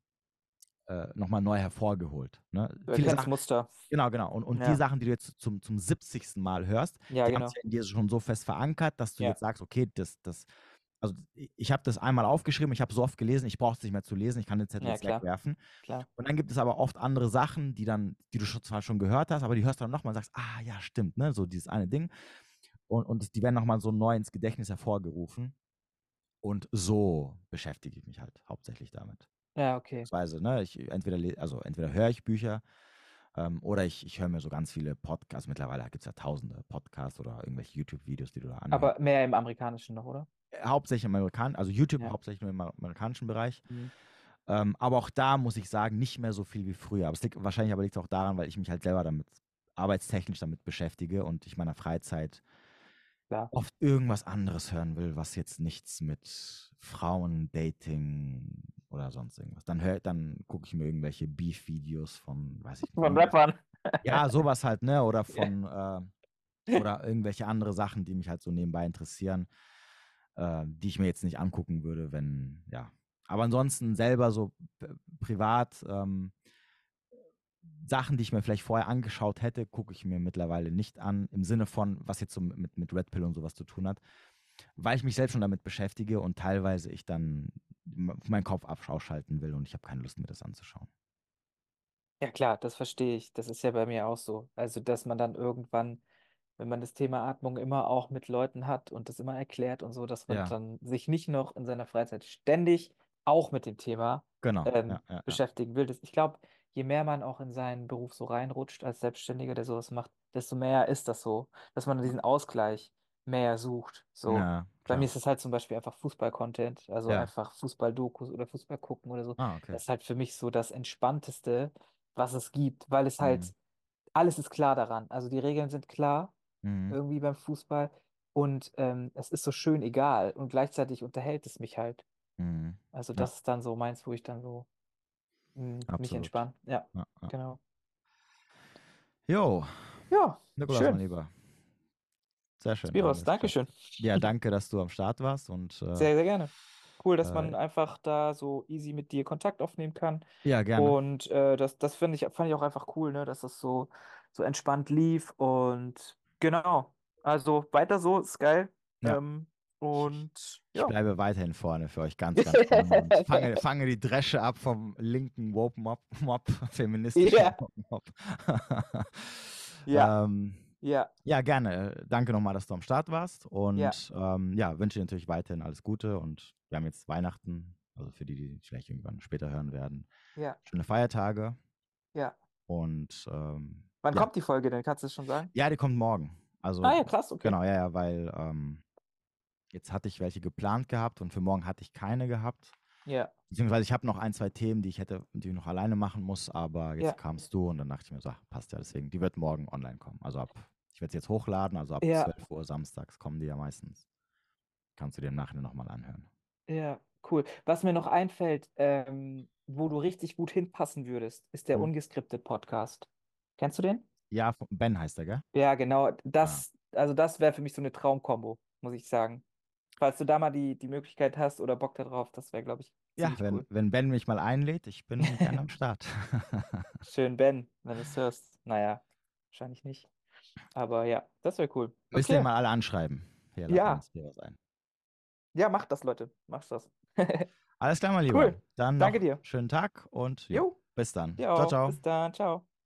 äh, nochmal neu hervorgeholt. Ne? Du Viele Sachen, Muster. genau, genau. Und, und die Ja. Sachen, die du jetzt zum, zum 70. Mal hörst, Ja, die haben genau. sich ja in dir schon so fest verankert, dass du Ja. jetzt sagst, okay, das, das, also ich- habe das einmal aufgeschrieben, ich habe so oft gelesen, ich brauche es nicht mehr zu lesen, ich kann den Zettel Ja, jetzt klar. wegwerfen. Klar. Und dann gibt es aber oft andere Sachen, die dann, die du schon, zwar schon gehört hast, aber die hörst du dann nochmal und sagst, ah ja, stimmt, ne? So dieses eine Ding. Und, und die werden nochmal so neu ins Gedächtnis hervorgerufen. Und so beschäftige ich mich halt hauptsächlich damit. Ja, okay. Ne, ich entweder, le- also entweder höre ich Bücher ähm, oder ich, ich höre mir so ganz viele Podcasts. Mittlerweile gibt es ja tausende Podcasts oder irgendwelche YouTube-Videos, die du da anhörst. Aber mehr im Amerikanischen noch, oder? Äh, Hauptsächlich im Amerikanischen, also YouTube Ja. hauptsächlich nur im Amer- amerikanischen Bereich. Mhm. Ähm, aber auch da muss ich sagen, nicht mehr so viel wie früher. Aber es liegt, wahrscheinlich aber liegt es auch daran, weil ich mich halt selber damit, arbeitstechnisch damit beschäftige und ich meiner Freizeit Klar. oft irgendwas anderes hören will, was jetzt nichts mit Frauen, Dating oder sonst irgendwas. Dann hör, dann gucke ich mir irgendwelche Beef-Videos von, weiß ich nicht. Von Rappern. Ja, sowas halt, ne? Oder von, äh, oder irgendwelche andere Sachen, die mich halt so nebenbei interessieren, äh, die ich mir jetzt nicht angucken würde, wenn, ja. Aber ansonsten selber so privat, ähm, Sachen, die ich mir vielleicht vorher angeschaut hätte, gucke ich mir mittlerweile nicht an, im Sinne von, was jetzt so mit, mit Red Pill und sowas zu tun hat, weil ich mich selbst schon damit beschäftige und teilweise ich dann meinen Kopf abschalten will und ich habe keine Lust, mir das anzuschauen. Ja, klar, das verstehe ich. Das ist ja bei mir auch so. Also, dass man dann irgendwann, wenn man das Thema Atmung immer auch mit Leuten hat und das immer erklärt und so, dass man Ja. dann sich nicht noch in seiner Freizeit ständig auch mit dem Thema Genau. ähm, ja, ja. beschäftigen will. Das, ich glaube, je mehr man auch in seinen Beruf so reinrutscht als Selbstständiger, der sowas macht, desto mehr ist das so, dass man diesen Ausgleich mehr sucht. So. ja, Bei mir klar. ist es halt zum Beispiel einfach Fußball-Content, also Ja. einfach Fußball-Dokus oder Fußball gucken oder so. Ah, okay. Das ist halt für mich so das Entspannteste, was es gibt, weil es halt, Mhm. alles ist klar daran. Also die Regeln sind klar, Mhm. irgendwie beim Fußball und ähm, es ist so schön egal und gleichzeitig unterhält es mich halt. Mhm. Also Ja. das ist dann so meins, wo ich dann so mich Absolut. entspanne. Ja, Ja, ja. genau. Jo, Ja, Nikolas, mein schön. Lieber. Sehr schön. Spiros, Dankeschön. Ja, danke, dass du am Start warst und äh, Sehr, sehr gerne. Cool, dass man äh, einfach da so easy mit dir Kontakt aufnehmen kann. ja, gerne. Und äh, das, das finde ich, fand ich auch einfach cool, ne, dass das so, so entspannt lief. Und genau, also weiter so, ist geil. Ja. Ähm, und Ich ja. bleibe weiterhin vorne für euch ganz, ganz vorne und fange, fange die Dresche ab vom linken Woke-Mob, Mob, feministischen Ja. Woke-Mob. Ja. ähm, Ja, ja, gerne. Danke nochmal, dass du am Start warst und Ja. ähm, ja, wünsche dir natürlich weiterhin alles Gute und wir haben jetzt Weihnachten, also für die, die vielleicht irgendwann später hören werden, ja, schöne Feiertage ja. und ähm, Wann ja. kommt die Folge denn? Kannst du es schon sagen? Ja, die kommt morgen. Also Ah ja, krass, okay. Genau, ja, ja, weil ähm, jetzt hatte ich welche geplant gehabt und für morgen hatte ich keine gehabt. Ja, Beziehungsweise ich habe noch ein, zwei Themen, die ich hätte, die ich noch alleine machen muss, aber jetzt Ja. kamst du und dann dachte ich mir so, ach, passt ja, deswegen, die wird morgen online kommen. Also ab, ich werde sie jetzt hochladen, also ab Ja. 12 Uhr samstags kommen die ja meistens. Kannst du dir im Nachhinein nochmal anhören. ja, cool. Was mir noch einfällt, ähm, wo du richtig gut hinpassen würdest, ist der Hm. ungeskriptet Podcast. Kennst du den? Ja, Ben heißt er, gell? Ja, genau. Das, also das wäre für mich so eine Traumkombo, muss ich sagen. Falls du da mal die, die Möglichkeit hast oder Bock darauf, das wäre, glaube ich, Ja, wenn, cool. wenn Ben mich mal einlädt, ich bin gerne am Start. Schön, Ben, wenn du es hörst. Naja, wahrscheinlich nicht. Aber ja, das wäre cool. Müsst ihr Okay. mal alle anschreiben. Hier, Ja. Ja, macht das, Leute. Macht das. Alles klar, mein Lieber. Cool. Dann Danke dir. schönen Tag und ja, Jo, bis dann. Ciao, ciao. Bis dann. Ciao.